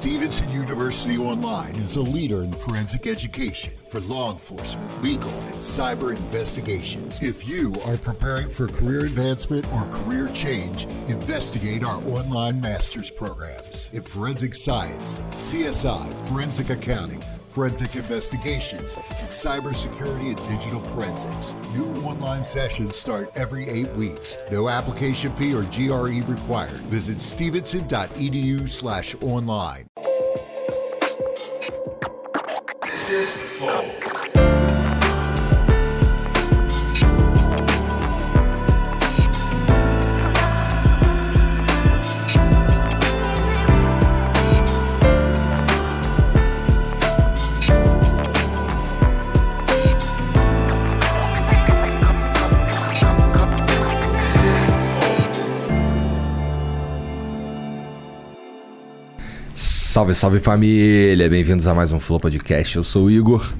Stevenson University Online is a leader in forensic education for law enforcement, legal, and cyber investigations. If you are preparing for career advancement or career change, investigate our online master's programs in forensic science, CSI, forensic accounting, forensic investigations, and cybersecurity and digital forensics. New online sessions start every eight weeks. No application fee or GRE required. Visit stevenson.edu slash online. Salve, salve família! Bem-vindos a mais um Flow Podcast. Eu sou o Igor.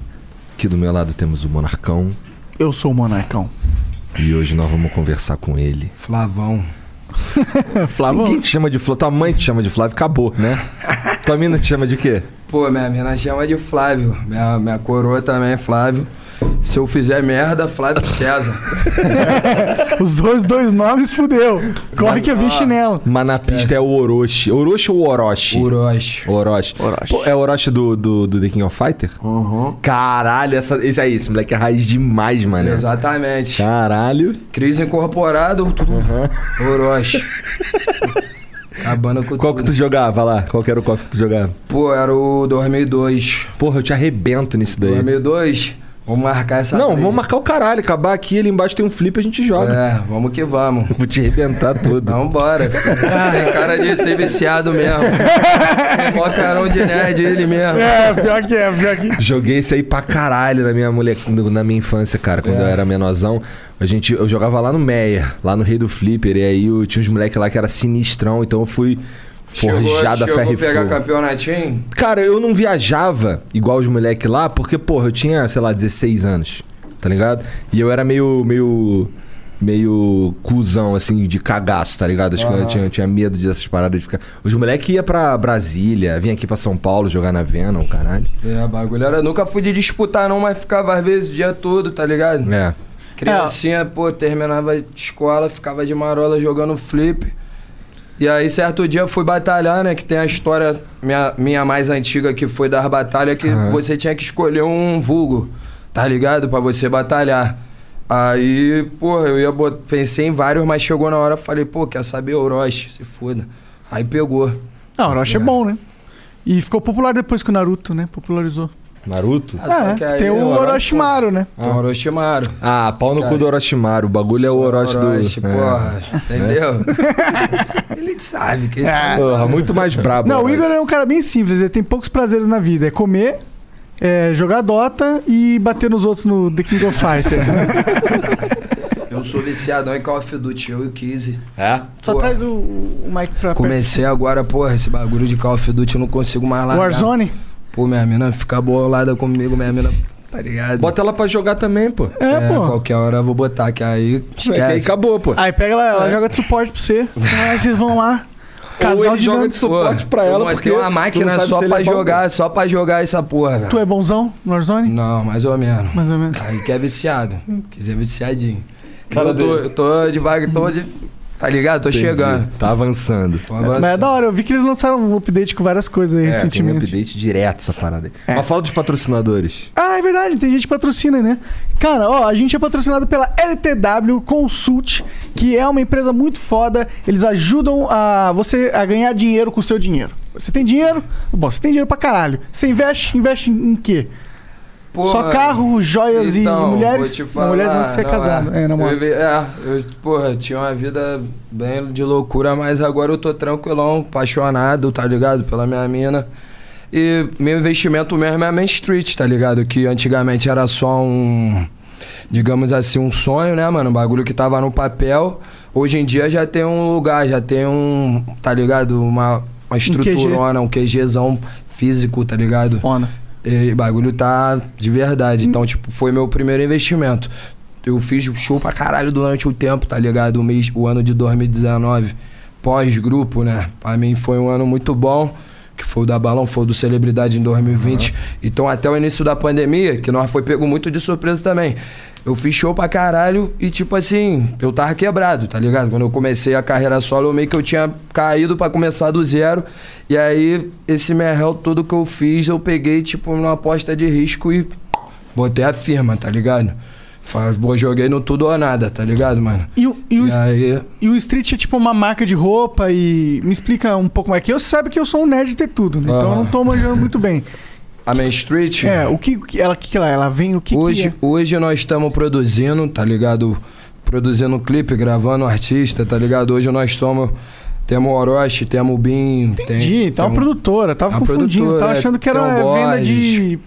Aqui do meu lado temos o Monarcão. Eu sou o Monarcão. E hoje nós vamos conversar com ele. Flavão. Flavão. Quem te chama de Flávio? Tua mãe te chama de Flávio, acabou, né? Tua mina te chama de quê? Pô, minha mina chama de Flávio. Minha, minha coroa também é Flávio. Se eu fizer merda, Flávio César. Os dois, dois nomes fudeu. Corre que eu vi chinelo. Mas na pista é, o Orochi. Orochi ou Orochi? Orochi. Orochi. Orochi. Pô, é Orochi do, do, do The King of Fighter? Uhum. Caralho, essa, esse aí, esse moleque é raiz demais, mano. Exatamente. Caralho. Cris incorporado, tudo. Orochi. Acabando com Qual que tudo. tu jogava lá? Qual que era o cofre que tu jogava? Pô, era o 2002. Porra, eu te arrebento nisso daí. 2002? Vamos marcar essa Não, trilha. vamos marcar o caralho. Acabar aqui, ali embaixo tem um flip a gente joga. É, vamos que vamos. Vou te arrebentar todo. Vambora. Tem cara de ser viciado mesmo. Tem mó carão de nerd ele mesmo. É, pior que é, pior que. Joguei isso aí pra caralho na minha mulher, na minha infância, cara, quando É. eu era menorzão. A gente, eu jogava lá no Meyer, lá no Rei do Flipper, e aí eu, tinha uns moleques lá que era sinistrão, então eu fui forjado a chegou, ferro chegou e pegar fogo. campeonatinho? Cara, eu não viajava igual os moleques lá, porque, porra, eu tinha, sei lá, 16 anos, tá ligado? E eu era meio, meio, meio cuzão, assim, de cagaço, tá ligado? Acho que eu tinha, eu tinha medo dessas paradas de ficar... Os moleques iam pra Brasília, vinha aqui pra São Paulo jogar na Venom, caralho. É, bagulho era. Nunca fui de disputar, não, mas ficava às vezes o dia todo, tá ligado? É. Criancinha, pô, terminava a escola, ficava de marola jogando flip. E aí, certo dia, eu fui batalhar, né? Que tem a história minha, minha mais antiga, que foi das batalhas, que Aham. você tinha que escolher um vulgo, tá ligado? Pra você batalhar. Aí, porra, eu ia bot... pensei em vários, mas chegou na hora, falei, pô, quer saber Orochi? Se foda. Aí pegou. Não, o Orochi é. É. bom, né? E ficou popular depois que o Naruto, né? Popularizou. Naruto? Ah, só que é, tem o o Orochi- Orochimaru, né? Então, Orochimaru. Ah, pau no cu do Orochimaru. O bagulho é o Só Orochi do... Orochi, É. porra. Entendeu? Ele sabe que esse É. Porra, muito mais brabo. Não, o Orochi. Igor é um cara bem simples. Ele tem poucos prazeres na vida. É comer, é jogar Dota e bater nos outros no The King of Fighter. Eu sou viciadão em Call of Duty, eu e o Kizzy. É? Só traz o, o mic pra perto. Comecei agora, porra, esse bagulho de Call of Duty eu não consigo mais largar. Warzone? Pô, minha mina fica bolada comigo, minha mina, tá ligado? Bota ela pra jogar também, pô. É, pô. qualquer hora eu vou botar, que aí É que esquece. aí acabou, pô. Aí pega ela, ela joga de suporte pra você. Aí vocês vão lá. Ou Casal ele de joga de suporte pra eu ela, porque uma tu não máquina só pra é bom, jogar, só pra jogar essa porra, velho. Tu é bonzão no Warzone? Não, mais ou menos. Mais ou menos. Aí que é viciado. Quiser viciadinho. Cara eu, tô, eu tô devagar, tô de... Tá ligado? Tô Entendi. chegando. Tá avançando. Tô Mas é avançando. da hora, eu vi que eles lançaram um update com várias coisas aí É, tem um recentemente. update direto essa parada aí. É. Mas fala dos patrocinadores. Ah, é verdade, tem gente que patrocina, né? Cara, ó, a gente é patrocinado pela LTW Consult, que é uma empresa muito foda. Eles ajudam a você a ganhar dinheiro com o seu dinheiro. Você tem dinheiro? Bom, você tem dinheiro pra caralho. Você investe, investe em, em quê? Pô, Só mano, carro, joias então, e mulheres? vou te Não, falar, mulheres não, que você é casado. É, eu, namorado. é, eu, porra, tinha uma vida bem de loucura, mas agora eu tô tranquilão, apaixonado, tá ligado? Pela minha mina. E meu investimento mesmo é a Main Street, tá ligado? Que antigamente era só um, digamos assim, um sonho, né, mano? Um bagulho que tava no papel. Hoje em dia já tem um lugar, já tem um, tá ligado? Uma, uma estruturona, um QGzão físico, tá ligado? Foda. E bagulho tá de verdade. Então, tipo, foi meu primeiro investimento. Eu fiz show pra caralho durante o tempo, tá ligado? O, mês, o ano de 2019, pós-grupo, né? Pra mim foi um ano muito bom. Que foi o da Balão, foi o do Celebridade em 2020. Então até o início da pandemia, que nós foi pego muito de surpresa também. Eu fiz show pra caralho e, tipo assim, eu tava quebrado, tá ligado? Quando eu comecei a carreira solo, eu meio que eu tinha caído pra começar do zero. E aí, esse merrel todo que eu fiz, eu peguei, tipo, numa aposta de risco e botei a firma, tá ligado? Fa- Pô, joguei no tudo ou nada, tá ligado, mano? E, o- e o, E aí, e o Street é tipo uma marca de roupa e... Me explica um pouco mais. Que eu sabe que eu sou um nerd de ter tudo, né? Então eu não tô manjando muito bem. a Main Street. É, o que, ela, que que ela, ela vem, o que hoje, que é? hoje nós estamos produzindo, tá ligado? Produzindo clipe, gravando artista, tá ligado? Hoje nós somos. Temos o Orochi, temos o Bin. Entendi, tem, tá uma um- produtora, tava confundindo, produtora, tava achando que era venda de...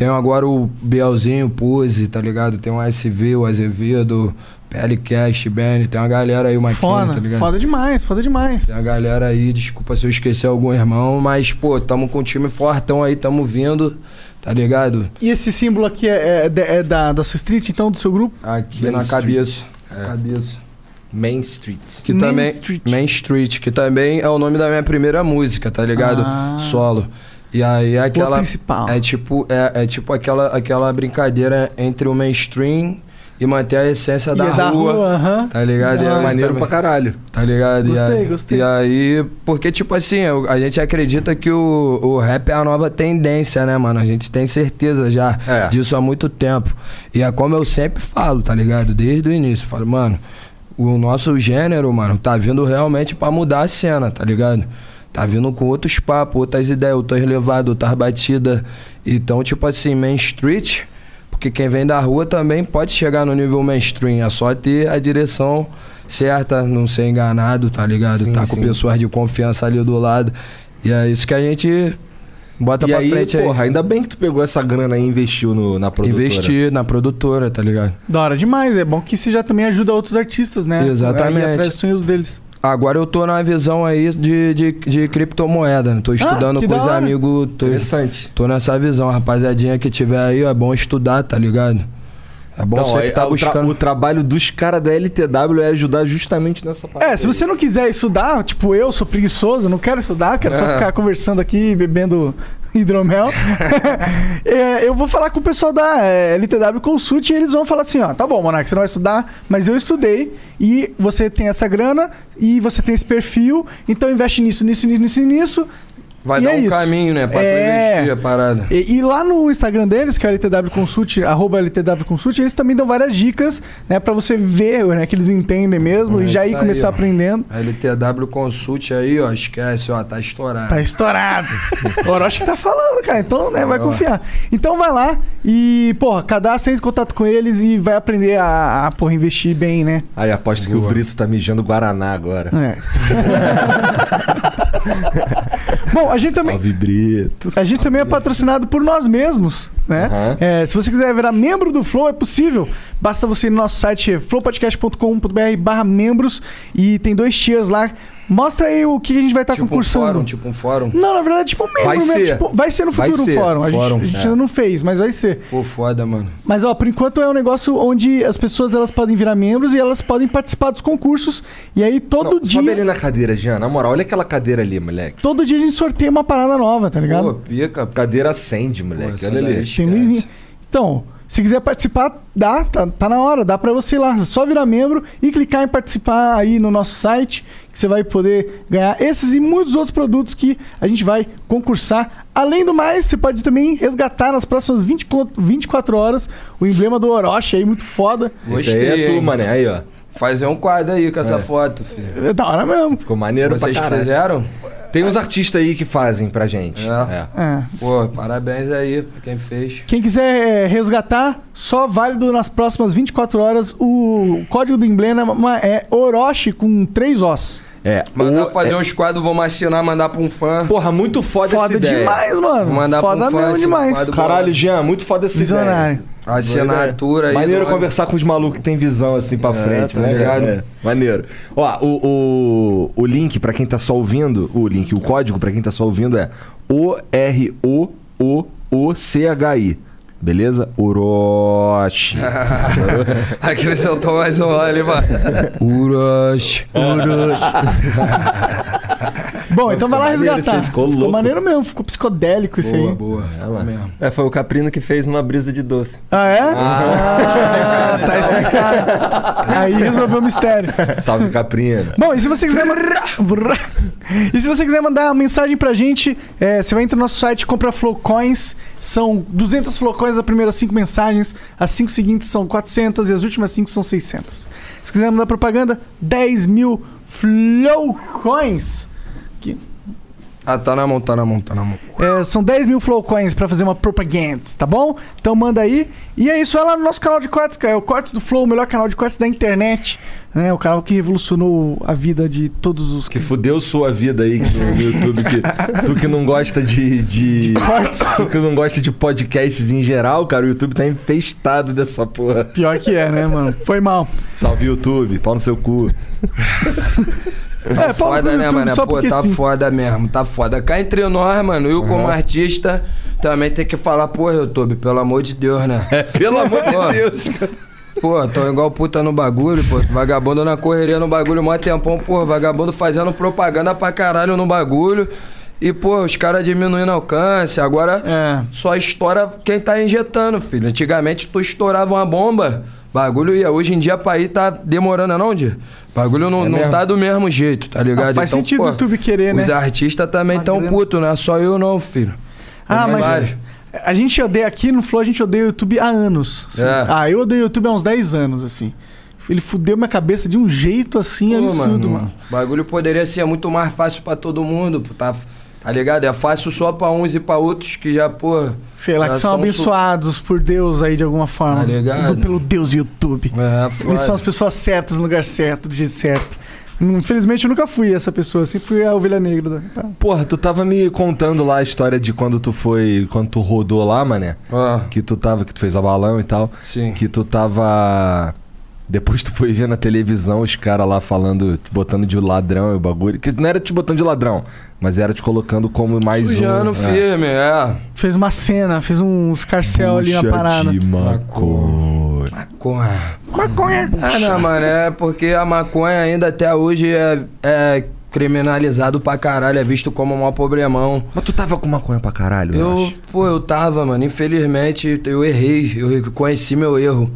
tem agora o Bielzinho, Pose, tá ligado? Tem o SV, o Azevedo, PLCast, Ben, tem uma galera aí, o Maquinha, Foda, tá ligado? foda demais, foda demais. Tem a galera aí, desculpa se eu esqueci algum irmão, mas, pô, tamo com um time fortão aí, tamo vindo, tá ligado? E esse símbolo aqui é, é é da, da sua street, então, do seu grupo? Aqui Main na Street. cabeça. É. Cabeça. Main Street. Que Main também. Street. Main Street, que também é o nome da minha primeira música, tá ligado? Ah. Solo. E aí é aquela. principal. É tipo, é, é tipo aquela, aquela brincadeira entre o mainstream e manter a essência da, é da rua. rua, aham. Tá ligado? Ah, aí Maneiro também- pra caralho. Tá ligado? Gostei, e aí, gostei. E aí, porque, tipo assim, a gente acredita que o, o rap é a nova tendência, né, mano? A gente tem certeza já É. disso há muito tempo. E é como eu sempre falo, tá ligado? Desde o início. Eu falo, mano, o nosso gênero, mano, tá vindo realmente pra mudar a cena, tá ligado? Tá vindo com outros papos, outras ideias, outras levadas, outras batidas. Então, tipo assim, Main Street, porque quem vem da rua também pode chegar no nível mainstream. É só ter a direção certa, não ser enganado, tá ligado? Sim, tá sim. com pessoas de confiança ali do lado. E é isso que a gente bota e pra aí, frente porra, aí. ainda bem que tu pegou essa grana aí e investiu no, na produtora. Investir na produtora, tá ligado? Da hora demais, é bom que você já também ajuda outros artistas, né? Exatamente. A ir atrás dos sonhos deles. Agora eu tô na visão aí de, de, de criptomoeda, né? Tô estudando Ah, que com os amigos. Tô, Interessante. tô nessa visão, rapaziadinha que tiver aí, é bom estudar, tá ligado? É bom Então, você tá o, tra- buscando. o trabalho dos caras da LTW é ajudar justamente nessa parte. É, se você não quiser estudar, tipo eu sou preguiçoso, não quero estudar, quero só É. ficar conversando aqui, bebendo hidromel. É, eu vou falar com o pessoal da é, LTW Consult e eles vão falar assim, ó, tá bom, Monark, você não vai estudar, mas eu estudei e você tem essa grana e você tem esse perfil, então investe nisso, nisso, nisso, nisso, nisso. Vai e dar é um isso. caminho, né? Pra tu É. investir a parada. E, e lá no Instagram deles, que é o LTW Consult, arroba LTW Consult, eles também dão várias dicas, né, pra você ver, né, que eles entendem mesmo É e já ir aí, começar ó. aprendendo. A LTW Consult aí, ó, esquece, ó, tá estourado. Tá estourado. o Orochi que tá falando, cara. Então, né, vai Ó. confiar. Então vai lá e, porra, cadastra, entre em contato com eles e vai aprender a, a porra, investir bem, né? Aí aposto que o Boa. Brito tá mijando Guaraná agora. É. Bom, a gente também. Salve, Brito. A gente também é patrocinado por nós mesmos, né? Aham. É, se você quiser virar membro do Flow, é possível. Basta você ir no nosso site flowpodcast.com.br barra membros e tem dois tiers lá. Mostra aí o que a gente vai estar tipo um concursando. fórum, tipo um fórum. Não, na verdade, tipo um membro Vai mesmo. ser. Tipo, vai ser no Vai futuro ser. o fórum. A gente, Fórum, a gente é. ainda não fez, mas vai ser. Pô, foda, mano. Mas, ó, por enquanto é um negócio onde as pessoas elas podem virar membros e elas podem participar dos concursos. E aí todo Não, dia. Sobe ali na cadeira, Jean. Na moral, olha aquela cadeira ali, moleque. Todo dia a gente sorteia uma parada nova, tá ligado? Pô, pica. Cadeira acende, moleque. essa olha ali. Tem luzinha. Então, se quiser participar, dá, tá, tá na hora, dá pra você ir lá, só virar membro e clicar em participar aí no nosso site, que você vai poder ganhar esses e muitos outros produtos que a gente vai concursar. Além do mais, você pode também resgatar nas próximas 20, co- 24 horas o emblema do Orochi aí, muito foda. Isso aí é Gostei, tu, mané. Aí, ó. Fazer um quadro aí com essa É. foto, filho. É da hora mesmo. Ficou maneiro Vocês pra caralho. fizeram? Tem uns artistas aí que fazem pra gente. É. É. É. Pô, parabéns aí pra quem fez. Quem quiser é, resgatar, só válido nas próximas 24 horas. O código do emblema é Orochi com 3 Os. É. Mandar O- fazer é- uns quadros, vou macinar, mandar pra um fã. Porra, muito foda, essa Foda ideia. demais, mano. Vou mandar Foda pra um fã mesmo demais. Caralho, Jean, muito foda essa Visionário. ideia. A assinatura aí. Maneiro do- conversar com os malucos que tem visão assim pra frente, tá né, ligado? É, Maneiro. Ó, o, o, o link pra quem tá só ouvindo, o link, o código pra quem tá só ouvindo é O-R-O-O-O-C-H-I. Beleza? Orochi. Acrescentou mais um ali, mano. Urosh. Bom, então vai lá maneiro, resgatar. você ficou louco. maneiro mesmo, ficou psicodélico isso Boa, aí. boa. Ficou mesmo. É, foi o Caprino que fez numa brisa de doce. Ah, é? Ah, tá explicado. Aí resolveu o mistério. Salve Caprina. Bom, e se você quiser mandar. e se você quiser mandar uma mensagem pra gente, é, você vai entrar no nosso site, compra Flowcoins. São 200 Flowcoins as primeiras 5 mensagens. As 5 seguintes são 400 e as últimas 5 são 600. Se quiser mandar propaganda, 10 mil Flowcoins. Que, Ah, tá na mão, tá na mão, tá na mão. é, são 10 mil Flowcoins pra fazer uma propaganda, tá bom? Então manda aí. E é isso, vai lá no nosso canal de cortes, cara. É o Cortes do Flow, o melhor canal de cortes da internet. Né? O canal que revolucionou a vida de todos os Que fudeu sua vida aí no, YouTube. Que, tu que não gosta de. de tu que não gosta de podcasts em geral, cara, o YouTube tá infestado dessa porra. Pior que é, né, mano? Foi mal. Salve YouTube, pau no seu cu. É, pau no foda, né, mano? Pô, tá sim. foda mesmo, tá foda. Cá entre nós, mano, eu como artista também tem que falar, pô, YouTube, pelo amor de Deus, né? É, pelo amor de Deus, cara. Pô, tô igual puta no bagulho, pô. Vagabundo na correria no bagulho, mó tempão, pô. Vagabundo fazendo propaganda pra caralho no bagulho. E, pô, os caras diminuindo alcance. Agora É. só estoura quem tá injetando, filho. Antigamente tu estourava uma bomba, bagulho ia. Hoje em dia pra ir tá demorando, não? Bagulho não, É não tá do mesmo jeito, tá ligado? Ah, faz sentido o YouTube querer, né? Os artistas também tão putos, não é só eu não, filho. Ah, mas. vários. A gente odeia aqui no Flow, a gente odeia o YouTube há anos. assim. É. Ah, eu odeio o YouTube há uns 10 anos, assim. Ele fudeu minha cabeça de um jeito assim Pô, absurdo, mano. O bagulho poderia ser muito mais fácil pra todo mundo, pô, tá, tá ligado? É fácil só pra uns e pra outros que já, pô. Sei lá, que são su- abençoados por Deus aí de alguma forma. Tá ligado? Do- Pelo Deus YouTube. É, foda. Eles são as pessoas certas no lugar certo, do jeito certo. Infelizmente eu nunca fui essa pessoa, sempre fui a ovelha negra. Tá. Porra, tu tava me contando lá a história de quando tu foi. Quando tu rodou lá, mané. Ah, Que tu tava, que tu fez a balão e tal. sim. Que tu tava. Depois tu foi ver na televisão os caras lá falando, te botando de ladrão e o bagulho. Que não era te botando de ladrão, mas era te colocando como mais Sujando um. firme, é. Fez uma cena, fez um escarcel ali na parada. de maconha. Maconha. Maconha. Ah, não, mano, é porque a maconha ainda até hoje é, é criminalizado pra caralho, é visto como um maior problemão. Mas tu tava com maconha pra caralho, eu, Eu, acho. pô, eu tava, mano, infelizmente eu errei, eu reconheci meu erro.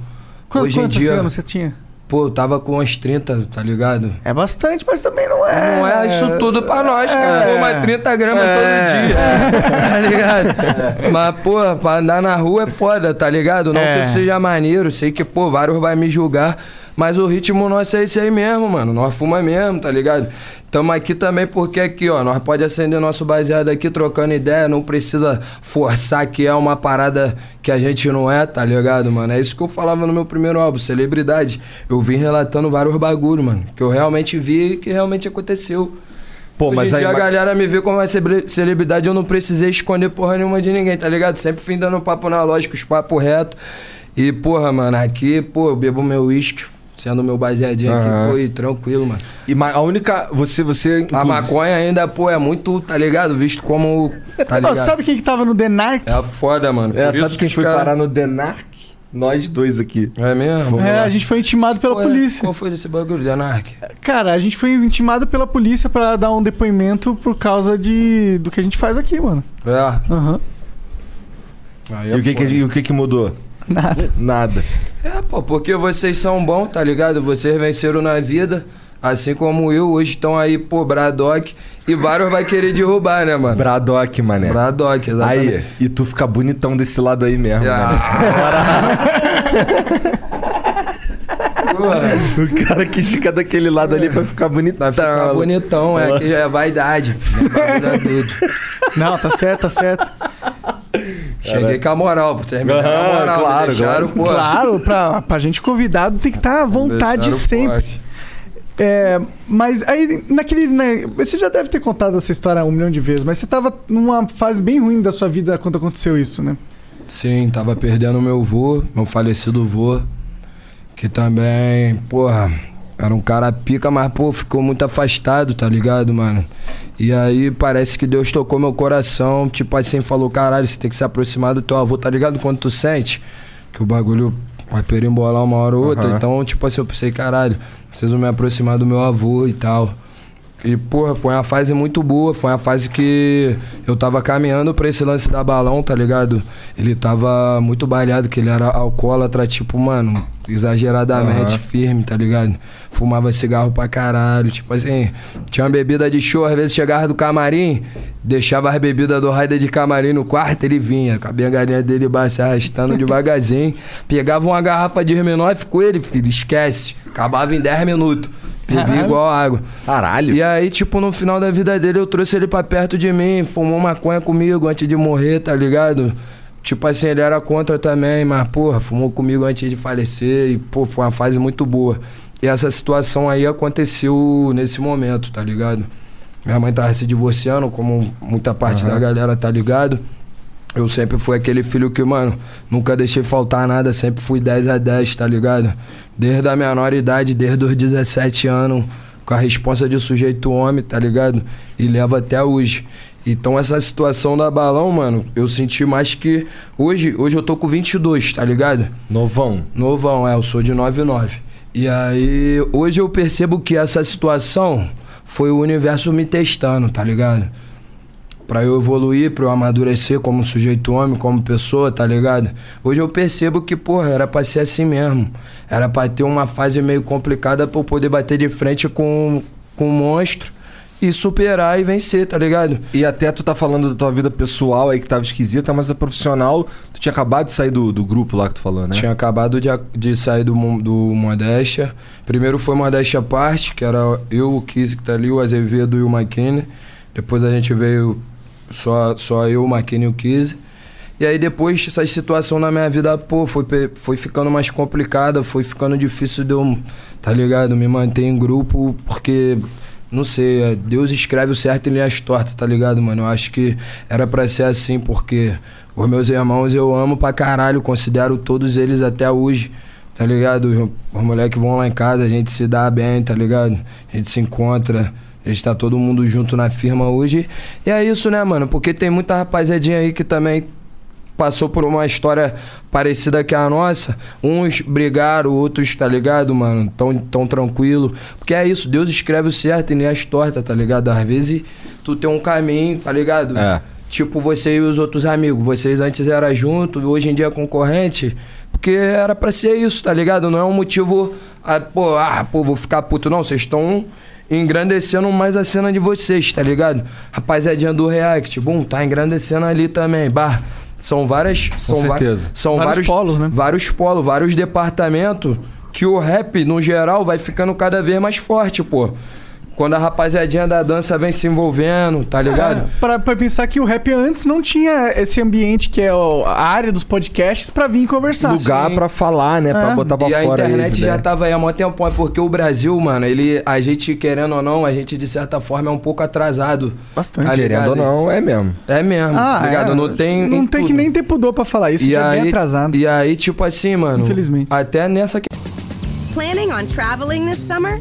Quanto, Hoje em quantos dia, gramas você tinha? pô, eu tava com uns 30, tá ligado? É bastante, mas também não é. Não é isso tudo pra nós, cara. É. Pô, mas 30 gramas todo dia. Tá ligado? Mas, pô, pra andar na rua é foda, tá ligado? Não É. que seja maneiro, sei que, pô, vários vai me julgar. Mas o ritmo nosso é esse aí mesmo, mano. Nós fuma mesmo, tá ligado? Tamo aqui também porque aqui, ó, nós pode acender nosso baseado aqui trocando ideia, não precisa forçar que é uma parada que a gente não é, tá ligado, mano? É isso que eu falava no meu primeiro álbum, celebridade. Eu vim relatando vários bagulho, mano, que eu realmente vi e que realmente aconteceu. Pô, Hoje mas em aí. dia a galera me vê como uma celebridade, eu não precisei esconder porra nenhuma de ninguém, tá ligado? Sempre fim dando papo na lógica, os papo reto. E, porra, mano, aqui, pô, eu bebo meu uísque, sendo meu baseadinho aqui, pô, e tranquilo, mano. E a única. Você. você A inclusive- maconha ainda, pô, é muito, tá ligado? Visto como. Tá ligado? sabe quem que tava no The Narc? É foda, mano. É, Por sabe quem que foi cara- parar no Denark? Nós dois aqui. É mesmo? Vamos É, lá. a gente foi intimado pela Qual é- polícia. Qual foi desse bagulho, Denark? Cara, a gente foi intimado pela polícia pra dar um depoimento por causa de do que a gente faz aqui, mano. É. Aham. Aí E é o que, que, e o que que mudou? Nada. Nada. É, pô, porque vocês são bons, tá ligado? Vocês venceram na vida, assim como eu, hoje estão aí, pô, Bradock, e vários vai querer derrubar, né, mano? Bradock, mané. Bradock, exatamente. Aí, e tu fica bonitão desse lado aí mesmo, mané. Porra, O cara que fica daquele lado ali pra ficar bonitão. vai ficar bonitão, é que é vaidade. é. Não, tá certo, tá certo. Cheguei com a moral, deram a moral, claro, deixaram, pô. Claro, pra, pra gente convidado tem que estar à vontade sempre. forte. É, mas aí, naquele. Né, você já deve ter contado essa história um milhão de vezes, mas você tava numa fase bem ruim da sua vida quando aconteceu isso, né? Sim, tava perdendo meu vô, meu falecido vô, que também, porra, era um cara pica, mas, pô, ficou muito afastado, tá ligado, mano? E aí parece que Deus tocou meu coração, tipo assim, falou, caralho, você tem que se aproximar do teu avô, tá ligado? Quando tu sente que o bagulho vai perimbolar uma hora ou outra, Aham. então, tipo assim, eu pensei, caralho, preciso me aproximar do meu avô e tal. E, porra, foi uma fase muito boa. Foi uma fase que eu tava caminhando pra esse lance da balão, tá ligado? Ele tava muito balhado, que ele era alcoólatra, tipo, mano, exageradamente Aham. firme, tá ligado? Fumava cigarro pra caralho. Tipo assim, tinha uma bebida de show, às vezes chegava do camarim, deixava as bebidas do Raider de camarim no quarto, ele vinha, com a bengalinha dele se arrastando devagarzinho. Pegava uma garrafa de Herminoff com ele, filho, esquece. Acabava em 10 minutos. Bebia Caralho. igual água. Caralho. E aí, tipo, no final da vida dele, eu trouxe ele pra perto de mim, fumou maconha comigo antes de morrer, tá ligado? Tipo assim, ele era contra também, mas, porra, fumou comigo antes de falecer e, pô, foi uma fase muito boa. E essa situação aí aconteceu nesse momento, tá ligado? Minha mãe tava se divorciando, como muita parte da galera tá ligado. Eu sempre fui aquele filho que, mano, nunca deixei faltar nada, sempre fui 10 a 10, tá ligado? Desde a menor idade, desde os 17 anos, com a responsa de sujeito homem, tá ligado? E levo até hoje. Então essa situação da balão, mano, eu senti mais que. Hoje, hoje eu tô com 22, tá ligado? Novão. Novão, é, eu sou de 99. E aí, hoje eu percebo que essa situação foi o universo me testando, tá ligado? Pra eu evoluir, pra eu amadurecer como sujeito homem, como pessoa, tá ligado? Hoje eu percebo que, porra, era pra ser assim mesmo. Era pra ter uma fase meio complicada pra eu poder bater de frente com, com um monstro e superar e vencer, tá ligado? E até tu tá falando da tua vida pessoal aí que tava esquisita, mas a profissional, tu tinha acabado de sair do, do grupo lá que tu falou, né? Tinha acabado de, de sair do, do Modéstia. Primeiro foi Modéstia Parte, que era eu, o Kiss que tá ali, o Azevedo e o McKinney. Depois a gente veio só, só eu, McKinney e o Kiss. E aí depois essa situação na minha vida, pô, foi, foi ficando mais complicada, foi ficando difícil de eu, tá ligado? Me manter em grupo, porque, não sei, é, Deus escreve o certo em linhas tortas, tá ligado, mano? Eu acho que era pra ser assim, porque os meus irmãos eu amo pra caralho, considero todos eles até hoje, tá ligado? Os moleques vão lá em casa, a gente se dá bem, tá ligado? A gente se encontra. A gente tá todo mundo junto na firma hoje. E é isso, né, mano? Porque tem muita rapaziadinha aí que também passou por uma história parecida que a nossa. Uns brigaram, outros, tá ligado, mano? Tão, tão tranquilo. Porque é isso, Deus escreve o certo e nem as tortas, tá ligado? Às vezes tu tem um caminho, tá ligado? É. Tipo, você e os outros amigos. Vocês antes eram juntos, hoje em dia é concorrente. Porque era pra ser isso, tá ligado? Não é um motivo. Ah, pô, ah, pô, vou ficar puto. Não, vocês estão engrandecendo mais a cena de vocês, tá ligado? Rapaziadinha do React, bom, tá engrandecendo ali também. Bah, são várias. são va- certeza. são Vários vários, polos, né? Vários polos, vários departamentos que o rap, no geral, vai ficando cada vez mais forte, pô. Quando a rapaziadinha da dança vem se envolvendo, tá ligado? É, pra, pra pensar que o rap antes não tinha esse ambiente que é a área dos podcasts pra vir conversar. Lugar Sim. pra falar, né? Pra É. botar pra e a fora internet isso, já né? tava aí há muito tempo, é porque o Brasil, mano, ele, a gente, querendo ou não, a gente de certa forma é um pouco atrasado. Bastante. tá? Querendo ou não, é mesmo. É mesmo, Ah, tá ligado? é, não tem. Não em tem que tudo. nem ter pudor pra falar isso, e já é aí, bem atrasado. E aí, tipo assim, mano. Infelizmente. Até nessa que. Planning on traveling this summer?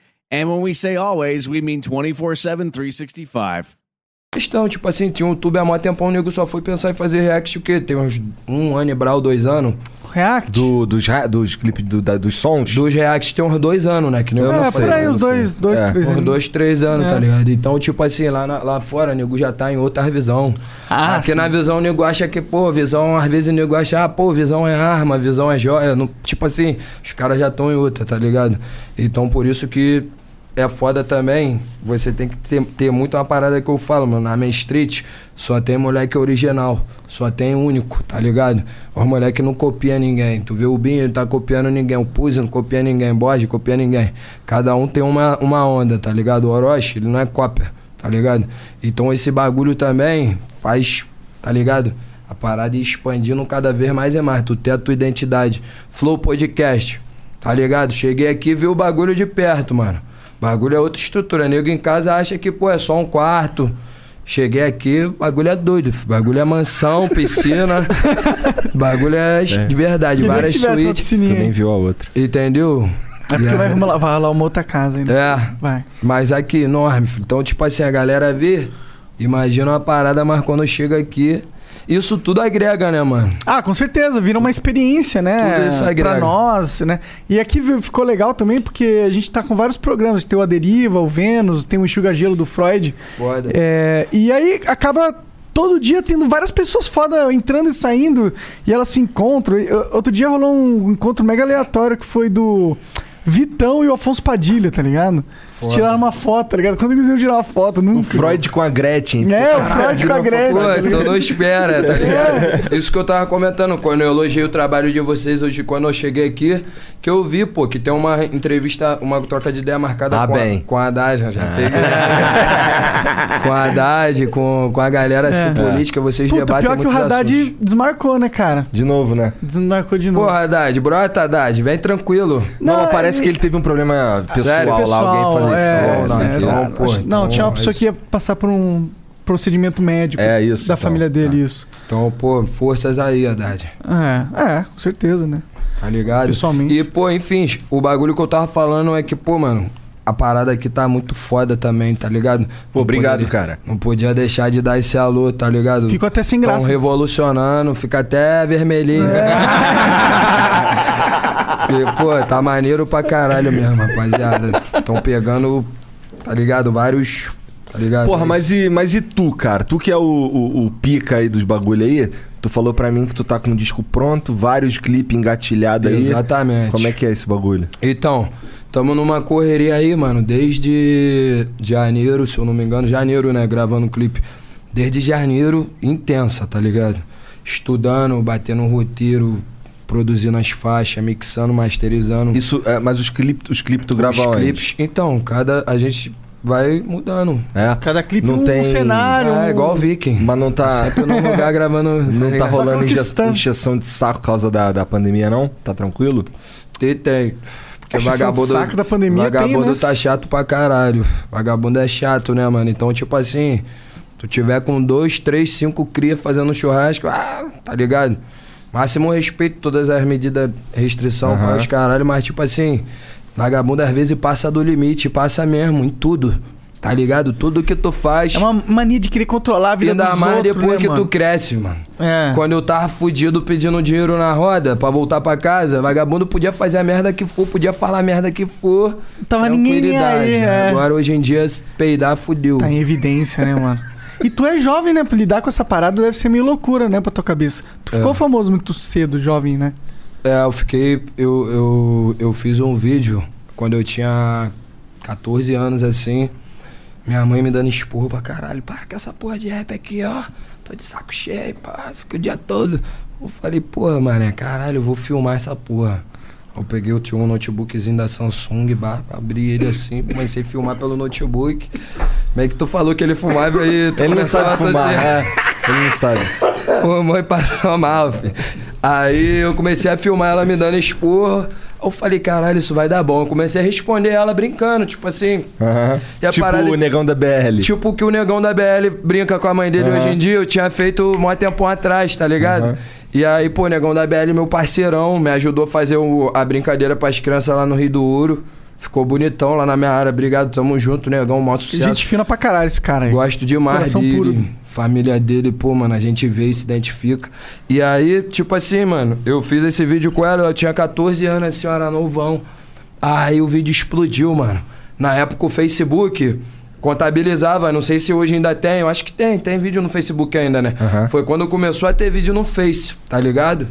And when we say always, we mean 24 7, 365. questão, tipo assim, tinha um YouTube há mó tempão, o nego só foi pensar em fazer react o quê? Tem uns um ano e brau, dois anos. React? Do, dos, dos clipes do- da- dos sons? Dos reacts tem uns dois anos, né? Que nem eu é, não por sei. aí, eu uns não dois, dois É. três Uns anos. dois, três anos, É. tá ligado? Então, tipo assim, lá, na- lá fora, o nego já tá em outra visão. Ah, Aqui sim. na visão, o nego acha que, pô, visão, às vezes o nego acha, ah, pô, visão é arma, visão é joia. Não- tipo assim, os caras já estão em outra, tá ligado? Então, por isso que é foda também. Você tem que ter, ter muito uma parada que eu falo, mano. Na Main Street só tem moleque original. Só tem único, tá ligado? Os moleque não copia ninguém. Tu vê o Binho, ele tá copiando ninguém. O Puzi não copia ninguém. Bode copia ninguém. Cada um tem uma, uma onda, tá ligado? O Orochi, ele não é cópia, tá ligado? Então esse bagulho também faz, tá ligado? A parada ir expandindo cada vez mais e mais. Tu ter a tua identidade. Flow Podcast, tá ligado? Cheguei aqui e vi o bagulho de perto, mano. Bagulho é outra estrutura. Nego em casa acha que, pô, é só um quarto. Cheguei aqui, o bagulho é doido. filho. Bagulho é mansão, piscina. bagulho é, de verdade, Queria várias suítes. piscininha. Também viu a outra. Entendeu? É porque E vai, vai rolar uma outra casa ainda. É, Vai. mas aqui, enorme. filho. Então, tipo assim, a galera vê, imagina uma parada, mas quando chega aqui, isso tudo agrega, né, mano? Ah, com certeza, vira uma experiência, né? Tudo isso agrega. pra nós, né? E aqui ficou legal também porque a gente tá com vários programas. Tem o A Deriva, o Vênus, tem o Enxuga Gelo do Freud. Foda. É, e aí acaba todo dia tendo várias pessoas foda entrando e saindo e elas se encontram. Outro dia rolou um encontro mega aleatório que foi do Vitão e o Afonso Padilha, tá ligado? Foda. tiraram uma foto, tá ligado? Quando eles iam tirar uma foto, O nunca. Freud com a Gretchen. É, o Freud com a Gretchen. Pô, tá então não espera, tá ligado? Isso que eu tava comentando, quando eu elogiei o trabalho de vocês hoje, quando eu cheguei aqui, que eu vi, pô, que tem uma entrevista, uma troca de ideia marcada Ah, com, bem. A, com a Haddad, já peguei. com a Haddad, com, com a galera assim, É. política, vocês Puta, debatem pior que o Haddad assuntos. desmarcou, né, cara? De novo, né? Desmarcou de novo. Porra, Haddad, brota, Haddad, vem tranquilo. Não, Não, parece ele- que ele teve um problema pessoal Sério? lá, alguém Pessoal, faleceu. é, não é, não, acho- pô, não, então, tinha uma pessoa mas- que ia passar por um procedimento médico É, isso, da então, família dele, tá. isso. Então, pô, forças aí, Haddad. É, é, com certeza, né? Tá ligado? Pessoalmente. E, pô, enfim, o bagulho que eu tava falando é que, pô, mano, a parada aqui tá muito foda também, tá ligado? Pô, Não obrigado, poderia- cara. Não podia deixar de dar esse alô, tá ligado? Ficou até sem Tão graça. revolucionando, fica até vermelhinho. É. Pô, tá maneiro pra caralho mesmo, rapaziada. Tão pegando, tá ligado? Vários. Tá ligado? Porra, mas e, mas e tu, cara? Tu que é o, o, o pica aí dos bagulho aí, tu falou pra mim que tu tá com um disco pronto, vários clipes engatilhados aí. Exatamente. Como é que é esse bagulho? Então, tamo numa correria aí, mano, desde janeiro, se eu não me engano, janeiro, né, gravando o clipe. Desde janeiro, intensa, tá ligado? Estudando, batendo um roteiro, produzindo as faixas, mixando, masterizando. Isso, é, mas os clipes os clipe tu grava os clipes. Então, cada a gente vai mudando. É. Cada clipe Não um tem- cenário. É, igual o Viking. Mas não tá. Sempre num lugar gravando. Não tá ligado? rolando injeção de saco por causa da, da pandemia, não? Tá tranquilo? Tem, tem. Porque de vagabundo. saco da pandemia tem, Vagabundo né? tá chato pra caralho. Vagabundo é chato, né, mano? Então, tipo assim, tu tiver com dois, três, cinco cria fazendo churrasco, ah, tá ligado? Máximo respeito todas as medidas, restrição para os caralho, mas tipo assim, vagabundo às vezes passa do limite, passa mesmo, em tudo. Tá ligado? Tudo que tu faz. É uma mania de querer controlar a vida Ainda dos mais outros, depois né, que mano? tu cresce, mano. É. Quando eu tava fudido pedindo dinheiro na roda pra voltar pra casa, vagabundo podia fazer a merda que for, podia falar a merda que for. Tava ninguém aí, né? é. Agora hoje em dia, peidar, fudeu. Tá em evidência, né, mano? E tu é jovem, né? Pra lidar com essa parada deve ser meio loucura, né, pra tua cabeça. Tu É. ficou famoso muito cedo, jovem, né? É, eu fiquei. Eu, eu, eu fiz um vídeo quando eu tinha 14 anos assim. Minha mãe me dando esporro pra caralho. Para com essa porra de rap aqui, ó. Tô de saco cheio, pá. Fico o dia todo. Eu falei, porra, mané, caralho, eu vou filmar essa porra. Eu peguei, eu tinha um notebookzinho da Samsung, bah, abri ele assim, comecei a filmar pelo notebook. Como é que tu falou que ele fumava aí? Tu Ele não sabe a fumar, tossir. é. Ele não sabe. Ô, mãe passou mal, filho. Aí eu comecei a filmar ela me dando esporro. Eu falei, caralho, isso vai dar bom. Eu comecei a responder ela brincando, tipo assim. E a tipo parada- o negão da BL. Tipo o que o negão da BL brinca com a mãe dele Aham. hoje em dia, eu tinha feito um tempo atrás, tá ligado? Aham. E aí, pô, negão da BL, meu parceirão, me ajudou a fazer o- a brincadeira pras crianças lá no Rio do Ouro. Ficou bonitão lá na minha área. Obrigado, tamo junto, negão. Mó sucesso. Gente fina pra caralho esse cara aí. Gosto demais Coração dele. puro. Família dele, pô, mano, a gente vê e se identifica. E aí, tipo assim, mano, eu fiz esse vídeo com ela, eu tinha 14 anos, a senhora novão. Aí o vídeo explodiu, mano. Na época o Facebook contabilizava, não sei se hoje ainda tem, eu acho que tem, tem vídeo no Facebook ainda, né? Aham. Foi quando começou a ter vídeo no Face, tá ligado?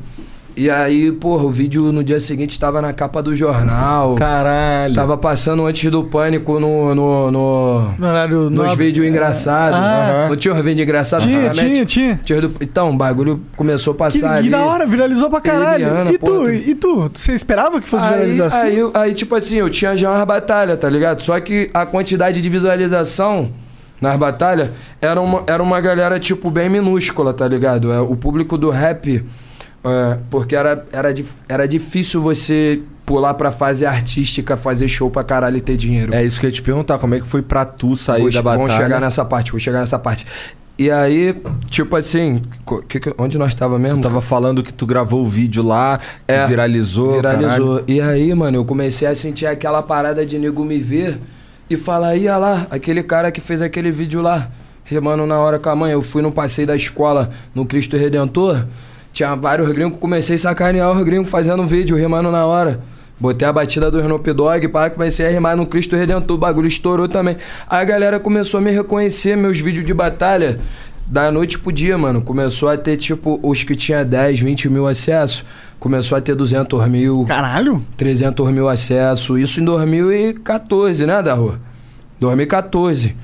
E aí, porra, o vídeo no dia seguinte tava na capa do jornal. Caralho. Tava passando antes do pânico no. no, no No horário nos vídeos engraçados. Ah. Não tinha um vídeo engraçado Tinha, tinha, tinha. Tinha do- Então, o bagulho começou a passar que ali. da hora, viralizou pra caralho. Eliana, e tu, tu- e tu? Você esperava que fosse Aí, viralizar assim? aí, aí, tipo assim, eu tinha já umas batalhas, tá ligado? Só que a quantidade de visualização nas batalhas era uma, era uma galera, tipo, bem minúscula, tá ligado? É, o público do rap, é, porque era, era, era difícil você pular pra fase artística, fazer show pra caralho e ter dinheiro. É isso que eu ia te perguntar, como é que foi pra tu sair Vou- da batalha? Vamos chegar nessa parte, vou chegar nessa parte. E aí, tipo assim, que que- onde nós tava mesmo? Tu tava falando que tu gravou o vídeo lá, É, viralizou. Viralizou. E aí, mano, eu comecei a sentir aquela parada de nego me ver e falar, ia lá, aquele cara que fez aquele vídeo lá, remando na hora com a mãe. Eu fui no passeio da escola no Cristo Redentor, tinha vários gringos, comecei a sacanear os gringos fazendo vídeo, remando na hora. Botei a batida do Snoop Dogg, pá, comecei a rimar no Cristo Redentor, o bagulho estourou também. Aí a galera começou a me reconhecer, meus vídeos de batalha, da noite pro dia, mano. Começou a ter, tipo, os que tinha 10, 20 mil acessos, começou a ter 200 mil. Caralho? 300 mil acessos. Isso em 2014, né, da rua? 2014.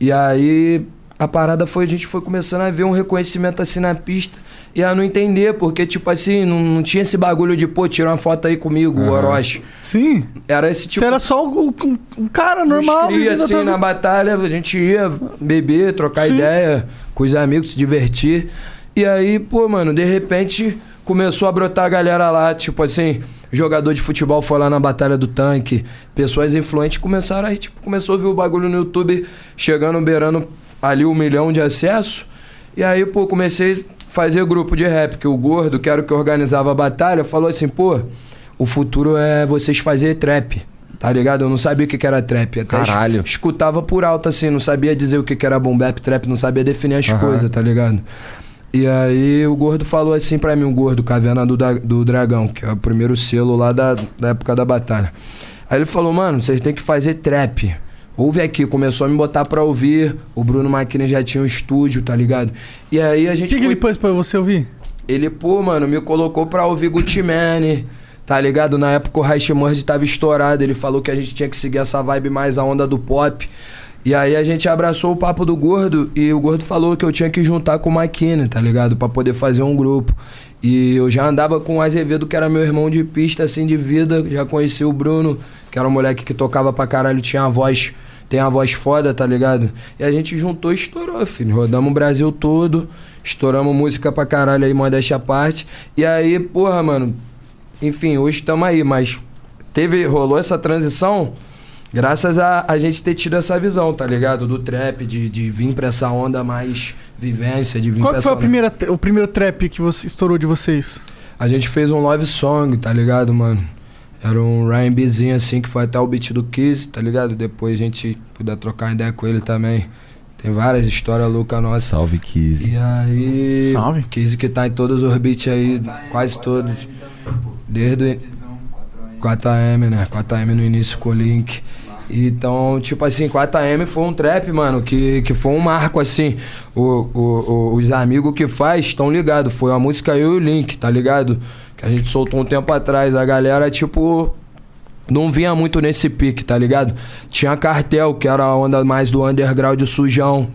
E aí a parada foi, a gente foi começando a ver um reconhecimento assim na pista e a não entender, porque, tipo assim, não, não tinha esse bagulho de, pô, tira uma foto aí comigo, o Orochi. Sim. Era esse tipo Você era só um, um- um cara normal. cria, assim, tua na batalha, a gente ia beber, trocar Sim. ideia com os amigos, se divertir. E aí, pô, mano, de repente começou a brotar a galera lá, tipo assim, jogador de futebol foi lá na Batalha do Tanque, pessoas influentes começaram aí, tipo, começou a ver o bagulho no YouTube chegando, beirando ali um milhão de acessos. E aí, pô, comecei fazer grupo de rap, que o Gordo, que era o que organizava a batalha, falou assim, pô, o futuro é vocês fazer trap. Tá ligado? Eu não sabia o que que era trap. Até Caralho. escutava por alto, assim, não sabia dizer o que que era boom bap, trap, não sabia definir as Aham. coisas, tá ligado? E aí o Gordo falou assim pra mim, o Gordo, Caverna do, do Dragão, que é o primeiro selo lá da, da época da batalha. Aí ele falou, mano, vocês têm que fazer trap. Ouve aqui, começou a me botar pra ouvir. O Bruno Maquina já tinha um estúdio, tá ligado? E aí a O gente que, que foi... ele pôs pra você ouvir? Ele, pô, mano, me colocou pra ouvir Gucci Mane, tá ligado? Na época o Raish Murd tava estourado, ele falou que a gente tinha que seguir essa vibe mais a onda do pop. E aí a gente abraçou o papo do Gordo e o Gordo falou que eu tinha que juntar com o Maquine, tá ligado? Pra poder fazer um grupo. E eu já andava com o Azevedo, que era meu irmão de pista, assim, de vida. Já conheci o Bruno, que era um moleque que tocava pra caralho, tinha a voz, tem a voz foda, tá ligado? E a gente juntou e estourou, filho. Rodamos o Brasil todo, estouramos música pra caralho aí, modéstia à parte. E aí, porra, mano, enfim, hoje estamos aí, mas teve, rolou essa transição graças a a gente ter tido essa visão, tá ligado? Do trap, de, de vir pra essa onda mais vivência, de vir Qual pra que foi a primeira, o primeiro trap que você estourou de vocês? a gente fez um love song, tá ligado, mano? Era um R&Bzinho assim, que foi até o beat do Kiss, tá ligado? Depois a gente puder trocar ideia com ele também. Tem várias histórias loucas nossas. Salve, Kizzy. E aí... Salve. Kiss que tá em todos os beats aí, quase todos. Desde o 4AM, né? 4AM no início com o Link. Então, tipo assim, 4AM foi um trap, mano, que, que foi um marco, assim. O, o, o- os amigos que faz estão ligados. Foi a música Eu e o Link, tá ligado? Que a gente soltou um tempo atrás. A galera, tipo, não vinha muito nesse pique, tá ligado? Tinha cartel, que era a onda mais do underground sujão.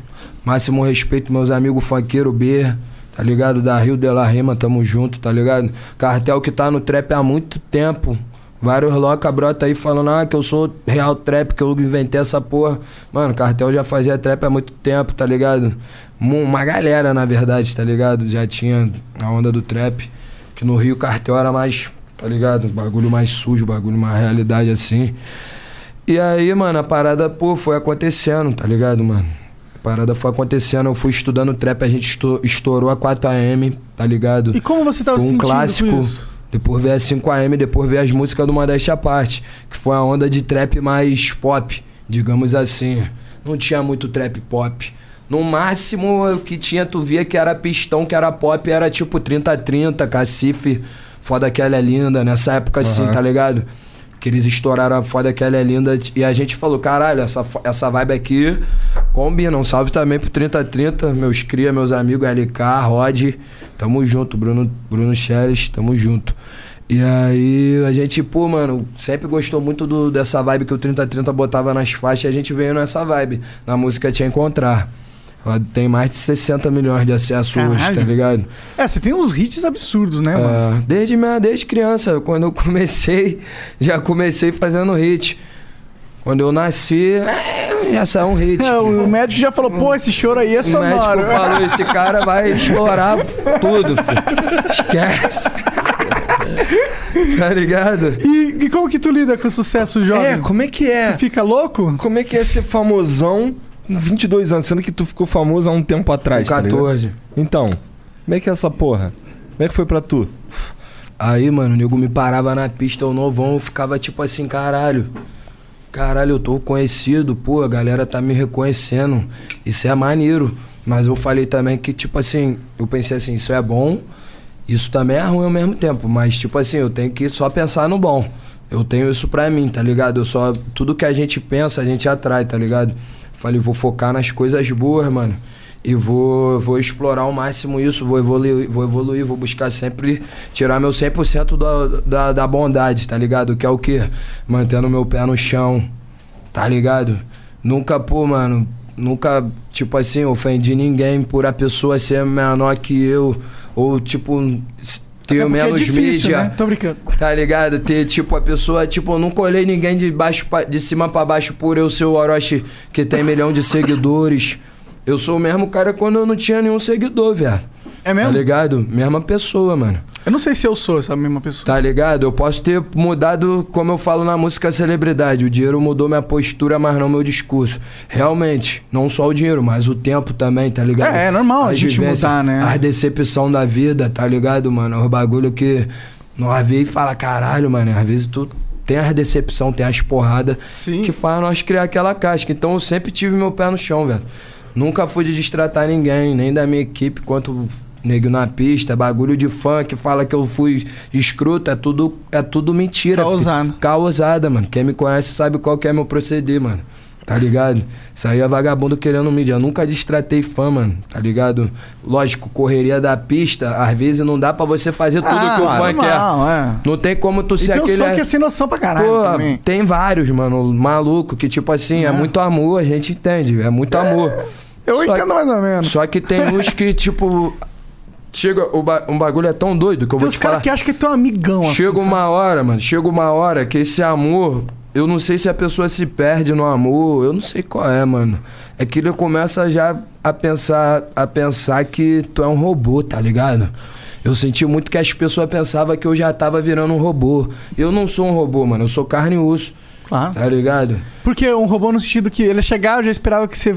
Máximo respeito, meus amigos funkeiro B, tá ligado? Da Rio de la Rima, tamo junto, tá ligado? Cartel que tá no trap há muito tempo. Vários loca brota aí falando, ah, que eu sou real trap, que eu inventei essa porra. Mano, cartel já fazia trap há muito tempo, tá ligado? Uma galera, na verdade, tá ligado? Já tinha a onda do trap. Que no Rio cartel era mais, tá ligado? Bagulho mais sujo, bagulho mais realidade assim. E aí, mano, a parada, pô, foi acontecendo, tá ligado, mano? A parada foi acontecendo, eu fui estudando trap, a gente esto- estourou a 4AM, tá ligado? E como você tava Foi um sentindo clássico. com isso? Depois veio a 5AM, depois veio as músicas do Modéstia à Parte, que foi a onda de trap mais pop, digamos assim. Não tinha muito trap pop. No máximo, o que tinha, tu via que era pistão, que era pop, era tipo 30-30, cacife, foda que ela é linda, nessa época assim, Aham. tá ligado? Que eles estouraram a foda que ela é linda. E a gente falou, caralho, essa, essa vibe aqui combina. Um salve também pro 3030, meus cria, meus amigos LK, Rod. Tamo junto, Bruno, Bruno Scheres, tamo junto. E aí a gente, pô, mano, sempre gostou muito do, dessa vibe que o 3030 botava nas faixas e a gente veio nessa vibe. Na música Te Encontrar. Ela tem mais de 60 milhões de acessos hoje, Caralho. tá ligado? É, você tem uns hits absurdos, né, mano? É, desde, minha, desde criança, quando eu comecei, já comecei fazendo hit. Quando eu nasci, é, já saiu um hit. É, o médico já falou, pô, esse choro aí é O médico sonoro. falou, esse cara vai explorar tudo, filho. Esquece. tá ligado? E, e como que tu lida com o sucesso jovem? É, como é que é? Tu fica louco? Como é que é ser famosão com 22 anos, sendo que tu ficou famoso há um tempo atrás, Com tá ligado? 14. Então, como é que é essa porra? Como é que foi pra tu? Aí, mano, o nego me parava na pista, o novão, eu ficava tipo assim, caralho. Caralho, eu tô conhecido, pô, a galera tá me reconhecendo. Isso é maneiro. Mas eu falei também que, tipo assim, eu pensei assim, isso é bom, isso também é ruim ao mesmo tempo. Mas, tipo assim, eu tenho que só pensar no bom. Eu tenho isso pra mim, tá ligado? Eu só. Tudo que a gente pensa, a gente atrai, tá ligado? Falei, vou focar nas coisas boas, mano. E vou, vou explorar ao máximo isso, vou evoluir, vou evoluir, vou buscar sempre tirar meu 100% da, da, da bondade, tá ligado? Que é o quê? Mantendo meu pé no chão, tá ligado? Nunca, pô, mano, nunca, tipo assim, ofendi ninguém por a pessoa ser menor que eu, ou tipo, Até ter porque menos é difícil, mídia. né? Tô brincando. Tá ligado? Ter, tipo, a pessoa, tipo, eu nunca olhei ninguém de baixo pra- de cima pra baixo por eu ser o Orochi que tem milhão de seguidores. Eu sou o mesmo cara quando eu não tinha nenhum seguidor, velho. É mesmo? Tá ligado? Mesma pessoa, mano. Eu não sei se eu sou essa mesma pessoa. Tá ligado? Eu posso ter mudado, como eu falo na música Celebridade. O dinheiro mudou minha postura, mas não meu discurso. Realmente, não só o dinheiro, mas o tempo também, tá ligado? É, é normal a As gente vivências, mudar, né? A decepção da vida, tá ligado, mano? Os bagulho que nós vê e fala, caralho, mano. Às vezes tu tem as decepção, tem as porradas que faz nós criar aquela casca. Então eu sempre tive meu pé no chão, velho. Nunca fui de destratar ninguém, nem da minha equipe, quanto nego na pista, bagulho de fã que fala que eu fui escroto, é tudo, é tudo mentira. Causado. filho. Causada, mano. Quem me conhece sabe qual que é meu proceder, mano. Tá ligado? Aí é vagabundo querendo mídia. Eu nunca destratei fã, mano. Tá ligado? Lógico, correria da pista, às vezes não dá pra você fazer tudo Ah, que o fã quer. é. Não tem como tu E ser tem aquele. fãs que é sem noção pra caralho Pô, também. tem vários, mano, maluco, que tipo assim, é, É. muito amor, a gente entende, é muito amor. Eu Só entendo que- mais ou menos. Só que tem uns que, tipo, chega, o ba- um bagulho é tão doido que eu Tem vou uns te falar. caras que acham que é teu amigão, assim. Chega sabe? uma hora, mano, chega uma hora que esse amor, eu não sei se a pessoa se perde no amor, eu não sei qual é, mano. É que ele começa já a pensar, a pensar que tu é um robô, tá ligado? Eu senti muito que as pessoas pensavam que eu já tava virando um robô. Eu não sou um robô, mano, eu sou carne e osso, Claro. tá ligado? Porque um robô no sentido que ele chegava, já esperava que você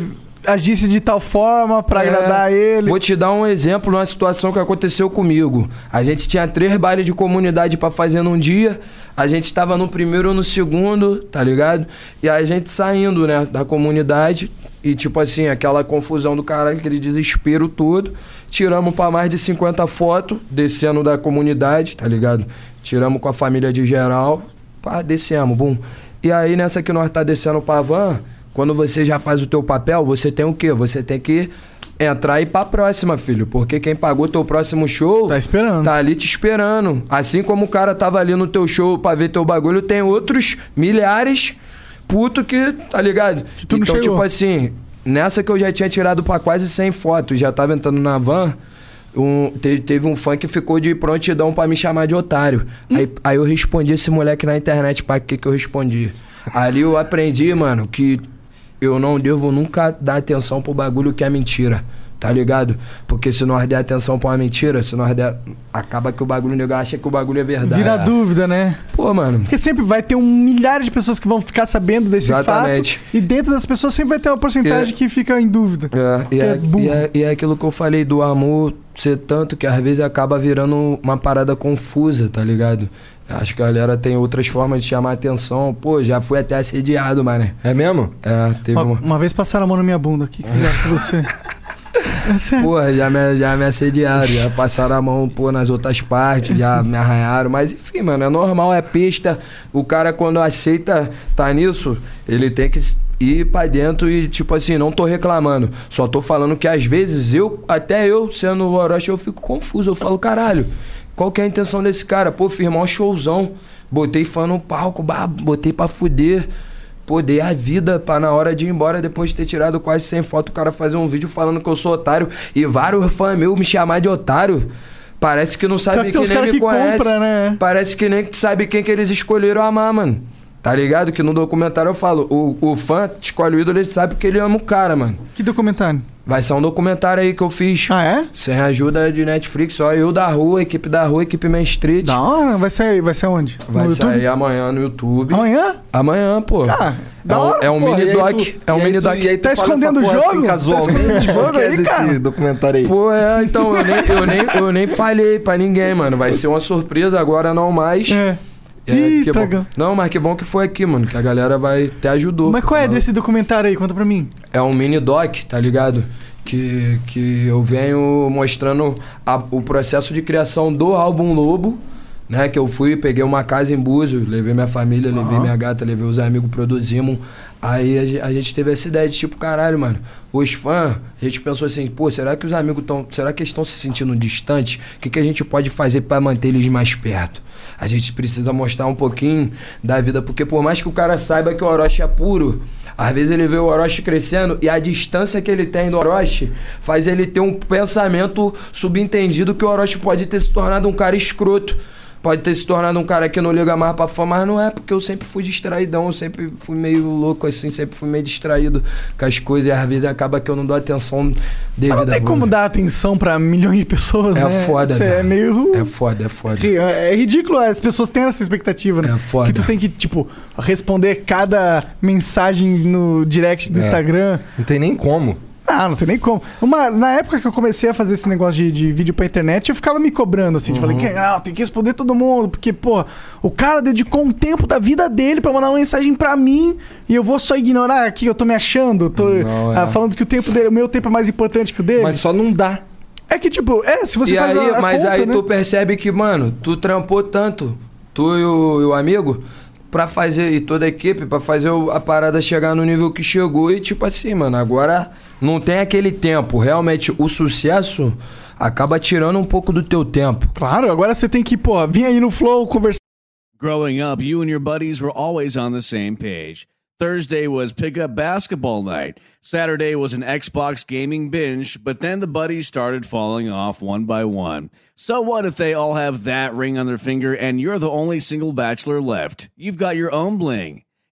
agisse de tal forma pra É, agradar ele. Vou te dar um exemplo numa situação que aconteceu comigo. A gente tinha três bailes de comunidade pra fazer num dia. A gente tava no primeiro ou no segundo, tá ligado? E a gente saindo, né, da comunidade. E tipo assim, aquela confusão do caralho, aquele desespero todo. Tiramos pra mais de 50 fotos, descendo da comunidade, tá ligado? Tiramos com a família de geral. Pá, descemos, bum. E aí nessa que nós tá descendo pra van, quando você já faz o teu papel, você tem o quê? Você tem que entrar e ir pra próxima, filho. Porque quem pagou teu próximo show. Tá esperando. Tá ali te esperando. Assim como o cara tava ali no teu show pra ver teu bagulho, tem outros milhares puto que, tá ligado? tu não então, chegou. tipo assim, nessa que eu já tinha tirado pra quase 100 fotos, já tava entrando na van. Um, te- teve um fã que ficou de prontidão pra me chamar de otário. Aí, aí eu respondi esse moleque na internet, pra que que eu respondi? Ali eu aprendi, mano, que eu não devo nunca dar atenção pro bagulho que é mentira. Tá ligado? Porque se nós der atenção pra uma mentira, se nós der. Acaba que o bagulho, nego acha que o bagulho é verdade. Vira dúvida, né? Pô, mano. Porque sempre vai ter um milhar de pessoas que vão ficar sabendo desse Exatamente. fato. E dentro das pessoas sempre vai ter uma porcentagem É. que fica em dúvida. É, e, É é, e, é, e é aquilo que eu falei do amor ser tanto que às vezes acaba virando uma parada confusa, tá ligado? Acho que a galera tem outras formas de chamar atenção. Pô, já fui até assediado, mano. É mesmo? É, teve Uma, uma. uma vez passaram a mão na minha bunda aqui. Que fizeram com você. É sério. Porra, já me, já me assediaram, já passaram a mão, pô, nas outras partes, já me arranharam. Mas enfim, mano, é normal, é pista. O cara, quando aceita tá nisso, ele tem que ir pra dentro e, tipo assim, não tô reclamando. Só tô falando que às vezes eu, até eu, sendo o Orochi, eu fico confuso. Eu falo, caralho, qual que é a intenção desse cara? Pô, firmar um showzão. Botei fã no palco, bah, botei pra fuder. Pô, dei a vida pra na hora de ir embora, depois de ter tirado quase 100 fotos, o cara fazer um vídeo falando que eu sou otário e vários fãs meus me chamar de otário. Parece que não sabe que nem me que conhece. compra, né? Parece que nem sabe quem que eles escolheram amar, mano. Tá ligado? Que no documentário eu falo, o, o fã escolhe o ídolo, ele sabe que ele ama o cara, mano. Que documentário? Vai ser um documentário aí que eu fiz. Ah, é? Sem ajuda de Netflix, só eu da rua, equipe da rua, equipe Main Street. Da hora? Vai sair, vai ser onde? Vai no sair YouTube? amanhã no YouTube. Amanhã? Amanhã, pô. Ah, é da um, hora, é um Porra, mini e aí doc. tu- é um mini tu- doc. E aí tu Tá escondendo o jogo? Assim, Tá casualmente. escondendo o jogo é aí, desse cara? documentário aí. Pô, é, então, eu nem, eu, nem, eu nem falei pra ninguém, mano. Vai ser uma surpresa agora, não mais. É. É, Ih, que bom. Não, mas que bom que foi aqui, mano. Que a galera vai te ajudou. Mas qual é Mano, desse documentário aí? Conta pra mim. É um mini doc, tá ligado? Que, que eu venho mostrando a- o processo de criação do álbum Lobo, né? Que eu fui, peguei uma casa em Búzios, levei minha família, levei minha gata, levei os amigos, produzimos. Aí a, a gente teve essa ideia de tipo, caralho, mano, os fãs, a gente pensou assim, pô, será que os amigos estão. Será que eles estão se sentindo distantes? O que, que a gente pode fazer pra manter eles mais perto? A gente precisa mostrar um pouquinho da vida, porque por mais que o cara saiba que o Orochi é puro, às vezes ele vê o Orochi crescendo e a distância que ele tem do Orochi faz ele ter um pensamento subentendido que o Orochi pode ter se tornado um cara escroto. Pode ter se tornado um cara que não liga mais pra fama, mas não é, porque eu sempre fui distraidão, eu sempre fui meio louco assim, sempre fui meio distraído com as coisas e às vezes acaba que eu não dou atenção Mas devida. não tem como dar atenção pra milhões de pessoas, É né? foda, Isso é meio... É foda, é foda. É é ridículo, as pessoas têm essa expectativa, né? É foda. Que tu tem que, tipo, responder cada mensagem no direct do É. Instagram. Não tem nem como. Ah, não tem nem como. Uma, na época que eu comecei a fazer esse negócio de, de vídeo pra internet, eu ficava me cobrando, assim, de falei, Uhum. que, não, tem que responder todo mundo, porque, pô, o cara dedicou um tempo da vida dele pra mandar uma mensagem pra mim e eu vou só ignorar aqui, eu tô me achando, tô Não, é. ah, falando que o tempo dele, o meu tempo é mais importante que o dele. Mas só não dá. É que, tipo, é, se você e faz aí, a, a mas conta, aí né? tu percebe que, mano, tu trampou tanto, tu e o, e o amigo, pra fazer, e toda a equipe, pra fazer a parada chegar no nível que chegou. E tipo assim, mano, agora não tem aquele tempo. Realmente, o sucesso acaba tirando um pouco do teu tempo. Claro, agora você tem que, pô, vir aí no Flow conversar. Growing up, you and your buddies were always on the same page. Thursday was pickup basketball night. Saturday was an Xbox gaming binge, but then the buddies started falling off one by one. So what if they all have that ring on their finger and you're the only single bachelor left? You've got your own bling.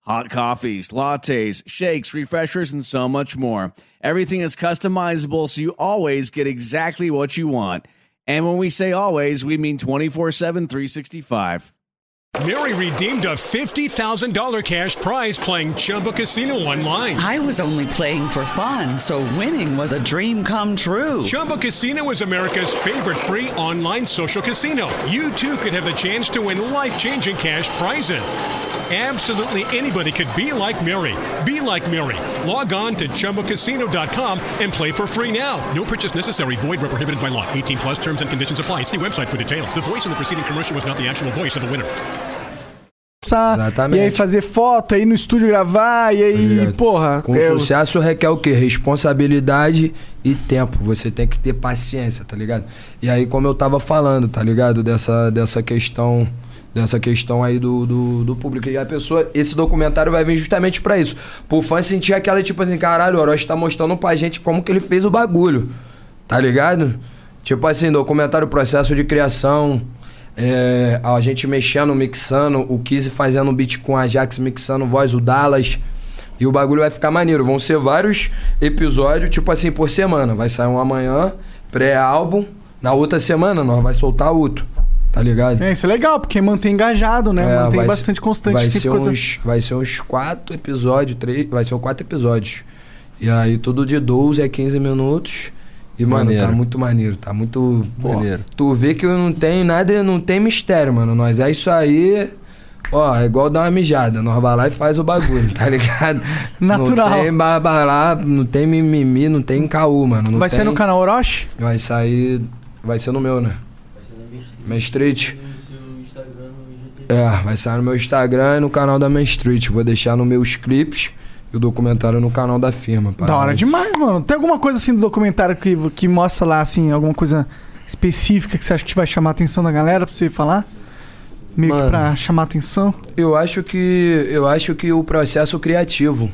hot coffees, lattes, shakes, refreshers, and so much more. Everything is customizable, so you always get exactly what you want. And when we say always, we mean 24 7, 365. Mary redeemed a $50,000 cash prize playing Chumba Casino online. I was only playing for fun, so winning was a dream come true. Chumba Casino is America's favorite free online social casino. You too could have the chance to win life changing cash prizes. Absolutely anybody could be like Mary. Be like Mary. Log on to ChumbaCasino.com and play for free now. No purchase necessary. Void where prohibited by law. 18 plus terms and conditions apply. See website for details. The voice in the preceding commercial was not the actual voice of the winner. Exatamente. E aí fazer foto, aí no estúdio gravar, e aí, ligado? porra. Com é, sucesso requer o quê? Responsabilidade e tempo. Você tem que ter paciência, tá ligado? E aí, como eu tava falando, tá ligado? Dessa, dessa questão. Dessa questão aí do, do, do público. E a pessoa, esse documentário vai vir justamente pra isso. Pro fã sentir aquela, tipo assim, caralho, o Orochi tá mostrando pra gente como que ele fez o bagulho. Tá ligado? Tipo assim, documentário processo de criação. é, a gente mexendo, mixando, o Kizzy fazendo beat com a Jax, mixando voz, o Dallas. E o bagulho vai ficar maneiro. Vão ser vários episódios, tipo assim, por semana. Vai sair um amanhã, pré-álbum. Na outra semana, nós vai soltar outro. Tá ligado? É, isso é legal, porque mantém engajado, né? É, mantém vai bastante ser- constante. Vai ser, coisa- uns, vai ser uns quatro episódios, três. Vai ser uns quatro episódios. E aí, tudo de 12 a 15 minutos. E, mano, Maneiro. tá muito maneiro. Tá muito. pô, Maneiro. Tu vê que não tem nada, não tem mistério, mano. Nós é isso aí. Ó, é igual dar uma mijada. Nós vai lá e faz o bagulho, tá ligado? Natural. Não tem barbará, não tem mimimi, não tem caô, mano. não Vai ser tem- no canal Orochi? Vai sair. Vai ser no meu, né? Main Street. É, vai sair no meu Instagram e no canal da Main Street. Vou deixar nos meus clipes e o documentário no canal da firma. Da hora demais, mano. Tem alguma coisa assim do documentário que, que mostra lá, assim, alguma coisa específica que você acha que vai chamar a atenção da galera pra você falar? Meio que Mano. pra chamar a atenção? Eu acho que. Eu acho que o processo criativo,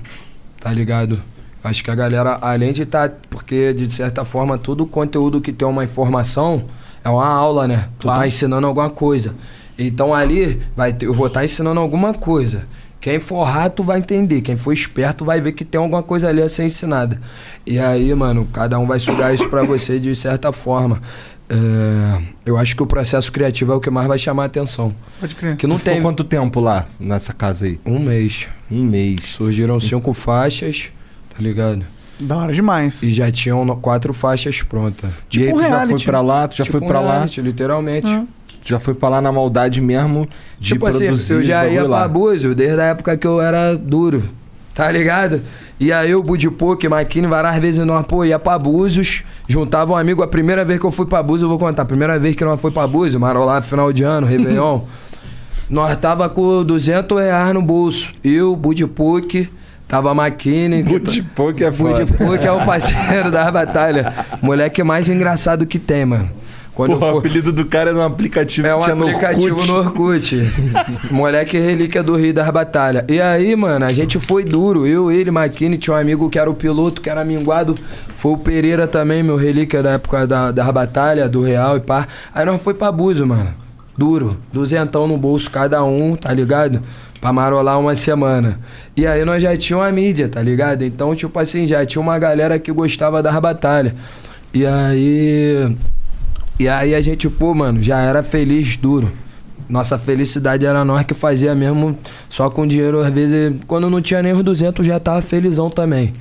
tá ligado? Acho que a galera, além de estar. porque, de certa forma, todo conteúdo que tem uma informação é uma aula, né? Tu Claro. tá ensinando alguma coisa. Então ali, vai ter, eu vou estar ensinando alguma coisa. Quem for rato vai entender, quem for esperto vai ver que tem alguma coisa ali a ser ensinada. E aí, mano, cada um vai sugar isso pra você de certa forma. É, eu acho que o processo criativo é o que mais vai chamar a atenção. Pode crer. Que não Tu tem quanto tempo lá, nessa casa aí? um mês. Um mês. Surgiram cinco faixas, tá ligado? Da hora demais. E já tinham quatro faixas prontas. e aí um tu já foi pra lá, tu já Tipo foi um pra lá, literalmente. Ah. tu já foi pra lá na maldade mesmo de Tipo assim, produzir eu já ia pra. Búzio desde a época que eu era duro, tá ligado? E aí o Budipoque, Maquine, várias vezes nós, pô, ia pra Búzios, juntava um amigo. A primeira vez que eu fui pra Búzios, eu vou contar. A primeira vez que nós foi pra Búzios, Marolá, final de ano, Réveillon. nós tava com 200 reais no bolso. Eu, Budipoque, tava Maquine. Budipoque é foda. Budipoque é o parceiro da batalha. Moleque mais engraçado que tem, mano. Quando Porra, eu o for... apelido do cara é um aplicativo É que um tinha no aplicativo Orkut. no Orkut. Moleque relíquia do Rio das Batalhas. E aí, mano, a gente foi duro. Eu, ele, Maquine, tinha um amigo que era o piloto, que era minguado. Foi o Pereira também, meu relíquia da época da, das batalhas, do Real e pá. Aí nós foi pra Búzio, mano. Duro. Duzentão no bolso cada um, tá ligado? Pra marolar uma semana. E aí nós já tínhamos a mídia, tá ligado? Então, tipo assim, já tinha uma galera que gostava das batalhas. E aí. E aí a gente, pô, mano, já era feliz duro. Nossa felicidade era nós que fazia mesmo só com dinheiro, às vezes, quando não tinha nem os 200, já tava felizão também.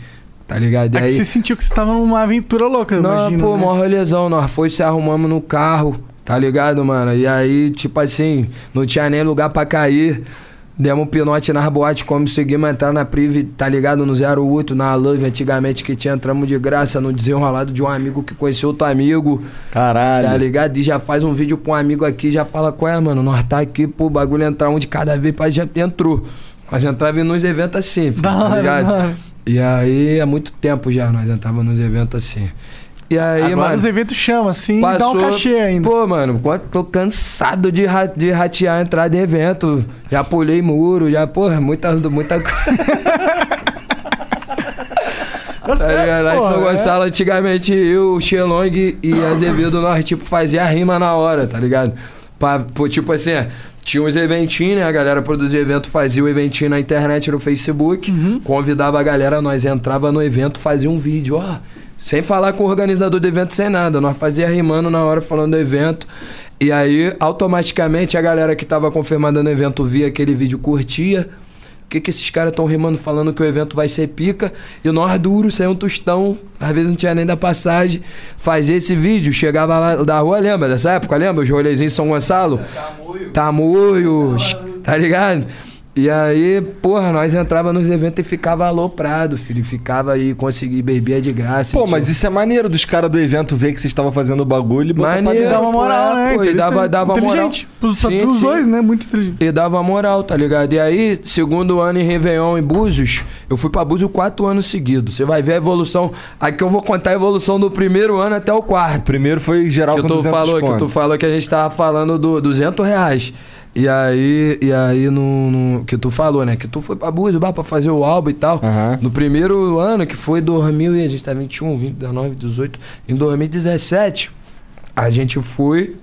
Tá ligado? E É que aí, você sentiu que você tava numa aventura louca, não, imagino, pô, né? mó rolezão, nós foi se arrumamos no carro, tá ligado, mano? E aí, tipo assim, não tinha nem lugar pra cair. Demos um pinote nas boates, conseguimos entrar na Prive, tá ligado? No 08, na Love, antigamente que tinha, entramos de graça no desenrolado de um amigo que conheceu outro amigo. Caralho. Tá ligado? E já faz um vídeo pra um amigo aqui, já fala, qual é, mano? Nós tá aqui, pô, o bagulho entrar um de cada vez, pá, já entrou. Nós entrava nos eventos assim, tá ligado? E aí, há muito tempo já, nós entrava nos eventos assim. E aí, Agora mano. os eventos chamam, assim, dá um Passou, cachê ainda. Pô, mano, tô cansado de, ra- de ratear a entrada em evento. Já pulei muro, já, porra, muita, muita coisa. Tá Tá ligado? Lá em São é. Gonçalo, antigamente, eu, Xelong e Azevedo, nós, tipo, fazia a rima na hora, tá ligado? Pra, pô, tipo assim, tinha uns eventinhos, né? A galera produzia evento, fazia o eventinho na internet, no Facebook. Uhum. Convidava a galera, nós entrava no evento, fazia um vídeo, ó. Sem falar com o organizador do evento, sem nada. Nós fazia rimando na hora, falando do evento. E aí, automaticamente, a galera que tava confirmando no evento via aquele vídeo, curtia. O que, que esses caras estão rimando falando que o evento vai ser pica? E nós duro, sem um tostão, às vezes não tinha nem da passagem. Fazia esse vídeo, chegava lá da rua, lembra dessa época? Lembra? Os rolezinhos em São Gonçalo? Tamoio. tá ligado? E aí, porra, nós entrava nos eventos e ficava aloprado, filho. Ficava aí, conseguir beber de graça. Pô, Tinha- mas isso é maneiro dos caras do evento ver que vocês estavam fazendo o bagulho e botar pra Maneiro, uma moral, pô, né? pô, e dava, dava moral. Inteligente. Pros, Sim, pros sim. dois, né? Muito inteligente. E dava moral, tá ligado? E aí, segundo ano em Réveillon em Búzios, eu fui pra Búzios quatro anos seguidos. Você vai ver a evolução. Aqui eu vou contar a evolução do primeiro ano até o O quarto. primeiro foi geral Que com tu 200 falou, que tu falou que a gente tava falando do 200 reais. E aí, e aí no, no- que tu falou, né? Que tu foi pra Búzios, pra fazer o álbum e tal. Aham. No primeiro ano, que foi 2000, e a gente tá 21, 20, 19, 18. Em 2017, a gente foi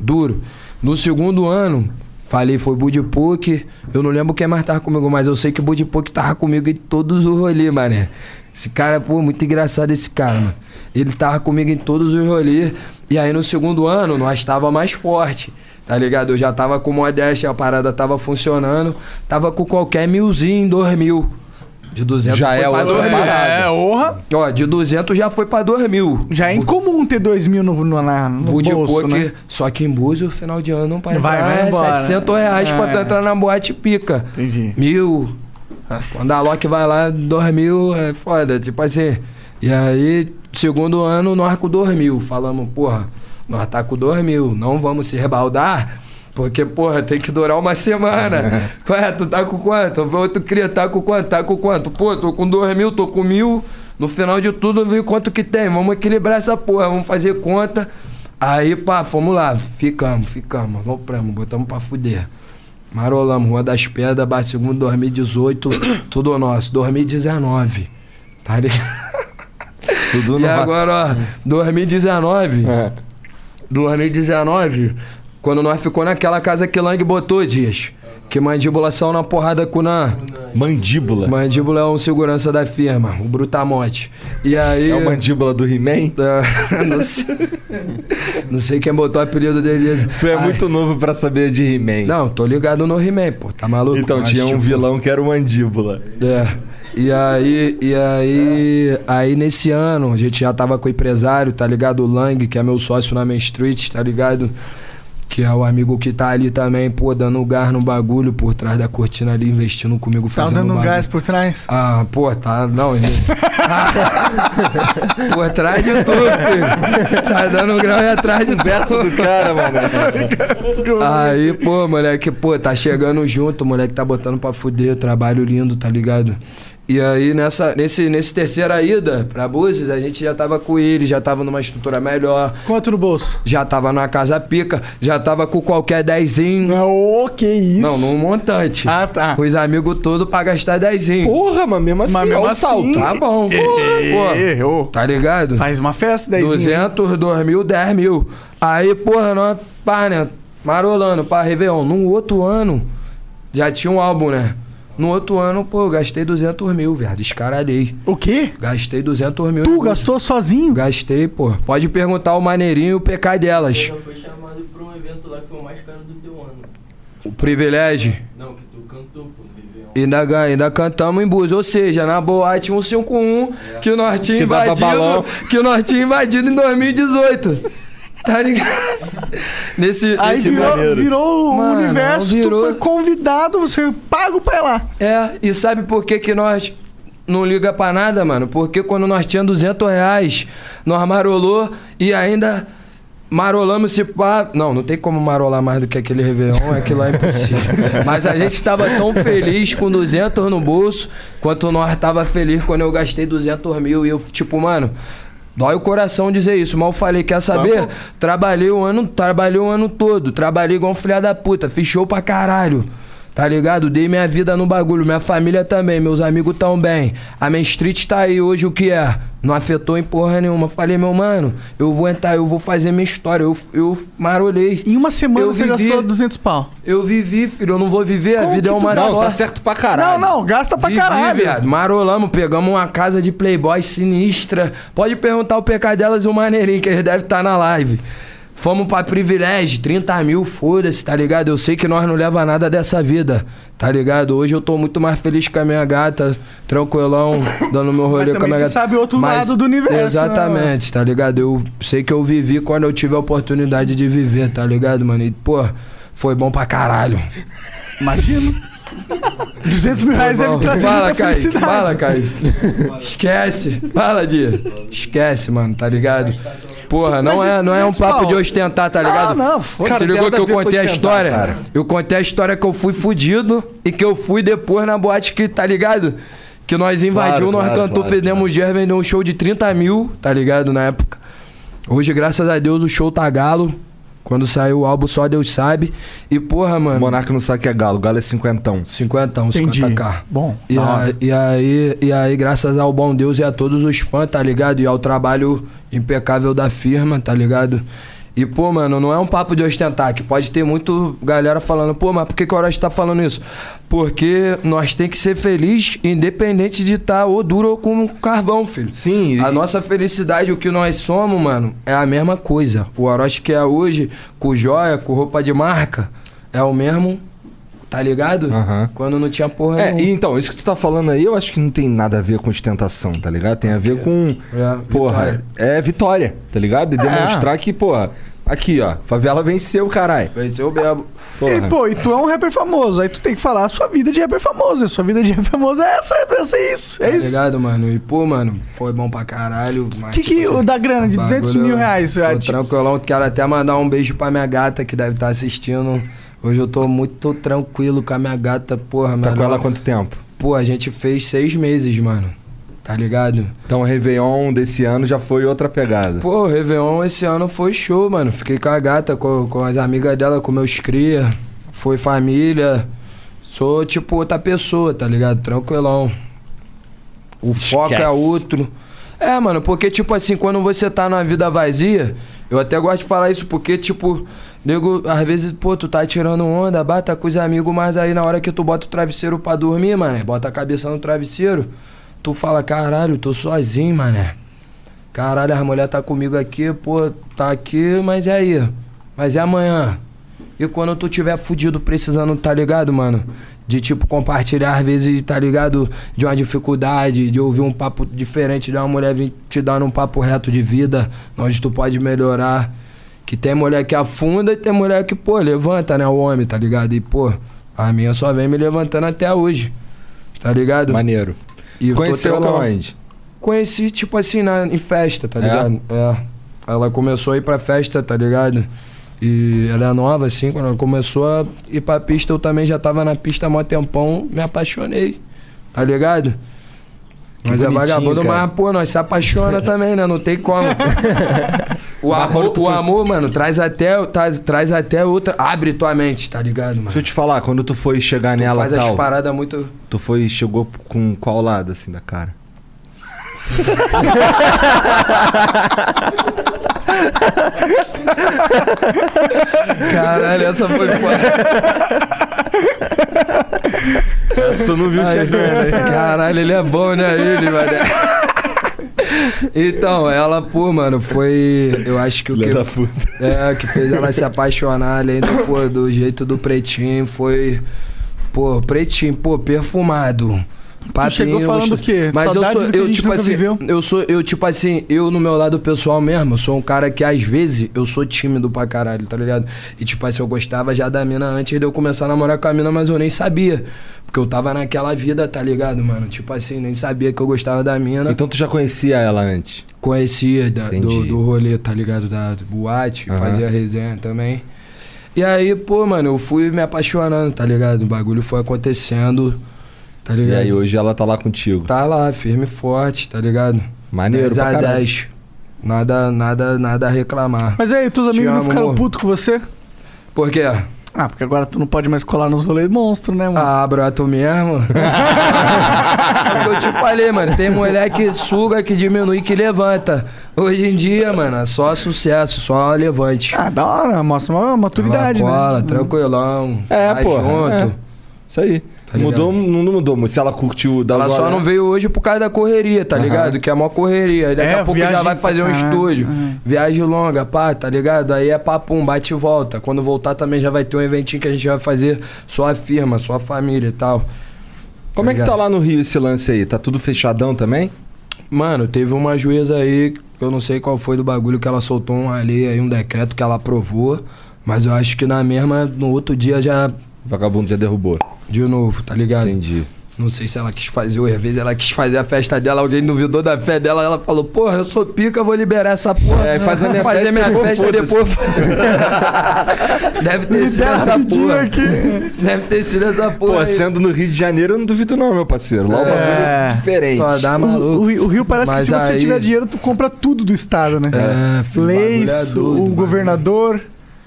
duro. No segundo ano, falei, foi Budipuk. Eu não lembro quem mais tava comigo, mas eu sei que o Budipuk tava comigo em todos os rolês, mané. Esse cara, pô, muito engraçado esse cara, mano. Ele tava comigo em todos os rolês. E aí no segundo ano, nós tava mais forte. Tá ligado? Eu já tava com modéstia, a parada tava funcionando. Tava com qualquer milzinho em 2000. De 200 Já foi é pra outra 2000. parada. É, honra. Ó, de 200 já foi pra 2000. Já é incomum ter dois mil no, no, na, no bolso, Poker, né? só que em Búzios, final de ano, pra Vai, entrar vai é embora, 700 né? reais pra tu É. entrar na boate pica. Entendi. Mil. Quando a Loki vai lá, dois mil, é foda. Tipo assim. E aí, segundo ano, nós com dois mil. Falamos, porra, nós tá com dois mil, não vamos se rebaldar. Porque, porra, tem que durar uma semana. Ué, tu tá com quanto? Outro cria, tá com quanto? Tá com quanto? Pô, tô com dois mil, tô com mil. No final de tudo, eu vi quanto que tem. Vamos equilibrar essa porra, vamos fazer conta. Aí, pá, fomos lá. Ficamos, ficamos, compramos, botamos pra fuder. Marolamos, Rua das Pedras, bate segundo 2018, tudo nosso. 2019. Tá ligado? Tudo E nosso. agora, ó, 2019. É. 2019, quando nós ficou naquela casa que Lang botou, Dias. Que mandíbula saiu na porrada com o Nan. Mandíbula. Mandíbula é um segurança da firma, o Brutamonte. E aí. É o mandíbula do He-Man? É, não, sei, não sei quem botou o apelido dele. Tu é Ai, muito novo pra saber de He-Man. Não, tô ligado no He-Man, pô, tá maluco? Então Mas, tinha um tipo, vilão que era o Mandíbula. É. E aí, e aí, aí nesse ano, a gente já tava com o empresário, tá ligado? O Lang, que é meu sócio na Main Street, tá ligado? Que é o amigo que tá ali também, pô, dando gás no bagulho por trás da cortina ali, investindo comigo, Tá fazendo dando um bagulho. gás por trás. Ah, pô, tá. Não, ele. por trás de tudo, filho. Tá dando grau e atrás de Conversa do cara, mano. Aí, pô, moleque, pô, tá chegando junto, moleque tá botando pra fuder, trabalho lindo, tá ligado? E aí, nessa, nesse, nesse terceira ida pra Búzios, a gente já tava com ele, já tava numa estrutura melhor, Quanto no bolso? já tava numa casa pica, já tava com qualquer dezinho. Ô, que isso? Não, num montante. Ah, tá. Os amigos todos pra gastar dezinho. Porra, mas mesmo assim, Mas mesmo o assim- salto. Tá bom, porra, Ê, ô. pô. Tá ligado? Faz uma festa, 10 200, 2 mil, 10 mil. Aí, porra, nós, pá, né? Marolando, pá, Réveillon. No outro ano, já tinha um álbum, né? No outro ano, pô, eu gastei 200 mil, velho. Descaralhei. O quê? Gastei 200 mil. Tu gastou sozinho? Gastei, pô. Pode perguntar o Maneirinho e o PK delas. Já foi chamado pra um evento lá que foi o mais caro do teu ano. O privilégio. Não, que tu cantou, pô. Ainda, ainda cantamos em Búzios, ou seja, na boate 151 que nós tinha Que dava invadido, balão. que nós tinha invadido em 2018. Tá ligado? Nesse, Aí nesse virou, maneiro. virou o Mano, universo, virou- tu foi convidado, você foi pago pra ir lá. É, e sabe por que que nós não liga pra nada, mano? Porque quando nós tínhamos 200 reais, nós marolou e ainda marolamos esse pá... Não, não tem como marolar mais do que aquele Réveillon, aquilo lá é impossível. Mas a gente tava tão feliz com 200 no bolso, quanto nós tava feliz quando eu gastei 200 mil. E eu, tipo, mano... Dói o coração dizer isso, mas eu falei, quer saber? Trabalhei o ano, trabalhei o ano todo, trabalhei igual um filha da puta, show pra caralho. Tá ligado? Dei minha vida no bagulho, minha família também, meus amigos tão bem. A Main Street tá aí hoje o que é? Não afetou em porra nenhuma. Falei, meu mano, eu vou entrar, eu vou fazer minha história. Eu, eu marolei. Em uma semana Eu você vivi. gastou 200 pau. Eu vivi, filho, eu não vou viver, a Como vida é uma gasta? Não, só. tá certo pra caralho. Não, não, gasta pra Vivi, caralho. viado. Marolamos, pegamos uma casa de playboy sinistra. Pode perguntar o PK delas e o Maneirinho, que eles devem estar na live. Fomos pra privilégio, 30 mil, foda-se, tá ligado? Eu sei que nós não leva nada dessa vida, tá ligado? Hoje eu tô muito mais feliz com a minha gata, tranquilão, dando meu rolê com a minha você gata. sabe outro Mas- lado do universo, né, Exatamente, tá ligado? Eu sei que eu vivi quando eu tive a oportunidade de viver, tá ligado, mano? E, pô, foi bom pra caralho. Imagino. 200 mil reais deve trazer Fala, muita Kaique. felicidade. Fala, Kaique. Esquece. Fala, Dia. Esquece, mano, tá ligado? Porra, não é, não é um 200 papo de ostentar, tá ligado? Ah, não, foda-se. Se ligou que eu contei a história? cara. Eu contei a história que eu fui fudido e que eu fui depois na boate que, tá ligado? Que nós invadiu, Claro, nós claro, cantou, claro, fedemos gerro, vendeu um show de 30 mil, tá ligado? Na época. Hoje, graças a Deus, o show tá galo. Quando saiu o álbum, só Deus sabe. E, porra, O mano. Monarca não sabe que é galo. Galo é cinquentão. 50, Entendi. 50k. Bom, E, a- e aí, e aí, graças ao bom Deus e a todos os fãs, tá ligado? E ao trabalho impecável da firma, tá ligado? E, pô, mano, não é um papo de ostentar, que pode ter muito galera falando, pô, mas por que, que o Orochi tá falando isso? Porque nós tem que ser feliz, independente de estar ou duro ou com carvão, filho. Sim. A e- nossa felicidade, o que nós somos, mano, é a mesma coisa. O Orochi que é hoje, com joia, com roupa de marca, é o mesmo, tá ligado? Aham. Quando não tinha porra É, nenhuma. e então, isso que tu tá falando aí, eu acho que não tem nada a ver com ostentação, tá ligado? Tem a ver com. É, porra, vitória. é vitória, tá ligado? E demonstrar que, porra, aqui, ó, favela venceu, caralho. Venceu o Bebo. Porra. E, pô, e tu é um rapper famoso, aí tu tem que falar a sua vida de rapper famoso. A sua vida de rapper famoso é essa, é essa, é isso. É Tá isso. ligado, mano? E, pô, mano, foi bom pra caralho. O que, que o da grana de 200 mil reais? Tô ah, tipo, tranquilão, quero até mandar um beijo pra minha gata que deve estar assistindo. Hoje eu tô muito tranquilo com a minha gata, porra, Tá melhor- com ela há quanto tempo? Pô, a gente fez seis meses, mano. Tá ligado? Então o Réveillon desse ano já foi outra pegada. Pô, o Réveillon esse ano foi show, mano. Fiquei com a gata, com, com as amigas dela, com meus cria. Foi família. Sou tipo outra pessoa, tá ligado? Tranquilão. O foco é Esquece. outro. É, mano, porque tipo assim, quando você tá numa vida vazia, eu até gosto de falar isso porque, tipo, nego, às vezes, pô, tu tá tirando onda, bata com os amigos, mas aí na hora que tu bota o travesseiro pra dormir, mano, bota a cabeça no travesseiro, tu fala, caralho, tô sozinho, mané. Caralho, a mulher tá comigo aqui, pô, tá aqui, mas e aí? Mas e amanhã? E quando tu tiver fudido precisando, tá ligado, mano? De tipo compartilhar, às vezes, tá ligado? De uma dificuldade, de ouvir um papo diferente de uma mulher vir te dando um papo reto de vida, onde tu pode melhorar. Que tem mulher que afunda e tem mulher que, pô, levanta, né? O homem, tá ligado? E, pô, a minha só vem me levantando até hoje. Tá ligado? Maneiro. E Conheceu ela onde? Conheci, tipo assim, na, em festa, tá É? ligado? É. Ela começou a ir pra festa, tá ligado? E ela é nova, assim, quando ela começou a ir pra pista, eu também já tava na pista há mó tempão, me apaixonei, tá ligado? Que mas é vagabundo, cara. mas, pô, nós se apaixona também, né? Não tem como. o, amor, o amor, mano, traz até, traz, traz até outra. Abre tua mente, tá ligado, mano? Deixa eu te falar, quando tu foi chegar Tu nela faz e as tal, paradas muito. tu foi chegou com qual lado assim da cara? Caralho, essa foi foda. Essa tu não viu chegando, hein? Caralho, ele é bom, né? Ele, mano. Então, ela, pô, mano, foi. Eu acho que o que. puta. É, que fez ela se apaixonar, além do, pô, do jeito do pretinho, foi. Pô, pretinho, pô, perfumado. Papinho, chegou falando gostoso. o quê? Mas eu Saudade sou, do que a eu tipo nunca assim, viveu? eu sou, eu tipo assim, eu no meu lado pessoal mesmo, eu sou um cara que às vezes eu sou tímido pra caralho, tá ligado? E tipo assim, eu gostava já da mina antes de eu começar a namorar com a mina, mas eu nem sabia. Porque eu tava naquela vida, tá ligado, mano? Tipo assim, nem sabia que eu gostava da mina. Então tu já conhecia ela antes? Conhecia da- do, do rolê, tá ligado? Da do boate, Aham. fazia resenha também. E aí, pô, mano, eu fui me apaixonando, tá ligado? O bagulho foi acontecendo, tá E ligado? aí hoje ela tá lá contigo. Tá lá, firme e forte, tá ligado? Maneiro 10 pra a caralho. 10. Nada, nada, nada a reclamar. Mas aí, teus Te amigos não amo, ficaram putos com você? Por quê? Ah, porque agora tu não pode mais colar nos rolês monstro, né, mano? Ah, broto mesmo. é o que eu te falei, mano. Tem mulher que suga, que diminui, que levanta. Hoje em dia, mano, é só sucesso, só levante. Ah, da hora, mostra uma maturidade, Ela cola, né? tranquilão. É, porra, junto. é. Isso aí. Tá mudou, não, não mudou, mas se ela curtiu da Ela só não veio hoje por causa da correria, tá Aham. ligado? Que é uma correria. Aí daqui É, a pouco já viagem vai fazer um caralho. estúdio. Uhum. Viagem longa, pá, tá ligado? Aí é papum, bate e volta. Quando voltar também já vai ter um eventinho que a gente vai fazer só a firma, só a família e tal. Como é que tá lá no Rio esse lance aí? Tá tudo fechadão também? Mano, teve uma juíza aí, que eu não sei qual foi do bagulho que ela soltou uma lei aí, um decreto que ela aprovou. Mas eu acho que na mesma, no outro dia já. Vagabundo já derrubou. De novo, tá ligado? Entendi. Não sei se ela quis fazer, ou às vezes ela quis fazer a festa dela, alguém duvidou da fé dela, ela falou, porra, eu sou pica, vou liberar essa porra. É, faz a minha fazer festa minha festa depois. Deve ter sido essa porra. aqui. Deve ter sido essa porra. Pô, aí. sendo no Rio de Janeiro, eu não duvido não, meu parceiro. Lá o bagulho é É. diferente. Só dá O, maluco. o Rio- o Rio parece Mas que se você aí- tiver dinheiro, tu compra tudo do estado, né? É, Leis, é doido, o mano. governador,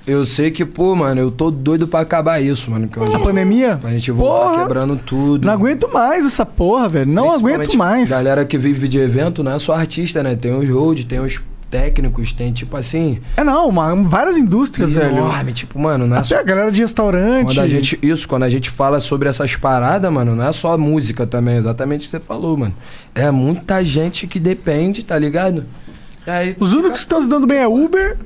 Eu sei que, pô, mano, eu tô doido pra acabar isso, mano. Que a pandemia. A gente voltar Porra. quebrando tudo. Não aguento mais essa porra, velho. Não aguento mais. Galera que vive de evento não é só artista, né? Tem os road, tem os técnicos, tem tipo assim. É não, uma- várias indústrias, velho. Enorme, tipo, mano, não é Até só. a galera de restaurante. Quando a gente, isso, quando a gente fala sobre essas paradas, mano, não é só música também, exatamente o que você falou, mano. É muita gente que depende, tá ligado? Aí, Os únicos que estão se dando bem é Uber,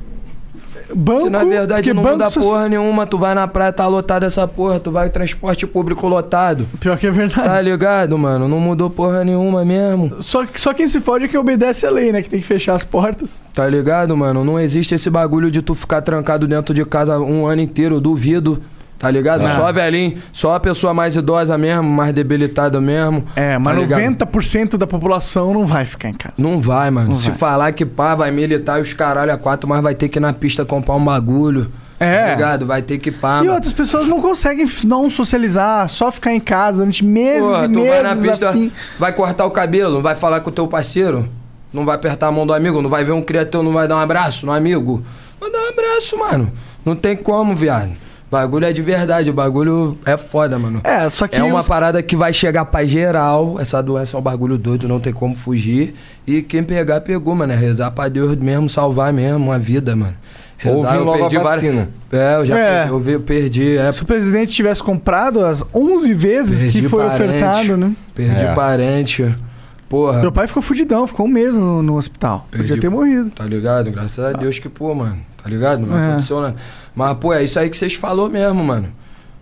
banco. que na verdade não banco muda porra nenhuma, tu vai na praia, tá lotado essa porra, tu vai transporte público lotado. Pior que é verdade. Tá ligado, mano? Não mudou porra nenhuma mesmo. Só, só quem se fode é que obedece a lei, né? Que tem que fechar as portas. Tá ligado, mano? Não existe esse bagulho de tu ficar trancado dentro de casa um ano inteiro, duvido. Tá ligado? Não. Só velhinho, só a pessoa mais idosa mesmo, mais debilitada mesmo. É, mas tá ligado? 90% da população não vai ficar em casa. Não vai, mano. Não Se vai. falar que pá, vai militar e os caralho a quatro, mas vai ter que ir na pista comprar um bagulho. É. Tá ligado? Vai ter que pá, E mano. outras pessoas não conseguem não socializar, só ficar em casa durante meses Porra, e tu vai na meses pista, fim. vai cortar o cabelo, não vai falar com o teu parceiro, não vai apertar a mão do amigo, não vai ver um cria teu, não vai dar um abraço no amigo. Vai dar um abraço, mano. Não tem como, viado. Bagulho é de verdade, o bagulho é foda, mano. É, só que É uma os- parada que vai chegar pra geral. Essa doença é um bagulho doido, não tem como fugir. E quem pegar, pegou, mano. É rezar pra Deus mesmo, salvar mesmo a vida, mano. Ou vir logo a várias- vacina. É, eu já É. perdi, eu vi- eu perdi, é, Se o presidente tivesse comprado as 11 vezes Perdi que foi parente. ofertado, né? perdi É. parente. Porra. Meu pai ficou fudidão, ficou um mês no, no hospital. Perdi- Podia ter morrido. Tá ligado? Graças a Deus que, pô, mano. Tá ligado? Não É. aconteceu nada. Mas, pô, é isso aí que vocês falou mesmo, mano.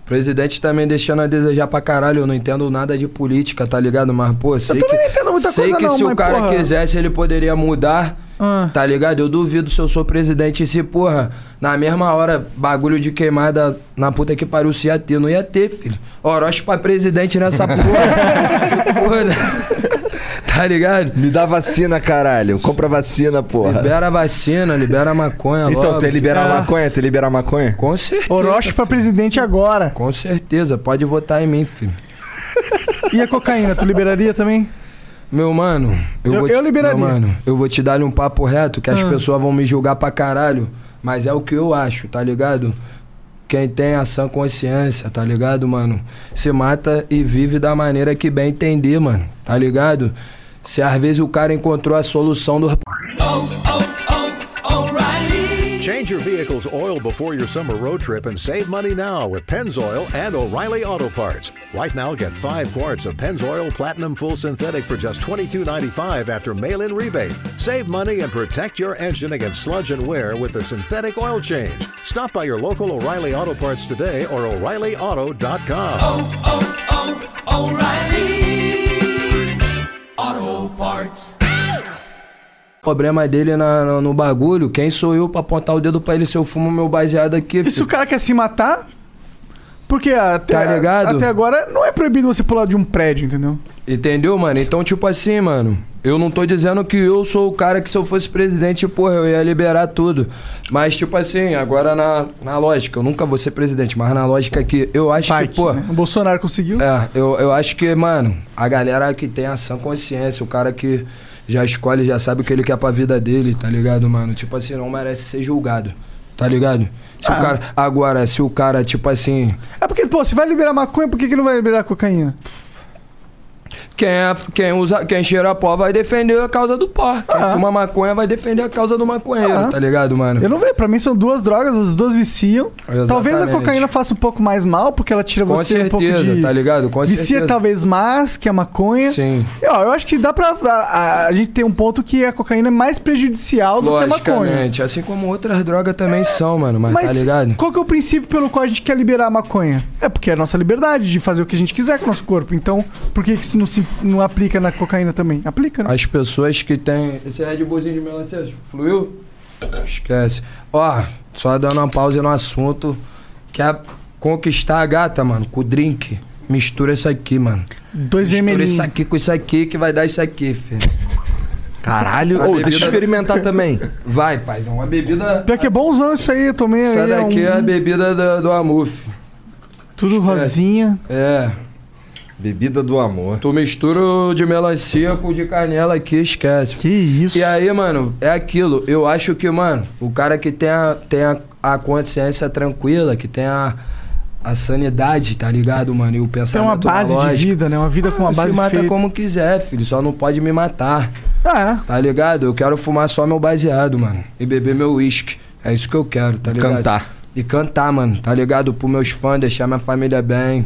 O presidente também deixando a desejar pra caralho. Eu não entendo nada de política, tá ligado? Mas, pô, sei que. sei que não, se o cara porra. quisesse, ele poderia mudar. Ah. Tá ligado? Eu duvido se eu sou presidente e se, porra, na mesma hora, bagulho de queimada na puta que pariu se ia ter. Não ia ter, filho. Orochi pra presidente nessa porra. porra. Tá ligado? Me dá vacina, caralho. Compra vacina, porra. Libera a vacina, libera a maconha Então, logo. tem liberar Ah. maconha? Tem liberar maconha? Com certeza. Orochi pra presidente agora. Com certeza, pode votar em mim, filho. E a cocaína, tu liberaria também? Meu mano, eu, Eu- vou te, eu liberaria. Meu mano, eu vou te dar um papo reto que as Ah. pessoas vão me julgar pra caralho, mas é o que eu acho, tá ligado? Quem tem ação consciência, tá ligado, mano? Se mata e vive da maneira que bem entender, mano, tá ligado? Se às vezes o cara encontrou a solução do Change your vehicle's oil before your summer road trip and save money now with Pennzoil and O'Reilly Auto Parts. Right now, get five quarts of Pennzoil Platinum Full Synthetic for just $22.95 after mail in rebate. Save money and protect your engine against sludge and wear with the synthetic oil change. Stop by your local O'Reilly Auto Parts today or O'ReillyAuto.com. problema dele na- no, no bagulho, quem sou eu pra apontar o dedo pra ele se eu fumo meu baseado aqui, E se o filho? cara quer se matar? Porque até, Tá ligado? até agora não é proibido você pular de um prédio, entendeu? Entendeu, mano? Então, tipo assim, mano, eu não tô dizendo que eu sou o cara que se eu fosse presidente, porra, eu ia liberar tudo. Mas, tipo assim, agora na, na lógica, eu nunca vou ser presidente, mas na lógica que eu acho que, pô. né? O Bolsonaro conseguiu. É, eu, eu acho que, mano, a galera que tem ação consciência, o cara que já escolhe, já sabe o que ele quer pra vida dele, tá ligado, mano? Tipo assim, não merece ser julgado, tá ligado? Se Ah. o cara. Agora, se o cara, tipo assim. É porque, pô, se vai liberar maconha, por que, que não vai liberar cocaína? Quem, é- quem, usa, quem cheira pó vai defender a causa do pó. Quem Ah. fuma maconha vai defender a causa do maconheiro, Ah. tá ligado, mano? Eu não vejo, pra mim são duas drogas, as duas viciam. Exatamente. Talvez a cocaína faça um pouco mais mal, porque ela tira Com você um pouco certeza, de... tá ligado? Com Vicia certeza. talvez mais que a maconha. Sim. E, ó, eu acho que dá pra... A, a- a gente tem um ponto que a cocaína é mais prejudicial do que a maconha. Assim como outras drogas também são, mano. Mas, Mas tá ligado? qual que é o princípio pelo qual a gente quer liberar a maconha? É porque é a nossa liberdade de fazer o que a gente quiser com o nosso corpo. Então, por que que isso não, se, não aplica na cocaína também? Aplica, né? As pessoas que têm. Esse Red Bullzinho de melancia fluiu? Esquece. Ó, só dando uma pausa no assunto. Quer conquistar a gata, mano, com o drink. mistura isso aqui, mano. Dois Mistura vermelhinhos. isso aqui com isso aqui que vai dar isso aqui, filho. Caralho. A Ô, bebida- deixa eu experimentar também. Vai, paizão. Uma bebida. Pior que é bonzão isso aí, eu tomei Essa aí. daqui é a um- bebida do, do filho. Tudo rosinha. É. Bebida do amor. Tu mistura o de melancia com o de canela aqui, esquece. Que isso. E aí, mano, é aquilo. Eu acho que, mano, o cara que tem a, tem a, a consciência tranquila, que tem a, a sanidade, tá ligado, mano? E o Tem pensamento uma base de lógico. vida, né? Uma vida com uma Se base mata feita. como quiser, filho. Só não pode me matar. É. Tá ligado? Eu quero fumar só meu baseado, mano. E beber meu uísque. É isso que eu quero, tá ligado? Cantar. E cantar, mano. Tá ligado? Pros meus fãs, deixar minha família bem.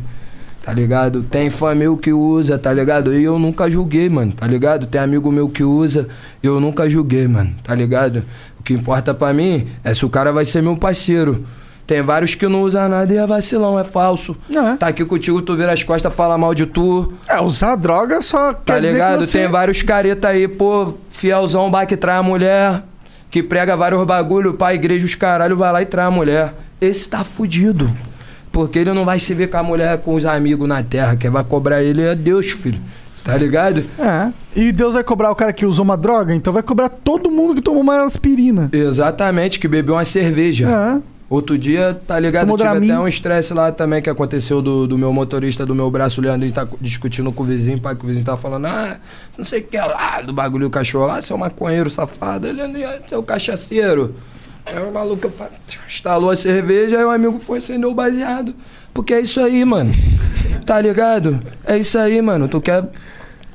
Tá ligado? Tem família que usa, tá ligado? E eu nunca julguei, mano. Tá ligado? Tem amigo meu que usa. E eu nunca julguei, mano. Tá ligado? O que importa pra mim é se o cara vai ser meu parceiro. Tem vários que não usam nada e é vacilão, é falso. Tá aqui contigo, tu vira as costas, fala mal de tu. É, usar droga só Tá ligado? que você... Tem vários careta aí, pô, fielzão, vai que trai a mulher, que prega vários bagulho pra igreja, os caralho, vai lá e trai a mulher. Esse tá fudido. Porque ele não vai se ver com a mulher, com os amigos na terra. Quem vai cobrar ele é Deus, filho. Tá ligado? É. E Deus vai cobrar o cara que usou uma droga, então vai cobrar todo mundo que tomou uma aspirina. Exatamente, que bebeu uma cerveja. É. Outro dia, tá ligado? Tomou Tive até um estresse lá também que aconteceu do, do meu motorista do meu braço, o Leandrinho tá discutindo com o vizinho, pai, que o vizinho tá falando, ah, não sei o que lá, do bagulho do cachorro lá, seu maconheiro safado, ele é seu cachaceiro. Aí o maluco instalou a cerveja, aí o amigo foi acender o baseado. Porque é isso aí, mano. Tá ligado? É isso aí, mano. Tu quer.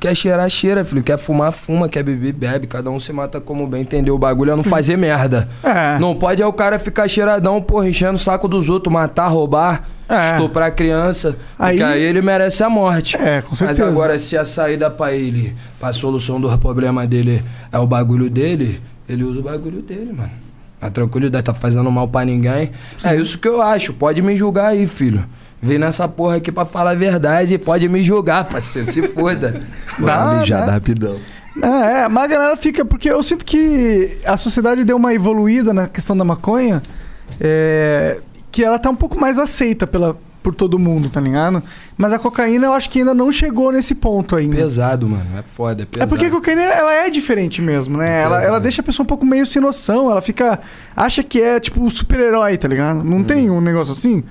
Quer cheirar, cheira, filho. Quer fumar, fuma. Quer beber, bebe. Cada um se mata como bem, entendeu? O bagulho é não fazer merda. É. Não pode é o cara ficar cheiradão, porra, enchendo o saco dos outros, matar, roubar, É. estuprar criança. Aí- Porque aí ele merece a morte. É, com Mas certeza. agora, se a saída pra ele, pra solução do problema dele é o bagulho dele, ele usa o bagulho dele, mano. A tranquilidade, tá fazendo mal pra ninguém. É isso que eu acho. Pode me julgar aí, filho. Vem nessa porra aqui pra falar a verdade e pode me julgar, parceiro. Se foda. Dá, mijada né? rapidão. É, é, mas a galera fica. Porque eu sinto que a sociedade deu uma evoluída na questão da maconha. é, que ela tá um pouco mais aceita pela, por todo mundo, tá ligado? Mas a cocaína eu acho que ainda não chegou nesse ponto ainda. Pesado, mano. É foda, é É pesado. porque a cocaína ela é diferente mesmo, né? Ela, Pesado. ela deixa a pessoa um pouco meio sem noção. Ela fica. Acha que é tipo super-herói, tá ligado? Não Uhum. tem um negócio assim?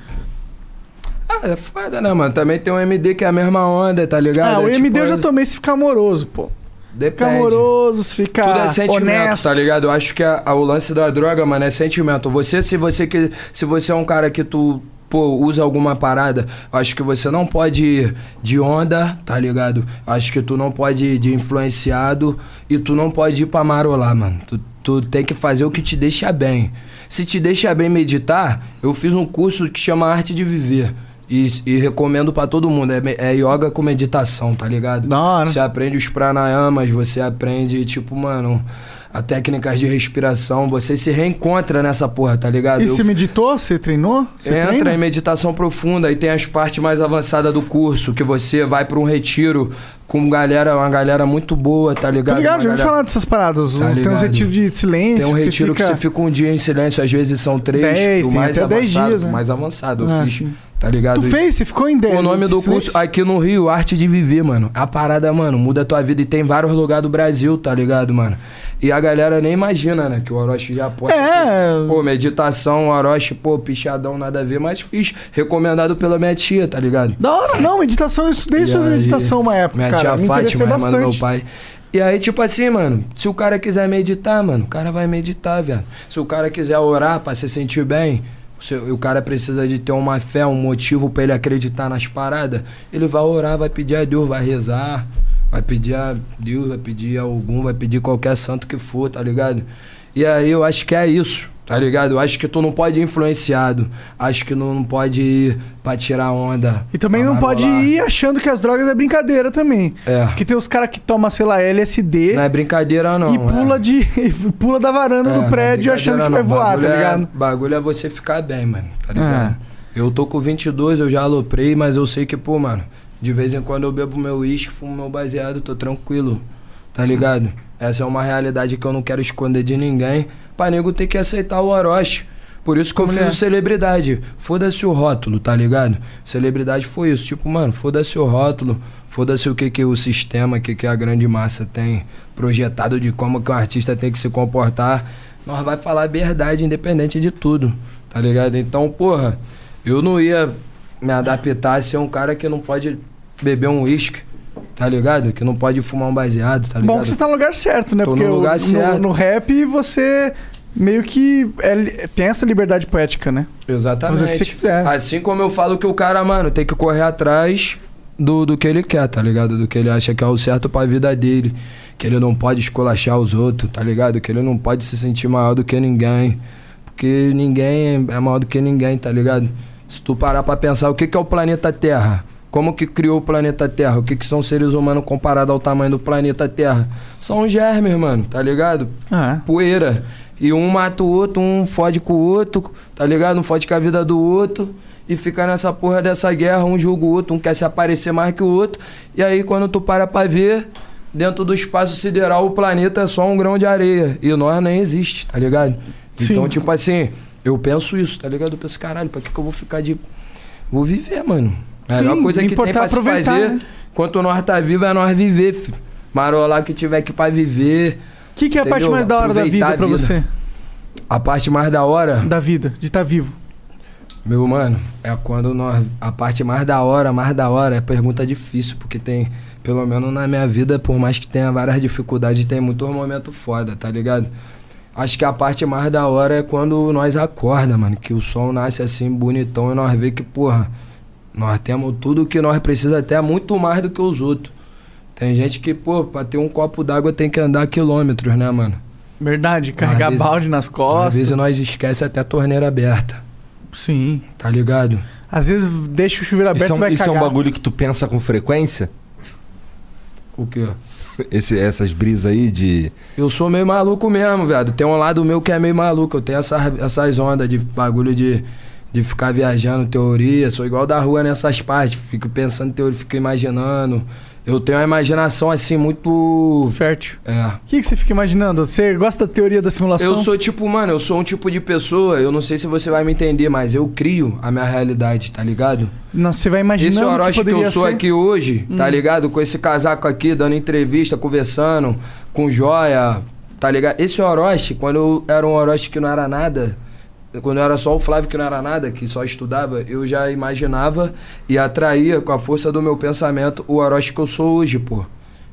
Ah, é foda, né, mano? Também tem um MD que é a mesma onda, tá ligado? ah, o É MD eu tipo, já tomei se ficar amoroso, pô. Depende. amoroso, se ficar. Tudo é sentimento, honesto. tá ligado? Eu acho que a- a- o lance da droga, mano, é sentimento. Você, se você que, se você é um cara que tu pô, usa alguma parada, acho que você não pode ir de onda, tá ligado? Acho que tu não pode ir de influenciado e tu não pode ir pra marolar, mano. Tu, tu tem que fazer o que te deixa bem. Se te deixa bem meditar, eu fiz um curso que chama Arte de Viver. E, e recomendo pra todo mundo. É, é yoga com meditação, tá ligado? Da hora. Você aprende os pranayamas, você aprende, tipo, mano, a técnicas de respiração. Você se reencontra nessa porra, tá ligado? E Eu- você meditou? Você treinou? Você Entra treina? em meditação profunda e tem as partes mais avançadas do curso, que você vai pra um retiro com galera, uma galera muito boa, tá ligado? Tô ligado, já galera- falar dessas paradas. Tá tem uns retiros de silêncio. Tem um que retiro que você fica um dia em silêncio, às vezes são três. Dez, o mais avançado, dias, né? mais avançado eu Ah, fiz. sim. Tá ligado? Tu E- fez? Você ficou em 10? o nome do silêncio? curso aqui no Rio, Arte de Viver, mano. A parada, mano, muda a tua vida e tem vários lugares do Brasil, tá ligado, mano? E a galera nem imagina, né? Que o Orochi já pode. É. Pô, meditação, Orochi, pô, pichadão, nada a ver, mas fiz. Recomendado pela minha tia, tá ligado? Da hora, não, meditação, eu estudei E sobre aí, meditação uma época, Minha cara. tia Fátima, irmã do meu pai. E aí, tipo assim, mano, se o cara quiser meditar, mano, o cara vai meditar, velho. Se o cara quiser orar pra se sentir bem, o cara precisa de ter uma fé, um motivo pra ele acreditar nas paradas, ele vai orar, vai pedir a Deus, vai rezar, vai pedir a Deus, vai pedir a algum, vai pedir qualquer santo que for, tá ligado? E aí eu acho que é isso, tá ligado? Eu acho que tu não pode ir influenciado, acho que não, não pode ir pra tirar onda. E também não pode ir achando que as drogas é brincadeira também. É. Porque tem os caras que tomam, sei lá, LSD Não é brincadeira, não. e pula, de, pula da varanda É, do é prédio achando que vai não. voar, Bagulho tá é- ligado? bagulho é você ficar bem, mano. Tá ligado? É. Eu tô com 22, eu já aloprei, mas eu sei que, pô, mano, de vez em quando eu bebo meu uísque, fumo meu baseado, tô tranquilo. Tá ligado? Essa é uma realidade que eu não quero esconder de ninguém. Pra nego ter que aceitar o Orochi. Por isso que eu Mulher. fiz o celebridade. Foda-se o rótulo, tá ligado? Celebridade foi isso. Tipo, mano, foda-se o rótulo. Foda-se o que, que o sistema, o que, que a grande massa tem projetado de como que um artista tem que se comportar. Nós vai falar a verdade, independente de tudo, tá ligado? Então, porra, eu não ia me adaptar a ser um cara que não pode beber um uísque, tá ligado? Que não pode fumar um baseado, tá ligado? Bom que você tá no lugar certo, né? Tô Porque no lugar o- certo. no rap você meio que é- tem essa liberdade poética, né? Exatamente. Fazer o que você quiser. Assim como eu falo que o cara, mano, tem que correr atrás do, do que ele quer, tá ligado? Do que ele acha que é o certo pra vida dele. Que ele não pode esculachar os outros, tá ligado? Que ele não pode se sentir maior do que ninguém. Porque ninguém é maior do que ninguém, tá ligado? Se tu parar pra pensar, o que, que é o planeta Terra? Como que criou o planeta Terra? O que, que são seres humanos comparados ao tamanho do planeta Terra? São germes, mano, tá ligado? Ah, poeira. E um mata o outro, um fode com o outro, tá ligado? Um fode com a vida do outro. E fica nessa porra dessa guerra, um julga o outro, um quer se aparecer mais que o outro. E aí quando tu para pra ver, dentro do espaço sideral, o planeta é só um grão de areia. E nós nem existe, tá ligado? Sim. Então, tipo assim, eu penso isso, tá ligado? Eu penso, caralho, pra que, que eu vou ficar de. Vou viver, mano. A melhor Sim, coisa que tem pra se fazer, né? enquanto nós tá vivo, é nós viver, filho. Marolar que tiver que pra viver. O que, que é a parte mais da hora da vida pra vida. você? A parte mais da hora, Da vida, de estar vivo. meu mano, é quando nós. A parte mais da hora, mais da hora, é pergunta difícil, porque tem. Pelo menos na minha vida, por mais que tenha várias dificuldades, tem muito momento foda, tá ligado? Acho que a parte mais da hora é quando nós acorda, mano. Que o sol nasce assim, bonitão, e nós vê que, porra, nós temos tudo que nós precisamos, até muito mais do que os outros. Tem gente que, pô, pra ter um copo d'água tem que andar quilômetros, né, mano? Verdade, carregar Às vezes- balde nas Às costas. vezes nós esquece até a torneira aberta, Sim. tá ligado? Às vezes deixa o chuveiro aberto Isso, é um, vai isso é um cagar. bagulho que tu pensa com frequência? O quê? Esse, essas brisas aí de. Eu sou meio maluco mesmo, viado. Tem um lado meu que é meio maluco. Eu tenho essas, essas ondas de bagulho de, de ficar viajando teoria. Sou igual da rua nessas partes. Fico pensando em teoria, fico imaginando. Eu tenho uma imaginação assim muito. Fértil. É. O que, que você fica imaginando? Você gosta da teoria da simulação? Eu sou tipo, mano, eu sou um tipo de pessoa, eu não sei se você vai me entender, mas eu crio a minha realidade, tá ligado? Não, você vai imaginando Esse Orochi que, poderia eu sou ser. aqui hoje, tá Hum. ligado? Com esse casaco aqui, dando entrevista, conversando, com joia, tá ligado? Esse Orochi, quando eu era um Orochi que não era nada, quando eu era só o Flávio que não era nada, que só estudava, eu já imaginava e atraía com a força do meu pensamento o Orochi que eu sou hoje, pô.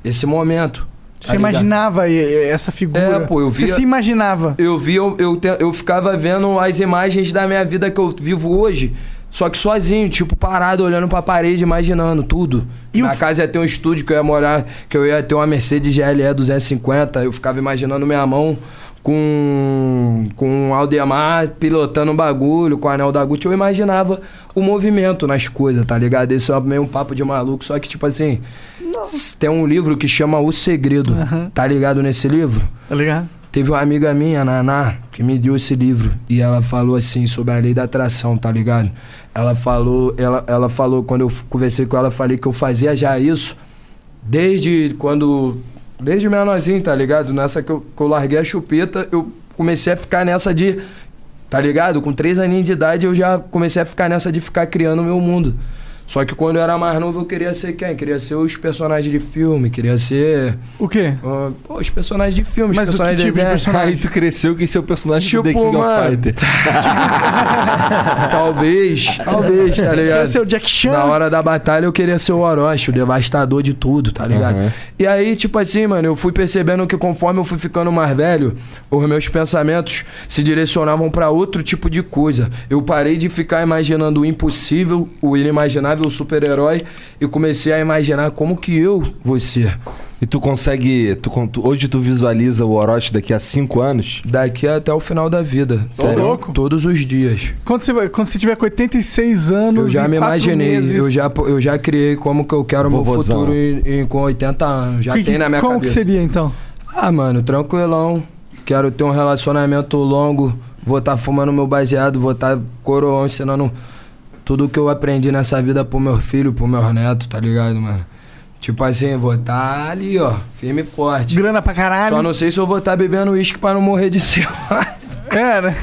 Esse momento. tá Você ligado? imaginava essa figura? É, pô, eu Você via- se imaginava? Eu vi, eu, eu, te- eu ficava vendo as imagens da minha vida que eu vivo hoje, só que sozinho, tipo, parado, olhando pra parede, imaginando tudo. E o Na f- casa ia ter um estúdio que eu ia morar, que eu ia ter uma Mercedes GLE 250, eu ficava imaginando minha mão com, com o Aldemar pilotando um bagulho, com o anel da Gucci, eu imaginava o movimento nas coisas, tá ligado? Esse é meio um papo de maluco, só que, tipo assim, tem um livro que chama O Segredo, tá ligado nesse livro? Tá ligado? Teve uma amiga minha, Naná, que me deu esse livro. E ela falou assim sobre a lei da atração, tá ligado? Ela falou, ela, ela falou, quando eu conversei com ela, falei que eu fazia já isso desde quando. Desde menorzinho, tá ligado? Nessa que eu, que eu larguei a chupeta, eu comecei a ficar nessa de. Tá ligado? Com três aninhos de idade eu já comecei a ficar nessa de ficar criando o meu mundo. Só que quando eu era mais novo eu queria ser quem? Queria ser os personagens de filme, queria ser. O quê? ah, pô, os personagens de filme, os Mas o que personagens tipo de desenho. personagem? Aí tu cresceu que seu personagem Tipo, do The King mano. of Fighter. talvez, talvez, tá Você quer ligado? ser o Jack Chan? Na hora da batalha eu queria ser o Orochi, o devastador de tudo, tá ligado? Aham. E aí, tipo assim, mano, eu fui percebendo que conforme eu fui ficando mais velho, os meus pensamentos se direcionavam pra outro tipo de coisa. Eu parei de ficar imaginando o impossível, o inimaginável, o super-herói e comecei a imaginar como que eu vou ser. E tu consegue. Tu, hoje tu visualiza o Orochi daqui a cinco anos? Daqui até o final da vida. Ô, Sério? louco. Todos os dias. Quando você, quando você tiver com 86 anos Eu já e me imaginei, meses, eu já, eu já criei como que eu quero o meu futuro em- em- com 80 anos. Já que- tem na minha como cabeça. que seria então? Ah, mano, tranquilão. Quero ter um relacionamento longo. Vou estar fumando meu baseado, vou estar coroão ensinando tudo que eu aprendi nessa vida pro meu filho, pro meu neto, tá ligado, mano? Tipo assim, vou estar ali, ó, firme e forte. Grana pra caralho. Só não sei se eu vou estar bebendo uísque pra não morrer de. É, né?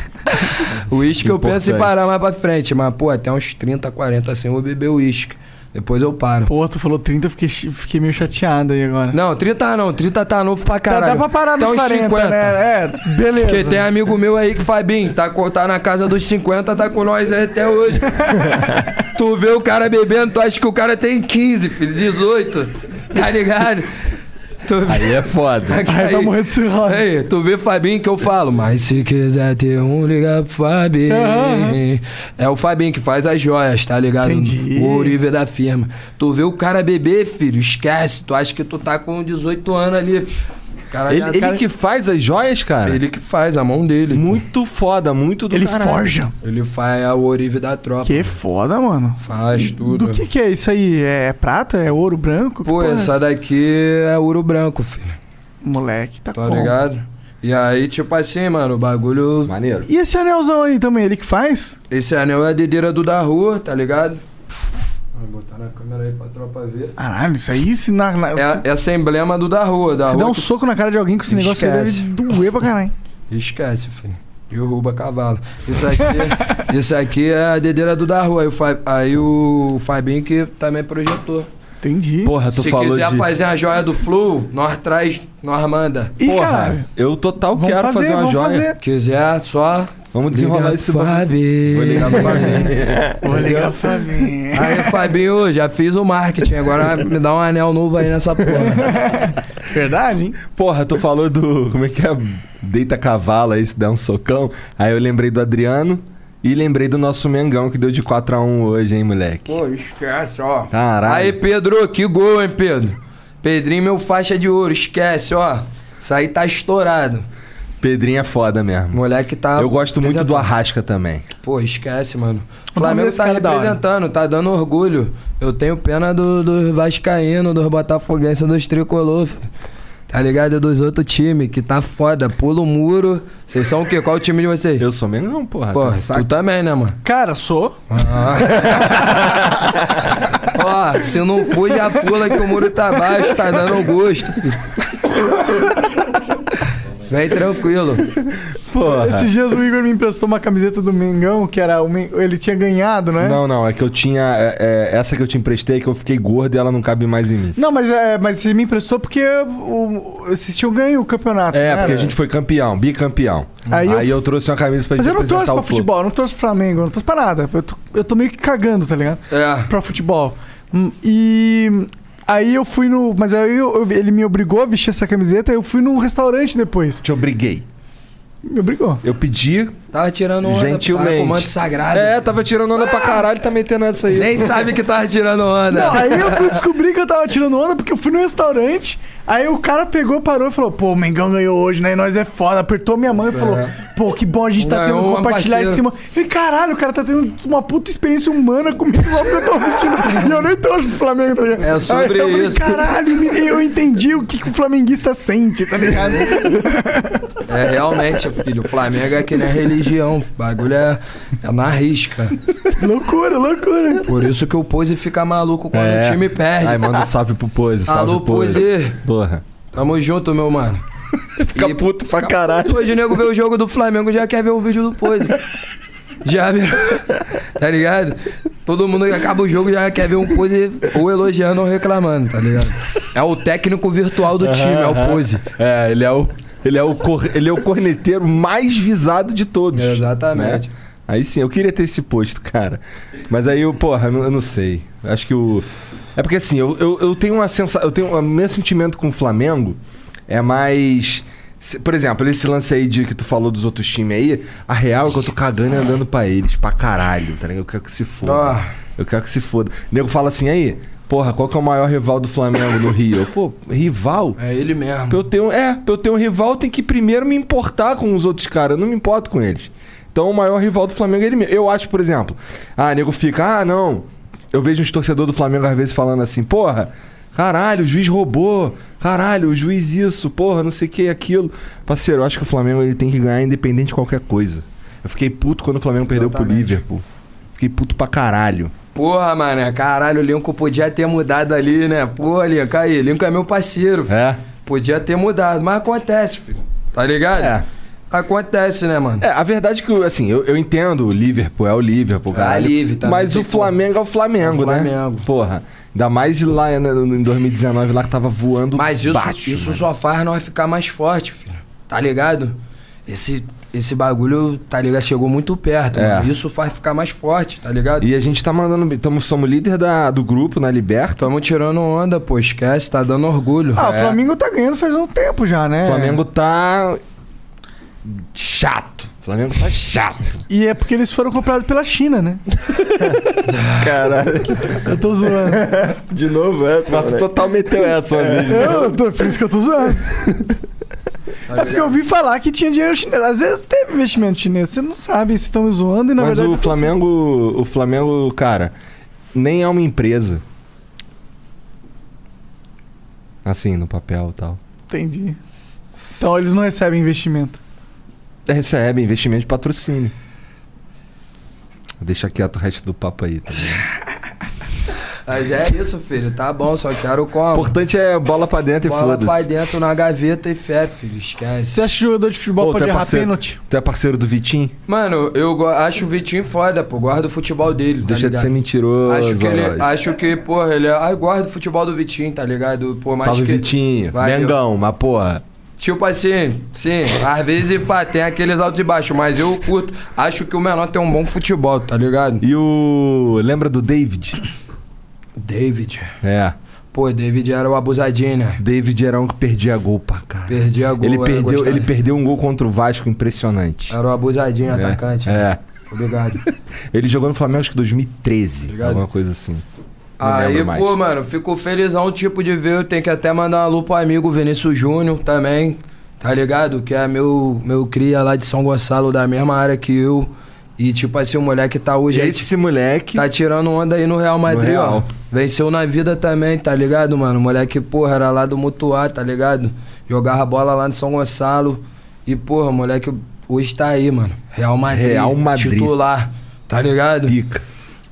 Uísque eu penso em parar mais pra frente, mas, pô, até uns 30, 40 assim eu vou beber uísque. Depois eu paro. Pô, tu falou 30, eu fiquei, fiquei meio chateado aí agora. Não, 30 não, 30 tá novo pra Tá, caralho. dá pra parar nos uns 40, né? É, beleza. Porque tem amigo meu aí que Fabinho, tá, co- tá na casa dos 50, tá com nós aí até hoje. tu vê o cara bebendo, tu acha que o cara tem 15, filho, 18. Tá ligado? Aí é foda. Aí vai morrer de cirrose. Aí, tu vê Fabinho que eu falo, mas se quiser ter um, liga pro Fabinho. Aham. É o Fabinho que faz as joias, tá ligado? Entendi. O Orive da firma. Tu vê o cara beber, filho, esquece. Tu acha que tu tá com 18 anos ali. Cara Ele, ele cara- que faz as joias, cara? ele que faz, a mão dele. Muito foda, muito do Ele caralho. forja. Ele faz o Orive da tropa. Que foda, mano. Faz tudo. Do que que é isso aí? É prata? É ouro branco? Que Pô, é essa daqui é ouro branco, filho. Moleque, tá, Tá com. ligado? E aí, tipo assim, mano, o bagulho. Maneiro. E esse anelzão aí também, ele que faz? Esse anel é a dedeira do da rua, tá ligado? Vou botar na câmera aí pra tropa ver. Caralho, isso aí, se, na, na- É, essa emblema do da rua, da se rua. der um que- soco na cara de alguém com esse negócio aí, Esquece. deve doer pra caralho. Esquece, filho. Derruba cavalo. Isso aqui, isso aqui é a dedeira do da rua. Aí o, Fa- aí o Fabinho que também projetou. Entendi. Porra, tu Se falou quiser de... fazer a joia do Flow, nós traz, nós manda. Ih, Porra, caralho. eu total Vamos quero fazer, fazer, uma vamos joia. fazer. Quiser, só. Vamos desenrolar liga esse pro. Fabinho. Vou ligar pro Fabinho. Vou ligar pra mim. Aí, Fabinho, já fiz o marketing. Agora me dá um anel novo aí nessa porra. Verdade, hein? Porra, tu falou do. Como é que é? Deita cavalo aí, se der um socão. Aí eu lembrei do Adriano e lembrei do nosso Mengão que deu de 4x1 hoje, hein, moleque? Pô, esquece, ó. Caralho. Aí, Pedro, que gol, hein, Pedro? Pedrinho, meu faixa de ouro, esquece, ó. Isso aí tá estourado. Pedrinho é foda mesmo. Moleque tá. Eu gosto muito do. Arrasca também. Pô, esquece, mano. O Flamengo tá é representando, tá dando orgulho. Eu tenho pena do- dos Vascaíno, dos Botafoguenses, dos Tricolor. filho. Tá ligado? Dos outros times, que tá foda. Pula o muro. Vocês são o quê? Qual o time de vocês? Eu sou Mengão, porra. Pô, tá tu também, né, mano? Cara, sou. Ó, se não for, já pula que o muro tá baixo, tá dando gosto. Vem tranquilo. Porra. Esses dias o Igor me emprestou uma camiseta do Mengão, que era o Men- ele tinha ganhado, né? Não, não, é que eu tinha. é- é, essa que eu te emprestei, que eu fiquei gordo e ela não cabe mais em mim. Não, mas, é, mas você me emprestou porque o, vocês tinham ganho o campeonato. É, né? porque a gente foi campeão, bicampeão. Aí Aí, eu- eu... trouxe uma camisa pra Mas gente eu não torço pra futebol, eu não torço pro Flamengo, não torço pra nada. Eu tô, eu tô meio que cagando, tá ligado? É. Pra futebol. Hum, E aí eu fui no. Mas aí eu- eu- ele me obrigou a vestir essa camiseta, eu fui num restaurante depois. Te obriguei. Me obrigou. Eu pedi Tava tirando onda, gentilmente. tava com manto sagrado. É, tava tirando onda pra caralho, tá metendo essa aí. Nem sabe que tava tirando onda. Não, aí eu fui descobrir que eu tava tirando onda porque eu fui no restaurante. Aí o cara pegou, parou e falou: Pô, o Mengão ganhou hoje, né? E nós é foda. Apertou minha mão e falou: Pô, que bom a gente tá Ganhou tendo um compartilhar esse momento. E caralho, o cara tá tendo uma puta experiência humana comigo só porque eu tô vestindo. e eu nem torço pro Flamengo, tá ligado? É sobre Aí eu falei, isso. Caralho, me- eu entendi o que, que o flamenguista sente, tá ligado? É, realmente, filho. O Flamengo é que nem a religião. O bagulho é, é na risca. loucura, loucura. Por isso que o Pose fica maluco quando É. o time perde. Ai, manda um salve pro Pose, salve Alô, Pose. Pose. Porra. Tamo junto, meu mano. Fica puto pra caralho. Hoje o nego vê o jogo do Flamengo já quer ver o vídeo do Pose. Já viu? Tá ligado? Todo mundo que acaba o jogo já quer ver um Pose ou elogiando ou reclamando, tá ligado? É o técnico virtual do time, é o Pose. É, ele é o. Ele é o, cor- ele é o corneteiro mais visado de todos. Exatamente. né? Aí sim, eu queria ter esse posto, cara. Mas aí eu, porra, eu não, sei. Acho que o. É porque assim, eu, eu, eu tenho uma sensação. Eu tenho. O meu sentimento com o Flamengo é mais. Por exemplo, esse lance aí de que tu falou dos outros times aí, a real é que eu tô cagando e andando pra eles, pra caralho, tá ligado? Eu quero que se foda. Ah. Eu quero que se foda. O nego fala assim, aí, porra, qual que é o maior rival do Flamengo no Rio? Pô, rival? É ele mesmo. Pra eu ter um, é, pra eu ter um rival, tem que primeiro me importar com os outros caras. Eu não me importo com eles. Então o maior rival do Flamengo é ele mesmo. Eu acho, por exemplo, ah, nego fica, ah, não. Eu vejo uns torcedores do Flamengo às vezes falando assim, porra, caralho, o juiz roubou, caralho, o juiz isso, porra, não sei o que, aquilo. Parceiro, eu acho que o Flamengo ele tem que ganhar independente de qualquer coisa. Eu fiquei puto quando o Flamengo perdeu pro Exatamente. Liverpool. Fiquei puto pra caralho. Porra, mano, caralho, o Lincoln podia ter mudado ali, né? Porra, Lincoln, aí, Lincoln é meu parceiro. filho. É. Podia ter mudado, mas acontece, filho. Tá ligado? É. Acontece, né, mano? É, a verdade é que, assim, eu, eu entendo o Liverpool, é o Liverpool, É, cara. Live também, Mas o Flamengo é o Flamengo, É o né? Flamengo. Porra. Ainda mais lá né, em 2019, lá que tava voando Mas isso, baixo. isso mano. só faz nós ficar mais forte, filho. Tá ligado? Esse, esse bagulho, tá ligado? Chegou muito perto, É. mano. Isso faz ficar mais forte, tá ligado? E a gente tá mandando... Tamo, somos líder da, do grupo na Liberta. Tamo tirando onda, pô. Esquece, tá dando orgulho. Ah, o É. Flamengo tá ganhando faz um tempo já, né? O Flamengo tá... Chato. O Flamengo tá chato. E é porque eles foram comprados pela China, né? Caralho. Eu tô zoando. De novo essa, Mas tu total meteu essa uma vez. né? Eu, tô, por isso que eu tô zoando. É porque eu ouvi falar que tinha dinheiro chinês. Às vezes teve investimento chinês. Você não sabe se estão zoando e na Mas verdade. o eu tô Flamengo, o Flamengo, cara, nem é uma empresa. Assim, no papel e tal. Entendi. Então eles não recebem investimento. Recebe investimento de patrocínio. Deixa quieto o resto do papo aí. Tá? Mas é isso, filho. Tá bom, só quero O como. importante é bola pra dentro Bola e pra foda-se. dentro na gaveta e fé, filho. Esquece. Você acha que jogador de futebol Ô, pode é errar pênalti? tu é parceiro do Vitinho? Mano, eu acho o Vitinho foda, pô. Gosto do futebol dele. tá Deixa de ligado? ser mentiroso. Acho que ele. Acho que, porra, ele é. Ah, eu gosto do futebol do Vitinho, tá ligado? Pô, mais Salve que. Vitinho. Valeu. Mengão, mas porra. Tipo assim, sim, às vezes pá, tem aqueles altos e baixos, mas eu curto. Acho que o menor tem um bom futebol, tá ligado? E o. Lembra do David? David. É. Pô, David era o abusadinho, né? David era um que perdia gol pra cá. Perdia gol. Ele perdeu, gostado. ele perdeu um gol contra o Vasco impressionante. Era o abusadinho, É, atacante. É. Tô ligado. Ele jogou no Flamengo acho que 2013. Ligado? Alguma coisa assim. Não Aí, pô, mano, fico felizão, tipo, de ver. Eu tenho que até mandar uma lupa pro amigo Vinícius Júnior também, tá ligado? Que é meu, meu cria lá de São Gonçalo, da mesma área que eu. E, tipo assim, o moleque tá hoje E aí, esse moleque. Tá tirando onda aí no Real Madrid, Real. ó. Venceu na vida também, tá ligado, mano? O moleque, porra, era lá do Mutuá, tá ligado? Jogava bola lá no São Gonçalo. E, porra, o moleque hoje tá aí, mano. Real Madrid. Real Madrid. Titular, tá ligado? Pica.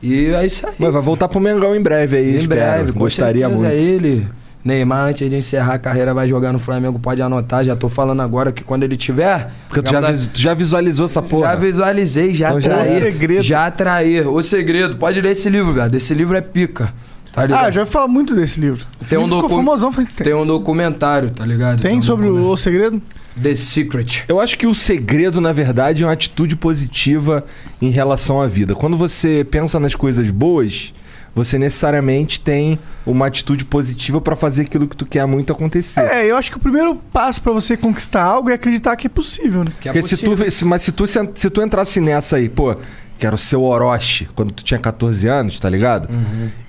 E é isso aí. Mas vai voltar pro Mengão em breve aí, Em espero. breve, Gostaria muito. ele. Neymar, antes de encerrar a carreira, vai jogar no Flamengo, pode anotar. Já tô falando agora que quando ele tiver. Porque tu já, tu já visualizou essa porra. já visualizei, já Então já atraí. é. O segredo. Já atraí. O segredo. Pode ler esse livro, velho. Esse livro é pica. Tá ligado? Ah, já ouvi falar muito desse livro. Esse Tem um, livro docu- famosão faz tempo. tem um documentário, tá ligado? Tem um sobre o segredo? The Secret. Eu acho que o segredo, na verdade, é uma atitude positiva em relação à vida. Quando você pensa nas coisas boas, você necessariamente tem uma atitude positiva pra fazer aquilo que tu quer muito acontecer. É, eu acho que o primeiro passo pra você conquistar algo é acreditar que é possível, né? Que é Porque se tu, possível. se- mas se tu, se, se tu entrasse nessa aí, pô, quero ser o Orochi quando tu tinha 14 anos, tá ligado?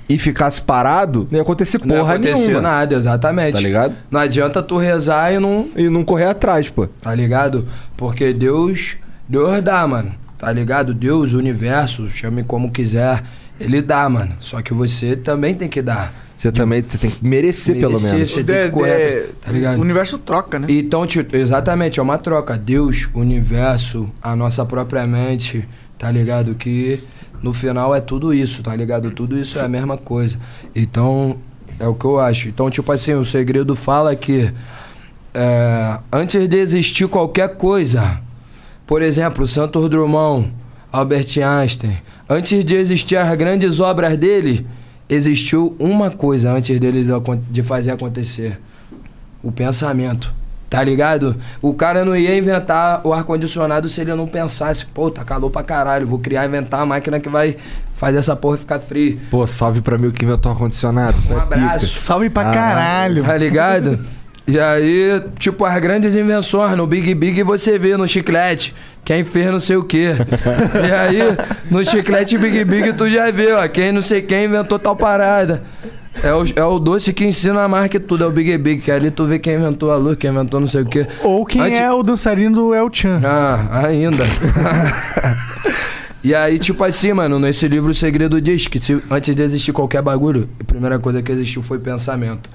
E ficasse parado, não ia acontecer Não porra aconteceu nenhuma. nada, exatamente. Tá ligado? Não adianta tu rezar e não. E não correr atrás, pô. Tá ligado? Porque Deus. Deus dá, mano. Tá ligado? Deus, o universo, chame como quiser. Ele dá, mano. Só que você também tem que dar. Você também você tem que merecer, pelo Merecer, menos. Você tem que De- correr. de- Tá ligado? O universo troca, né? Então, tipo, exatamente, é uma troca. Deus, o universo, a nossa própria mente, tá ligado? Que no final é tudo isso, tá ligado? Tudo isso é a mesma coisa. Então, é o que eu acho. Então, tipo assim, o segredo fala que é, antes de existir qualquer coisa, por exemplo, Santos Drummond, Albert Einstein, antes de existir as grandes obras dele, existiu uma coisa antes deles de fazer acontecer o pensamento. Tá ligado? O cara não ia inventar o ar-condicionado se ele não pensasse, pô, tá calor pra caralho, vou criar, inventar a máquina que vai fazer essa porra ficar fria. Pô, salve pra mim o que inventou o ar-condicionado. Um É abraço. pica. Salve pra Ah, caralho. Tá ligado? E aí, tipo, as grandes invenções, no Big Big você vê no chiclete, quem fez não sei o quê. e aí, no chiclete Big Big tu já vê, ó, quem não sei quem inventou tal parada. É o, é o doce que ensina mais que tudo, é o Big Big, que ali tu vê quem inventou a luz, quem inventou não sei o quê. Ou quem Antes- é o dançarino do El Chan. Ah, ainda. e aí, tipo assim, mano, nesse livro o segredo diz que se, antes de existir qualquer bagulho, a primeira coisa que existiu foi pensamento.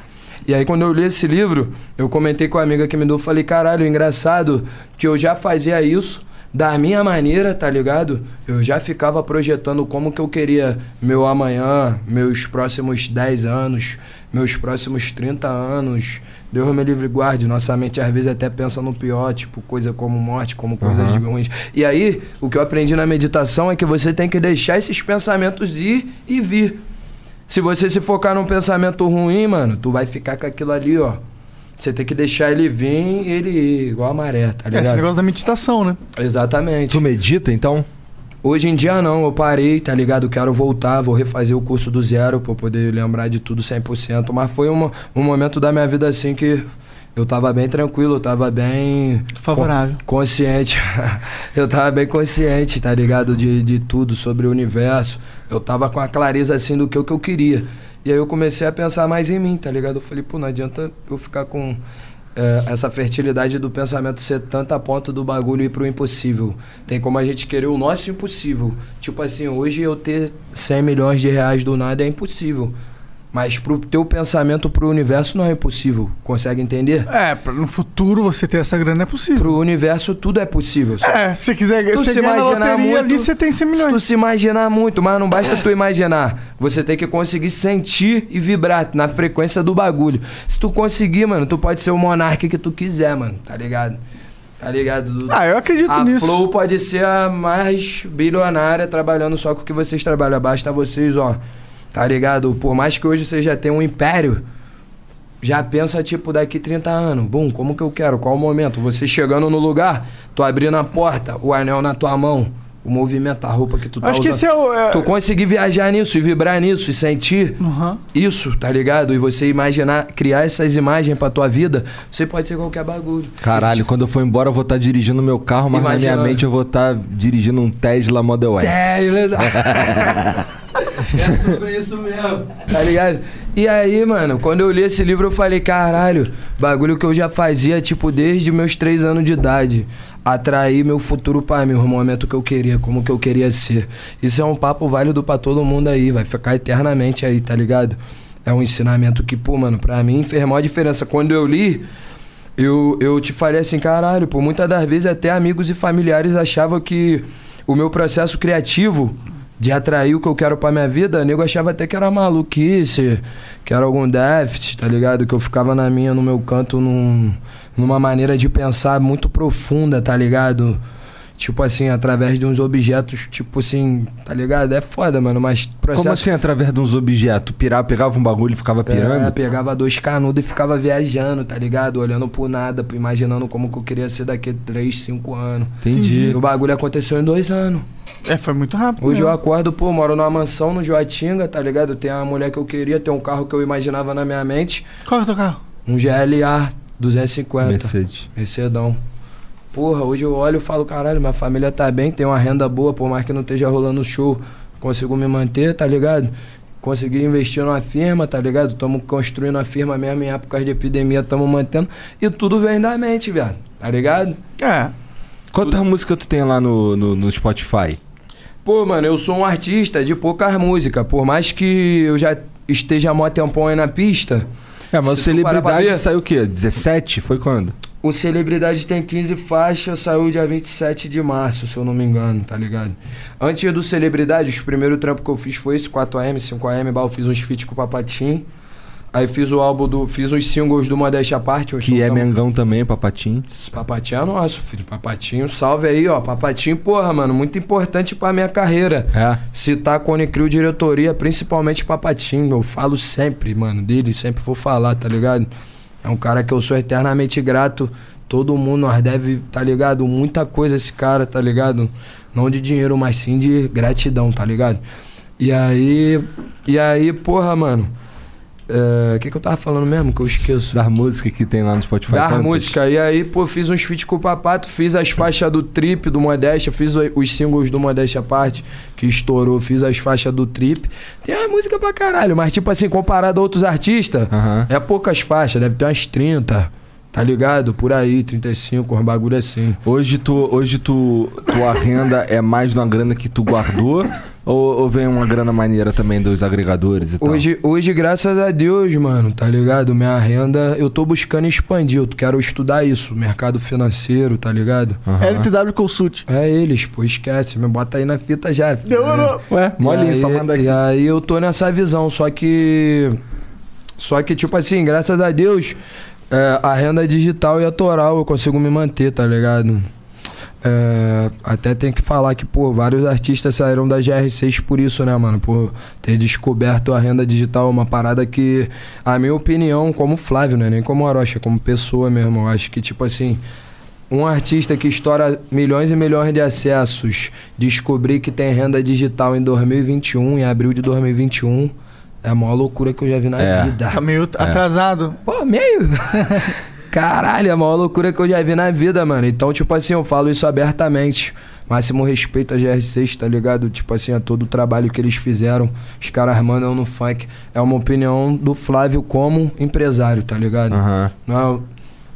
E aí, quando eu li esse livro, eu comentei com a amiga que me deu, falei, caralho, engraçado que eu já fazia isso, da minha maneira, tá ligado? Eu já ficava projetando como que eu queria meu amanhã, meus próximos 10 anos, meus próximos 30 anos. Deus me livre guarde. Nossa mente às vezes até pensa no pior, tipo coisa como morte, como coisas Aham. ruins. E aí, o que eu aprendi na meditação é que você tem que deixar esses pensamentos ir e vir. Se você se focar num pensamento ruim, mano, tu vai ficar com aquilo ali, ó. Você tem que deixar ele vir e ele ir, igual a maré, tá É, ligado? esse negócio da meditação, né? Exatamente. Tu medita, então? Hoje em dia não, eu parei, tá ligado? Quero voltar, vou refazer o curso do zero pra eu poder lembrar de tudo 100%. Mas foi uma, um momento da minha vida assim que eu tava bem tranquilo, eu tava bem. Favorável. con- consciente. eu tava bem consciente, tá ligado? De, de tudo sobre o universo. Eu tava com a clareza assim do que, o que eu queria. E aí eu comecei a pensar mais em mim, tá ligado? Eu falei, pô, não adianta eu ficar com é, essa fertilidade do pensamento ser tanta a ponto do bagulho ir pro impossível. Tem como a gente querer o nosso impossível. Tipo assim, hoje eu ter 100 milhões de reais do nada é impossível. Mas pro teu pensamento pro universo não é impossível. Consegue entender? É, pra no futuro você ter essa grana é possível. Pro universo tudo é possível. É, se você quiser Se tu você se imaginar muito, ali, você tem 100 Se milhões. tu se imaginar muito, mas não basta tu imaginar. Você tem que conseguir sentir e vibrar na frequência do bagulho. Se tu conseguir, mano, tu pode ser o monarca que tu quiser, mano. Tá ligado? Tá ligado? Ah, eu acredito a nisso. Flow pode ser a mais bilionária trabalhando só com o que vocês trabalham. Basta vocês, ó. Tá ligado? Por mais que hoje você já tenha um império, já pensa, tipo, daqui 30 anos. Bum, como que eu quero? Qual o momento? Você chegando no lugar, tu abrindo a porta, o anel na tua mão, o movimento, a roupa que tu tá Acho que usando. esse é o. é- Tu conseguir viajar nisso e vibrar nisso e sentir Uhum. isso, tá ligado? E você imaginar, criar essas imagens pra tua vida, você pode ser qualquer bagulho. Caralho, quando eu for embora eu vou estar dirigindo meu carro, mas na minha mente eu vou estar dirigindo um Tesla Model X. É sobre isso mesmo. Tá ligado? E aí, mano, quando eu li esse livro, eu falei, caralho, bagulho que eu já fazia, tipo, desde meus três anos de idade. Atrair meu futuro pra mim, o momento que eu queria, como que eu queria ser. Isso é um papo válido pra todo mundo aí, vai ficar eternamente aí, tá ligado? É um ensinamento que, pô, mano, pra mim fez maior diferença. Quando eu li, eu, eu te falei assim, caralho, por muitas das vezes até amigos e familiares achavam que o meu processo criativo de atrair o que eu quero pra minha vida, nego achava até que era maluquice, que era algum déficit, tá ligado? Que eu ficava na minha, no meu canto, num, numa maneira de pensar muito profunda, tá ligado? Tipo assim, através de uns objetos, tipo assim, tá ligado? É foda, mano, mas processo... Como assim, através de uns objetos? Pirar, pegava um bagulho e ficava pirando? É, pegava dois canudos e ficava viajando, tá ligado? Olhando pro nada, imaginando como que eu queria ser daqui a 3, 5 anos. Entendi. E o bagulho aconteceu em dois anos. É, foi muito rápido. Hoje eu né? acordo, pô, moro numa mansão no Joatinga, tá ligado? Tem a mulher que eu queria, tem um carro que eu imaginava na minha mente. Qual é o teu carro? Um GLA 250. Mercedes. Mercedão. Porra, hoje eu olho e falo, caralho, minha família tá bem, tem uma renda boa, por mais que não esteja rolando show, consigo me manter, tá ligado? Consegui investir numa firma, tá ligado? Tamo construindo a firma mesmo em épocas de epidemia, tamo mantendo. E tudo vem da mente, viado. Tá ligado? É. Quantas músicas tu tem lá no, no, no Spotify? Pô, mano, eu sou um artista de poucas músicas. Por mais que eu já esteja há mó tempão aí na pista. É, mas o Celebridade ver- saiu o quê? 17? Foi quando? O Celebridade tem 15 faixas, saiu dia 27 de março, se eu não me engano, tá ligado? Antes do Celebridade, os primeiros trampos que eu fiz foi esse 4AM, 5AM, bah, eu fiz uns feats com o Papatim. Aí fiz o álbum do. Fiz os singles do Modéstia à Parte. Que é Mengão também, Papatim. Esse Papatinho é nosso, filho. Papatinho, salve aí, ó. Papatinho, porra, mano, muito importante pra minha carreira. É. Citar Cone Crew diretoria, principalmente Papatinho. Eu falo sempre, mano, dele, sempre vou falar, tá ligado? É um cara que eu sou eternamente grato. Todo mundo nós deve, tá ligado? Muita coisa esse cara, tá ligado? Não de dinheiro, mas sim de gratidão, tá ligado? E aí. E aí, porra, mano. É, O que, que eu tava falando mesmo? Que eu esqueço. Das músicas que tem lá no Spotify. Da música. E aí, pô, fiz uns feats com o Papato, fiz as faixas do Trip, do Modéstia, fiz os singles do Modéstia Parte, que estourou, fiz as faixas do Trip. Tem a música pra caralho, mas tipo assim, comparado a outros artistas, é poucas faixas, deve ter umas 30, Tá ligado? Por aí, 35, um bagulho assim. Hoje tu, hoje tu, tua renda é mais uma grana que tu guardou ou, ou vem uma grana maneira também dos agregadores e tal? Hoje, hoje, graças a Deus, mano, tá ligado? Minha renda, eu tô buscando expandir. Eu quero estudar isso, mercado financeiro, tá ligado? LTW Consult. É eles, pô, esquece. Me bota aí na fita já. Demorou. Ué, E molinho, aí- só manda aqui. E aí eu tô nessa visão, só que. Só que, tipo assim, graças a Deus, é, a renda digital e autoral eu consigo me manter, tá ligado? É, até tem que falar que, pô, vários artistas saíram da GR6 por isso, né, mano? Por ter descoberto a renda digital, uma parada que, a minha opinião, como Flávio, né? Nem como Orochi, como pessoa mesmo. Eu acho que, tipo assim, um artista que estoura milhões e milhões de acessos, descobrir que tem renda digital em 2021, em abril de 2021, é a maior loucura que eu já vi na É. vida. Tá meio atrasado. Pô, meio. Caralho, é a maior loucura que eu já vi na vida, mano. Então, tipo assim, eu falo isso abertamente. Máximo respeito a GR6, tá ligado? Tipo assim, a todo o trabalho que eles fizeram. Os caras mandam no funk. É uma opinião do Flávio como empresário, tá ligado? Aham. Não é, o-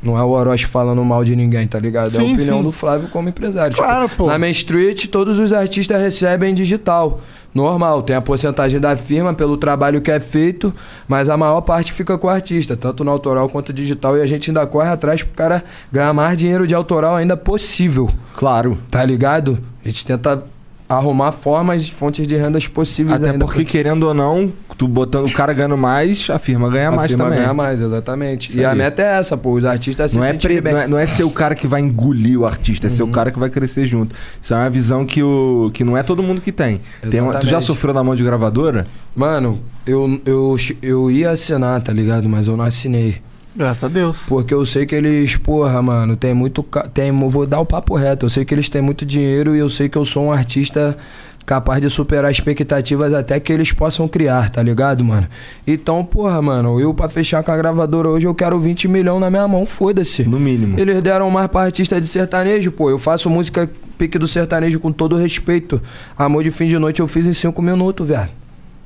não é o Orochi falando mal de ninguém, tá ligado? é a Sim, opinião sim. do Flávio como empresário. Claro, Tipo, pô. Na Main Street, todos os artistas recebem digital. Normal, tem a porcentagem da firma pelo trabalho que é feito, mas a maior parte fica com o artista, tanto no autoral quanto digital, e a gente ainda corre atrás pro cara ganhar mais dinheiro de autoral ainda possível. Claro. Tá ligado? A gente tenta arrumar formas, fontes de rendas possíveis Até ainda. porque, querendo ou não, tu botando o cara ganhando mais, a firma ganha a mais firma também. ganha mais, exatamente. Isso e a aí. meta é essa, pô, os artistas se Não é, pre- não, é, não é ser o cara que vai engolir o artista, é ser o cara que vai crescer junto. Isso é uma visão que, o, que não é todo mundo que tem. tem uma- tu já sofreu na mão de gravadora? Mano, eu, eu, eu ia assinar, tá ligado? Mas eu não assinei. Graças a Deus. Porque eu sei que eles, porra, mano, tem muito. Tem, vou dar o papo reto. Eu sei que eles têm muito dinheiro e eu sei que eu sou um artista capaz de superar expectativas até que eles possam criar, tá ligado, mano? Então, porra, mano, eu pra fechar com a gravadora hoje eu quero 20 milhões na minha mão, foda-se. No mínimo. Eles deram mais pra artista de sertanejo, pô. Eu faço música pique do sertanejo com todo respeito. Amor de fim de noite eu fiz em 5 minutos, velho.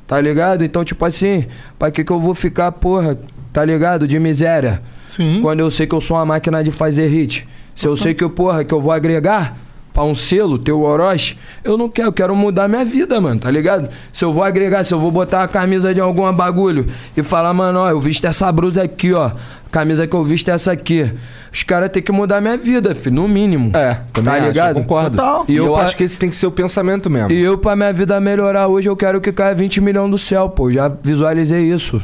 Tá ligado? Então, tipo assim, pra que que eu vou ficar, porra, tá ligado? De miséria. Sim. Quando eu sei que eu sou uma máquina de fazer hit. Se eu sei que, eu, porra, que eu vou agregar pra um selo, teu Orochi, eu não quero, eu quero mudar minha vida, mano, tá ligado? Se eu vou agregar, se eu vou botar a camisa de algum bagulho e falar, mano, ó, eu visto essa blusa aqui, ó. Camisa que eu visto é essa aqui. Os caras têm que mudar minha vida, filho, no mínimo. É, tá acho, ligado? eu concordo. Total. E eu, eu pa- acho que esse tem que ser o pensamento mesmo. E eu, pra minha vida melhorar hoje, eu quero que caia 20 milhões do céu, pô. Já visualizei isso.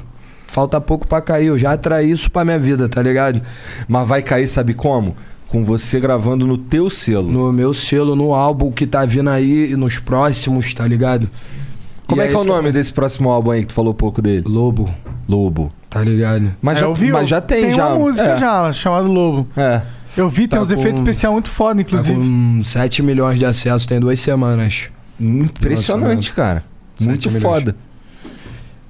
Falta pouco pra cair, eu já atraí isso pra minha vida, tá ligado? Mas vai cair, sabe como? Com você gravando no teu selo. No meu selo, no álbum que tá vindo aí e nos próximos, tá ligado? Como E é que é o nome desse próximo álbum aí que tu falou pouco dele? Lobo, Lobo. tá ligado? Mas, É, já, eu vi, mas já tem, tem já. uma música é. já, chamada Lobo. É. Eu vi, tem Tá uns efeitos com- especiais muito foda, Tá inclusive. com 7 milhões de acessos, tem duas semanas. Impressionante, cara. Muito milhões. foda.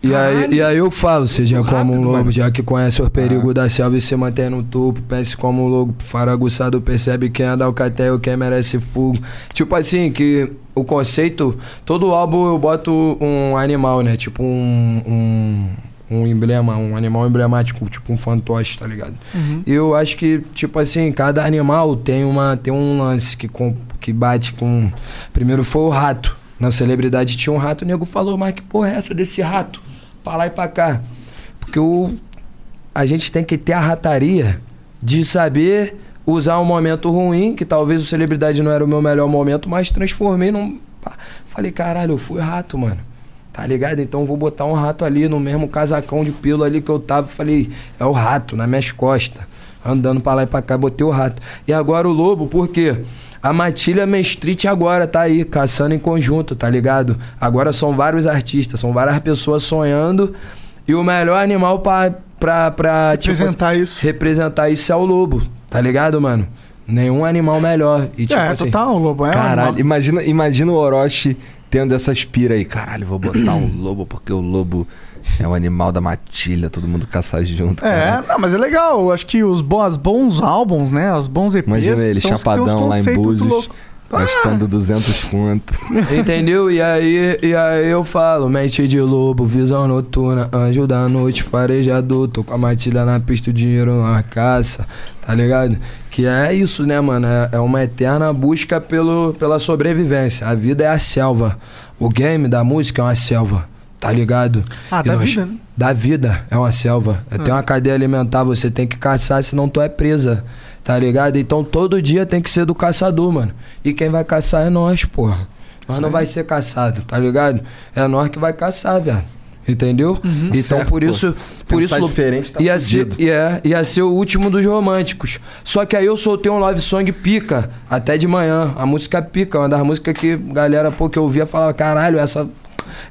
E aí, e aí eu falo, seja Muito como um rápido, lobo, mano. já que conhece o perigo da selva e se mantém no topo. Pense como um lobo faraguçado, percebe quem anda ao cateio, quem merece fogo. Tipo assim, que o conceito, todo álbum eu boto um animal, né? Tipo um, um, um emblema, um animal emblemático, tipo um fantoche, tá ligado? E eu acho que, tipo assim, cada animal tem, uma, tem um lance que, com, que bate com. Primeiro foi o rato. Na celebridade tinha um rato, o nego falou, mas que porra é essa desse rato? Pra lá e pra cá. Porque o, a gente tem que ter a rataria de saber usar um momento ruim, que talvez o celebridade não era o meu melhor momento, mas transformei num. Falei, caralho, eu fui rato, mano. Tá ligado? Então vou botar um rato ali no mesmo casacão de pelo ali que eu tava. Falei, é o rato, nas minhas costas. Andando pra lá e pra cá, botei o rato. E agora o lobo, por quê? A Matilha Main Street agora tá aí, caçando em conjunto, tá ligado? Agora são vários artistas, são várias pessoas sonhando. E o melhor animal pra, pra, pra Representar isso. representar isso é o lobo, tá ligado, mano? Nenhum animal melhor. E, tipo, é, assim, total, o Lobo é Caralho, imagina, imagina o Orochi tendo essa espira aí. Caralho, vou botar um lobo porque o lobo é o animal da matilha, todo mundo caçar junto. É, caralho. não, mas é legal. Eu acho que os bons, bons álbuns, né? Os bons EPs. Imagina ele, chapadão lá em Búzios. loucos. Gastando 200 conto. Entendeu? E aí, e aí eu falo, mente de lobo, visão noturna, anjo da noite, farejador, tô com a matilha na pista, o dinheiro na caça, tá ligado? Que é isso, né, mano? É, é uma eterna busca pelo, pela sobrevivência. A vida é a selva. O game da música é uma selva, tá ligado? Ah, E da nós- vida, né? Da vida, é uma selva. É, Tem uma cadeia alimentar, você tem que caçar, senão tu é presa. Tá ligado? Então todo dia tem que ser do caçador, mano. E quem vai caçar é nós, porra. Nós não vai ser caçado, tá ligado? É nós que vai caçar, velho. Entendeu? Então Certo, por pô. isso, Se por isso diferente, tá ia ser, fudido. ia, ia ser o último dos românticos. Só que aí eu soltei um love song pica até de manhã. A música pica, uma das músicas que galera pô que eu ouvia falava, caralho, essa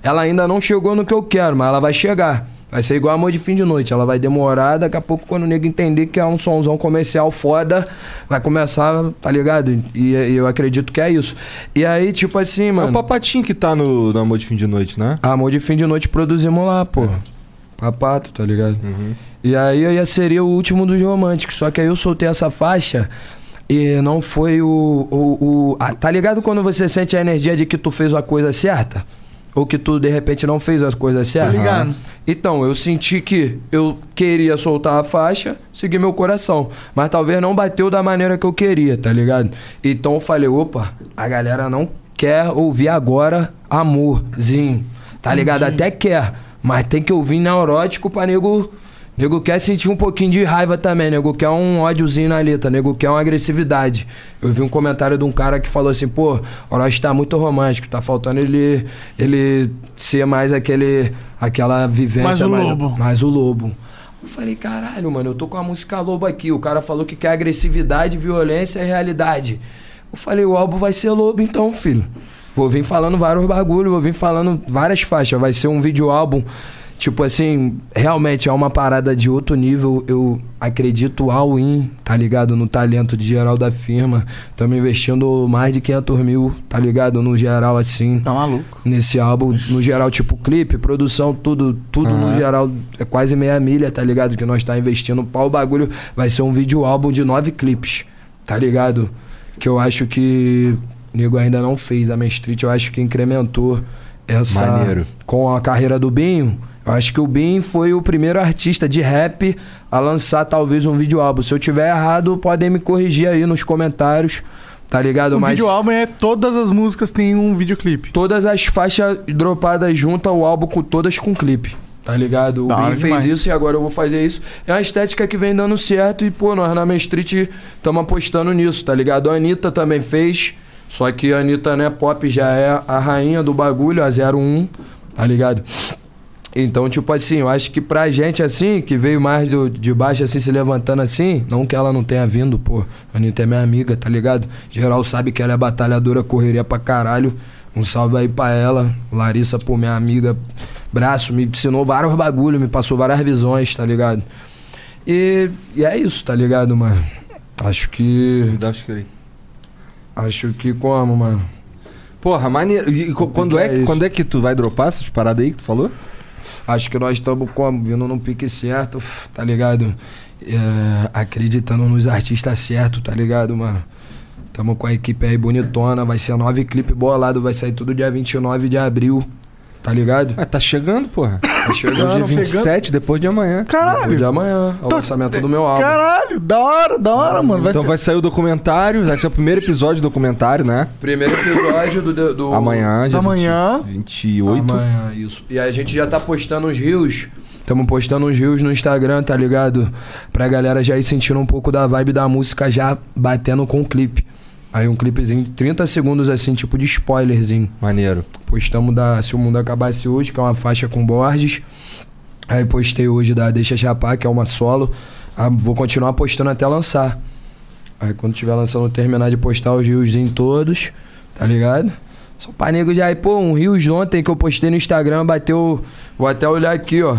ela ainda não chegou no que eu quero, mas ela vai chegar. Vai ser igual amor de fim de noite. Ela vai demorar, daqui a pouco, quando o nego entender que é um sonzão comercial foda, vai começar, tá ligado? E, e eu acredito que é isso. E aí, tipo assim, É mano. o Papatinho que tá no, no Amor de Fim de Noite, né? Amor de fim de noite produzimos lá, pô. Papato, tá ligado? E aí aí seria o último dos românticos. Só que aí eu soltei essa faixa e não foi o. o, o- ah, tá ligado quando você sente a energia de que tu fez a coisa certa? Ou que tu de repente não fez as coisas certas? ligado. Então, eu senti que eu queria soltar a faixa, seguir meu coração. Mas talvez não bateu da maneira que eu queria, tá ligado? Então eu falei, opa, a galera não quer ouvir agora amorzinho. Tá ligado? Até quer. Mas tem que ouvir neurótico pra nego. Nego quer sentir um pouquinho de raiva também, nego quer um ódiozinho na letra, nego quer uma agressividade. Eu vi um comentário de um cara que falou assim, pô, Orochi tá muito romântico, tá faltando ele, ele ser mais aquele, aquela vivência. Mais o lobo. Mais o lobo. Eu falei, caralho, mano, eu tô com a música lobo aqui. O cara falou que quer agressividade, violência e realidade. Eu falei, o álbum vai ser lobo então, filho. Vou vir falando vários bagulho, vou vir falando várias faixas. Vai ser um vídeo álbum. Tipo assim, realmente é uma parada de outro nível. Eu acredito all in, tá ligado? No talento de geral da firma. Estamos investindo mais de 500 mil, tá ligado? No geral, assim. Tá maluco. Nesse álbum, no geral, tipo clipe, produção, tudo, tudo no Aham. geral. É quase meia milha, tá ligado? Que nós tá investindo. Pau, o bagulho vai ser um vídeo álbum de nove clipes, tá ligado? Que eu acho que o nego ainda não fez. A Main Street eu acho que incrementou essa. Maneiro. Com a carreira do Binho. Eu acho que o Bin foi o primeiro artista de rap a lançar talvez um vídeo álbum. Se eu tiver errado, podem me corrigir aí nos comentários, tá ligado? O Mas vídeo álbum é todas as músicas têm um videoclipe. todas as faixas dropadas juntas, o álbum com todas com clipe. Tá ligado? O Da hora Ben fez demais. isso e agora eu vou fazer isso. É uma estética que vem dando certo e, pô, nós na Main Street estamos apostando nisso, tá ligado? A Anitta também fez, só que a Anitta, né, pop já é a rainha do bagulho, a 01, tá ligado? Então, tipo assim, eu acho que pra gente, assim, que veio mais do, de baixo, assim, se levantando assim, não que ela não tenha vindo, pô. A Anitta é minha amiga, tá ligado? Geral sabe que ela é batalhadora, correria pra caralho. Um salve aí pra ela. Larissa, pô, minha amiga, braço, me ensinou vários bagulho, me passou várias visões, tá ligado? E, e é isso, tá ligado, mano? Acho que. Dá crer. Acho que como, mano? Porra, maneiro. E quando é, é quando é que tu vai dropar essas paradas aí que tu falou? Acho que nós estamos? Vindo num pique certo, tá ligado? É, acreditando nos artistas certos, tá ligado, mano? Tamo com a equipe aí bonitona, vai ser nove clipe bolado, vai sair tudo dia 29 de abril, tá ligado? Ah, tá chegando, porra. Tá Hoje é chegando, 27, depois de amanhã. Caralho. de amanhã, é o Tô- lançamento do meu álbum. Caralho, da hora, da hora, mano. Vai então ser... vai sair o documentário, vai ser o primeiro episódio do documentário, né? Primeiro episódio do... do Amanhã, dia Amanhã. 20 28. Amanhã, isso. E a gente já tá postando uns rios. Estamos postando uns rios no Instagram, tá ligado? Pra galera já ir sentindo um pouco da vibe da música já batendo com o clipe. Aí um clipezinho de 30 segundos assim, tipo de spoilerzinho. Maneiro. Postamos da Se o Mundo Acabasse Hoje, que é uma faixa com Borges. Aí postei hoje da Deixa Chapar, que é uma solo. Ah, vou continuar postando até lançar. Aí quando tiver lançando, eu terminar de postar os riozinhos todos, tá ligado? Só pra nego já aí, pô, um rios ontem que eu postei no Instagram, bateu. Vou até olhar aqui, ó.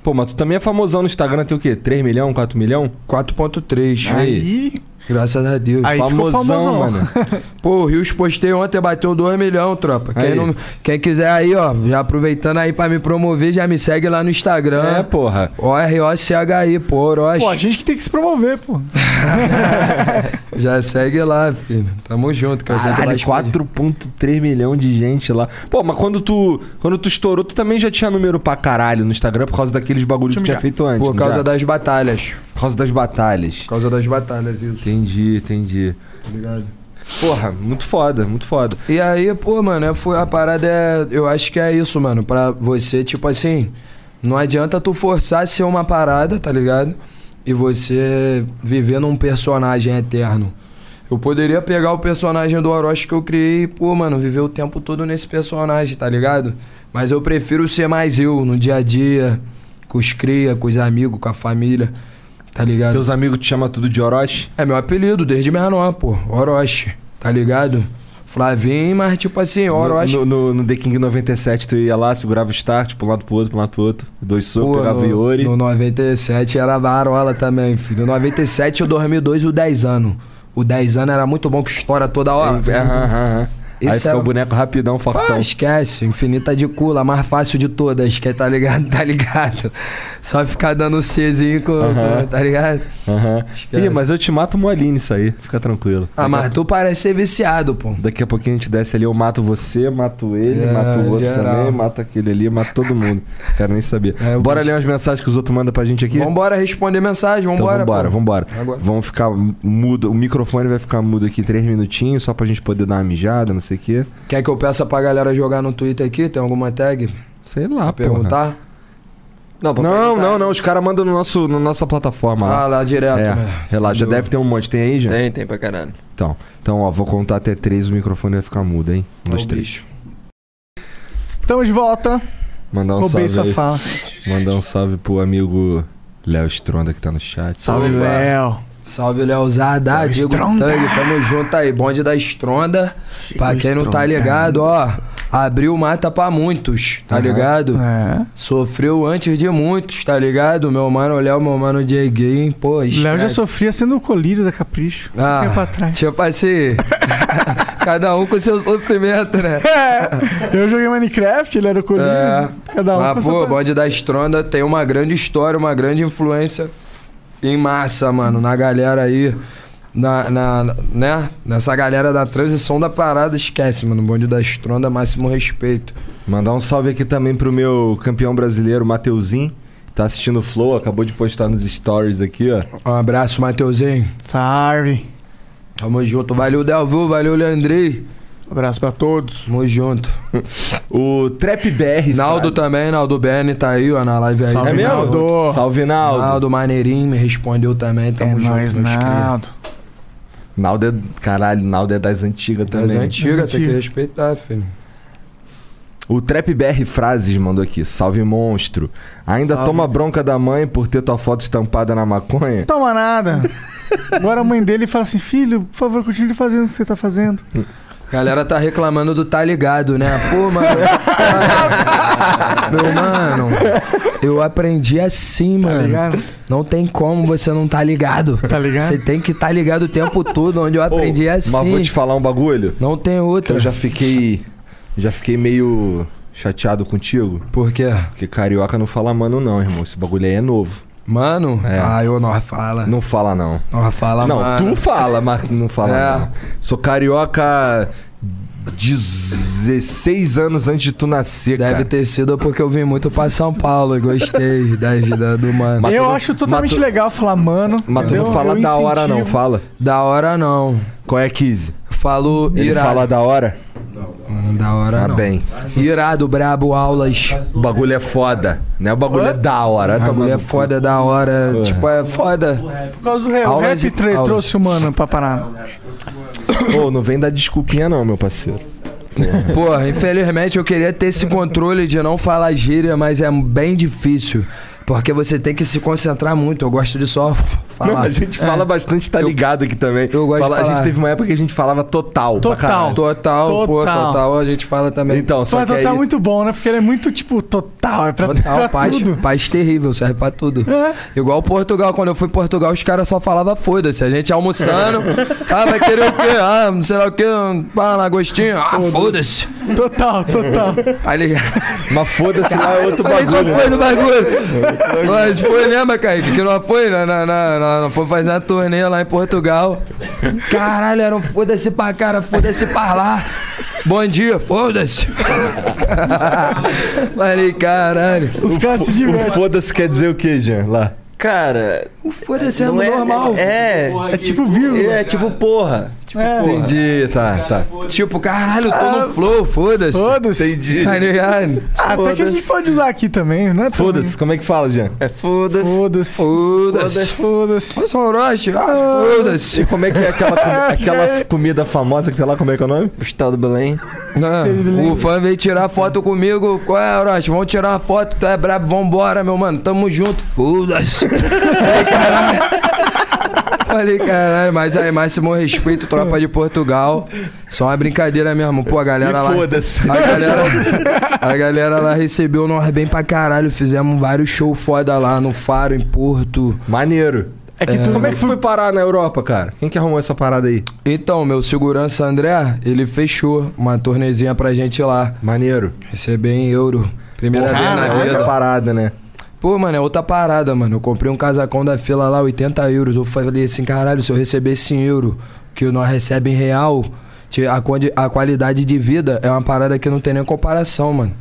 Pô, mas tu também é famosão no Instagram, tem o quê? 3 milhão, 4 milhão? 4.3. Aí. Graças a Deus. Aí ficou famosão. mano. Pô, o Rios postei ontem, bateu 2 milhões, tropa. Quem, não- quem quiser aí, ó, já aproveitando aí pra me promover, já me segue lá no Instagram. É, porra. O-R-O-C-H-I, pô, Orochi. Pô, a gente que tem que se promover, pô. Já segue lá, filho. Tamo junto, Caralho, explodir. 4.3 milhão de gente lá. Pô, mas quando tu, quando tu estourou, tu também já tinha número pra caralho no Instagram por causa daqueles bagulhos que tu tinha feito antes. Por causa já? das batalhas. Por causa das batalhas. Por causa das batalhas, isso. Entendi, entendi. Tá ligado? Porra, muito foda, muito foda. E aí, pô, mano, foi, a parada é. Eu acho que é isso, mano. Pra você, tipo assim. Não adianta tu forçar a ser uma parada, tá ligado? E você viver num personagem eterno. Eu poderia pegar o personagem do Orochi que eu criei e, pô, mano, viver o tempo todo nesse personagem, tá ligado? Mas eu prefiro ser mais eu, no dia a dia, com os cria, com os amigos, com a família, tá ligado? Teus amigos te chamam tudo de Orochi? É meu apelido, desde menor, pô. Orochi, tá ligado? Flavinho, mas tipo assim, Orochi. No, no, no The King 97, tu ia lá, segurava o start, um lado pro outro, um lado pro outro. Dois socos, pegava o no, Iori. no 97 era varola também, filho. No 97 eu dormi dois o 10 anos. O 10 anos era muito bom, que estoura toda hora. É, aham, aham. Aí Esse fica era- o boneco rapidão, fortão. Ah, esquece, infinita de cula, mais fácil de todas, que tá ligado, tá ligado? Só ficar dando Czinho com, Aham. com- tá ligado? Aham. Esquece. Ih, mas eu te mato molinho nisso aí, fica tranquilo. Ah, mas tu parece ser viciado, pô. Daqui a pouquinho a gente desce ali, eu mato você, mato ele, É, mato o outro geral. também, mato aquele ali, mato todo mundo. Quero nem saber. É, Bora gosto. ler umas mensagens que os outros mandam pra gente aqui? Vambora responder mensagem, Então vambora. vambora, pô. vambora. Agora. Vamos ficar mudo, o microfone vai ficar mudo aqui três minutinhos, só pra gente poder dar uma mijada, não sei o quê. Quer que eu peça pra galera jogar no Twitter aqui? Tem alguma tag? Sei lá, Pra perguntar? Não, pra Não, perguntar- não, não, os caras mandam no nosso, na nossa plataforma lá. Ah, lá direto, É, né? relaxa, já deve ter um monte. Tem aí, já? Tem, tem pra caralho. Então, então, ó, vou contar até três, o microfone vai ficar mudo, hein? Um, dois, três. bicho. Estamos de volta. Mandar um Roubei salve sua aí. fala. Mandar um salve pro amigo Léo Stronda que tá no chat. Salve. Léo. Salve, Leozada, Léo Diego. Tang, tamo junto aí, bonde da Estronda. pra quem não tá ligado, ó, abriu mata pra muitos, tá Aham. ligado? É. Sofreu antes de muitos, tá ligado? Meu mano Léo, meu mano Dieguinho, pô, Léo já esquece. sofria sendo o colírio da Capricho. Ah, Tempo atrás. tipo assim, cada um com seu sofrimento, né? É, eu joguei Minecraft, ele era o colírio. É. Cada um com Mas, sua pô, bode da Estronda tem uma grande história, uma grande influência em massa, mano, na galera aí. Na, na, né? Nessa galera da transição da parada, esquece, mano. Bonde da Estronda, máximo respeito. Mandar um salve aqui também pro meu campeão brasileiro, Mateuzinho. Tá assistindo o Flow, acabou de postar nos stories aqui, ó. Um abraço, Mateuzinho. Salve. Tamo junto. Valeu, Delvu. Valeu, Leandrei. Abraço pra todos. Tamo junto. O Trap BR. Naldo também, Naldo Bene tá aí, ó, na live aí. Salve, É mesmo? Naldo. Salve, Naldo. Naldo Maneirinho me respondeu também. É Tamo junto. nóis. Naldo. Naldo é. Caralho, Naldo é das antigas Das também. antigas, tem que respeitar, filho. O Trap BR Frases mandou aqui. Salve, monstro. Ainda Salve. toma bronca da mãe por ter tua foto estampada na maconha? Toma nada. Agora a mãe dele fala assim: Filho, por favor, continue fazendo o que você tá fazendo. Galera tá reclamando do tá ligado, né? Pô, mano. Meu mano, eu aprendi assim, Tá mano. ligado? Não tem como você não tá ligado. Tá ligado? Você tem que tá ligado o tempo todo, onde eu aprendi Ô, assim. Mas vou te falar um bagulho. Não tem outra. eu já fiquei. Já fiquei meio chateado contigo. Por quê? Porque carioca não fala mano, não, irmão. Esse bagulho aí é novo. Mano, É. ah, eu não fala. Não fala, não. Não fala, não, mano. tu fala, mas não fala, É. não. Sou carioca 16 anos antes de tu nascer, Deve cara. ter sido porque eu vim muito pra São Paulo e gostei da, da- do mano. Mas eu não- acho totalmente tu- legal falar, mano. Mas tu não fala da hora, não. Fala. Da hora não. Qual é, Kizzy? Falo Ele irado. fala da hora? Da hora Ah, não. bem. Irado, brabo, aulas. O bagulho é foda. Né? O bagulho é da hora. O Tá bagulho é foda, da hora. Tipo, é foda. Por causa do rap. O Aulas rap e- tre- aulas. trouxe o mano pra parada. Ô, não vem dar desculpinha, não, meu parceiro. Porra, infelizmente eu queria ter esse controle de não falar gíria, mas é bem difícil. Porque você tem que se concentrar muito. Eu gosto de só falar. Não, a gente fala bastante, tá ligado aqui também. Eu gosto Fala- de A gente falar. teve uma época que a gente falava total. pra caralho. Total, pô, Total. total, a gente fala também. Então, só Mas que total aí... é muito bom, né? Porque ele é muito, tipo, total. É pra, Total, pra paz, tudo. paz terrível, serve pra tudo. É. Igual Portugal, quando eu fui em Portugal, os caras só falavam foda-se. A gente almoçando, ah, vai querer o quê? Ah, não sei lá o quê, ah, lagostinho, ah, foda-se. Total, total. Tá ligado? Mas foda-se lá é outro bagulho. qual foi no bagulho? Mas foi, lembra, Kaique? Que não foi? Na, na, na, nós fomos fazer uma turnê lá em Portugal. Caralho, era um foda-se pra cara, foda-se pra lá. Bom dia, foda-se. Falei, caralho. Os caras se O divertem. foda-se quer dizer o que, Jean? Lá. Cara, O foda-se é não é normal. É, É tipo vírgula. é tipo porra. É. Entendi, tá, tá. Tipo, caralho, eu tô no flow, foda-se. Foda-se. Entendi. Tá ligado? Ah, até que a gente pode usar aqui também, né? Foda-se, como é que fala, Jean? É foda-se. Foda-se. Foda-se. Foda-se. Ô, São Orochi, ah, foda-se. E como é que é aquela, aquela comida famosa que tem lá, como é que é o nome? Hospital do Belém. Não, o fã veio tirar foto comigo. Qual é, Orochi? Vamos tirar uma foto, tu é brabo, vambora, meu mano. Tamo junto, foda-se. Falei, caralho. Falei, caralho, mas aí, máximo respeito, tropa de Portugal. Só uma brincadeira mesmo. Pô, a galera lá. foda-se. A galera, a galera lá recebeu nós bem pra caralho. Fizemos vários shows foda lá no Faro, em Porto. Maneiro. É que tu Como é que tu foi parar na Europa, cara? Quem que arrumou essa parada aí? Então, meu segurança André, ele fechou uma tornezinha pra gente lá. Maneiro. Receber em euro. Primeira vez na outra vida. parada, né? Pô, mano, é outra parada, mano. Eu comprei um casacão da fila lá, 80 euros. Eu falei assim, caralho, se eu recebesse em euro, que nós recebe em real, a, a qualidade de vida é uma parada que não tem nem comparação, mano.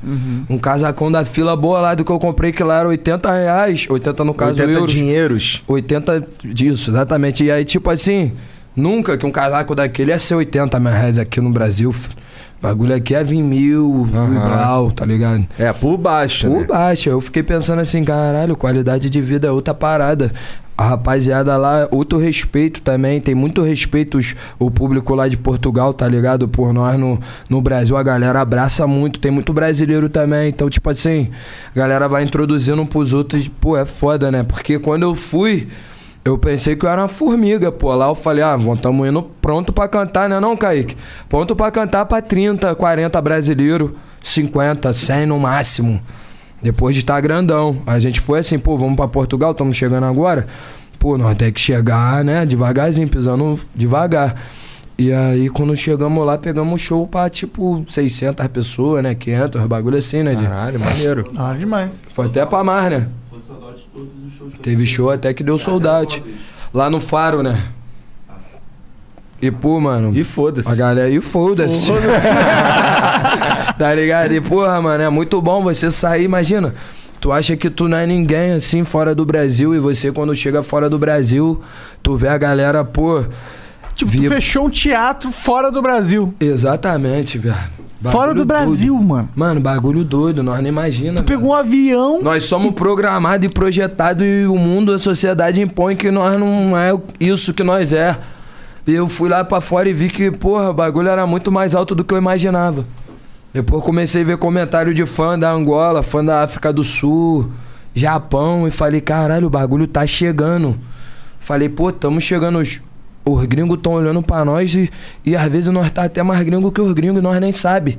Um casacão da fila boa lá do que eu comprei, que lá era 80 reais. 80 no caso 80 euros. dinheiros. 80 disso, exatamente. E aí, tipo assim, nunca que um casaco daquele ia ser 80 mil reais aqui no Brasil. filho. O bagulho aqui é vir mil, mil e brau, tá ligado? É, por baixo, Por né? baixo. Eu fiquei pensando assim, caralho, qualidade de vida é outra parada. A rapaziada lá, outro respeito também, tem muito respeito os- o público lá de Portugal, tá ligado? Por nós no, no Brasil, a galera abraça muito, tem muito brasileiro também. Então, tipo assim, a galera vai introduzindo um pros outros, pô, é foda, né? Porque quando eu fui, eu pensei que eu era uma formiga, pô. Lá eu falei, ah, vamos, tamo indo pronto pra cantar, né não, Kaique? Pronto pra cantar pra 30, 40 brasileiro, 50, 100 no máximo. Depois de estar grandão. A gente foi assim, pô, vamos pra Portugal, estamos chegando agora. Pô, nós temos que chegar, né, devagarzinho, pisando devagar. E aí, quando chegamos lá, pegamos um show pra, tipo, 600 pessoas, né, 500, bagulho assim, né, de... Caralho, maneiro. Ah, demais. Foi até pra mais, né? Teve show até que deu soldado. Lá no Faro, né? E, pô, mano... E foda-se. A galera, e foda-se. tá ligado? E, porra, mano, é muito bom você sair, imagina. Tu acha que tu não é ninguém, assim, fora do Brasil. E você, quando chega fora do Brasil, tu vê a galera, pô... Tipo, tu vi- fechou um teatro fora do Brasil. Exatamente, velho. Fora do Brasil, doido. mano. Mano, bagulho doido, nós nem imagina. Tu pegou um avião. Nós somos programados e projetados e o mundo, a sociedade impõe que nós não é isso que nós é. E eu fui lá pra fora e vi que, porra, o bagulho era muito mais alto do que eu imaginava. Depois comecei a ver comentário de fã da Angola, fã da África do Sul, Japão, e falei, caralho, o bagulho tá chegando. Falei, pô, tamo chegando. Os, os gringos tão olhando pra nós e, e às vezes nós tá até mais gringo que os gringos e nós nem sabe.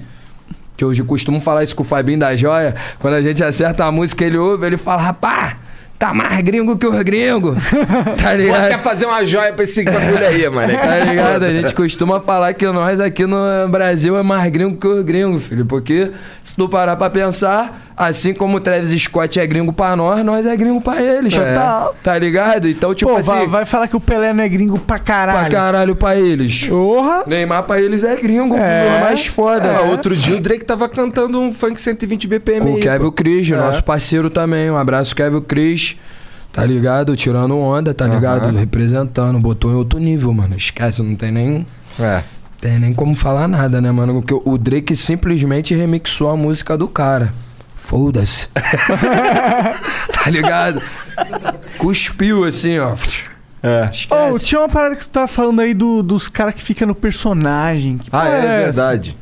Que eu costumo falar isso com o Fabinho da Joia. Quando a gente acerta a música, ele ouve, ele fala, rapá, tá mais gringo que os gringos. tá Pô, ligado? quer fazer uma joia pra esse bagulho aí, mano. Tá ligado? A gente costuma falar que nós aqui no Brasil é mais gringo que os gringos, filho. Porque se tu parar pra pensar, assim como o Travis Scott é gringo pra nós, nós é gringo pra eles. Total. Tá ligado? Então, tipo Pô, assim, vai, vai falar que o Pelé não é gringo pra caralho. pra caralho pra eles. Porra. Neymar pra eles é gringo, É. é. mais foda. Ah, outro dia o Drake tava cantando um funk 120 BPM Com o Kevin. Cris, É. nosso parceiro também. Um abraço, Kevin Cris. Tá ligado? Tirando onda, tá ligado? Representando. Botou em outro nível, mano. Esquece, não tem nem. É. Tem nem como falar nada, né, mano? Porque o Drake simplesmente remixou a música do cara. Foda-se. tá ligado? Cuspiu assim, ó. É. Ô, tinha uma parada que tu tava falando aí do- dos caras que ficam no personagem. Que Ah, é, essa? verdade.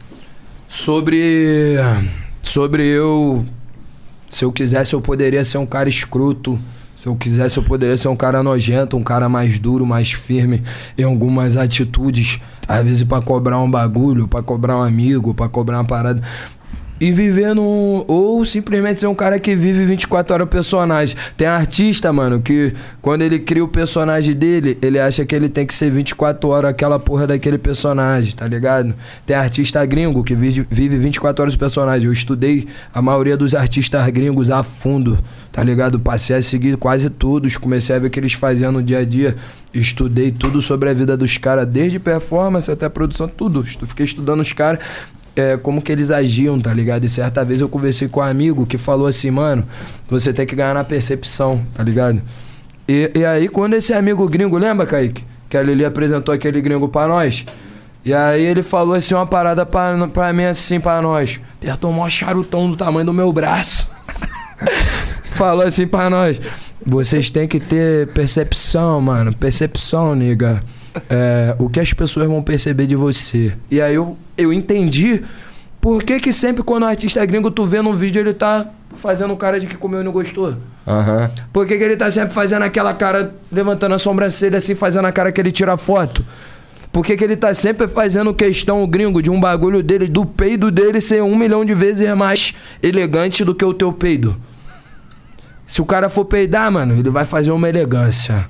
Sobre. Sobre eu. Se eu quisesse, eu poderia ser um cara escroto. Se eu quisesse, eu poderia ser um cara nojento, um cara mais duro, mais firme em algumas atitudes. Às vezes pra cobrar um bagulho, pra cobrar um amigo, pra cobrar uma parada. E viver num. Ou simplesmente ser um cara que vive 24 horas o personagem. Tem artista, mano, que quando ele cria o personagem dele, ele acha que ele tem que ser 24 horas aquela porra daquele personagem, tá ligado? Tem artista gringo que vive, vive 24 horas o personagem. Eu estudei a maioria dos artistas gringos a fundo, tá ligado? Passei a seguir quase todos, comecei a ver o que eles faziam no dia a dia. Estudei tudo sobre a vida dos caras, desde performance até produção, tudo. Fiquei estudando os caras é, como que eles agiam, tá ligado? E certa vez eu conversei com um amigo que falou assim, mano, você tem que ganhar na percepção, tá ligado? E, e aí, quando esse amigo gringo, lembra, Kaique? Que a Lili apresentou aquele gringo pra nós? E aí ele falou assim, uma parada pra, pra mim assim, pra nós. Apertou um maior charutão do tamanho do meu braço. falou assim pra nós. Vocês têm que ter percepção, mano. Percepção, nigga. É, o que as pessoas vão perceber de você. E aí eu, eu entendi por que, que sempre quando o artista é gringo, tu vê num vídeo, ele tá fazendo cara de que comeu e não gostou. Aham. Por que, que ele tá sempre fazendo aquela cara, levantando a sobrancelha assim, fazendo a cara que ele tira foto? Por que, que ele tá sempre fazendo questão, o gringo, de um bagulho dele, do peido dele ser um milhão de vezes mais elegante do que o teu peido? Se o cara for peidar, mano, ele vai fazer uma elegância.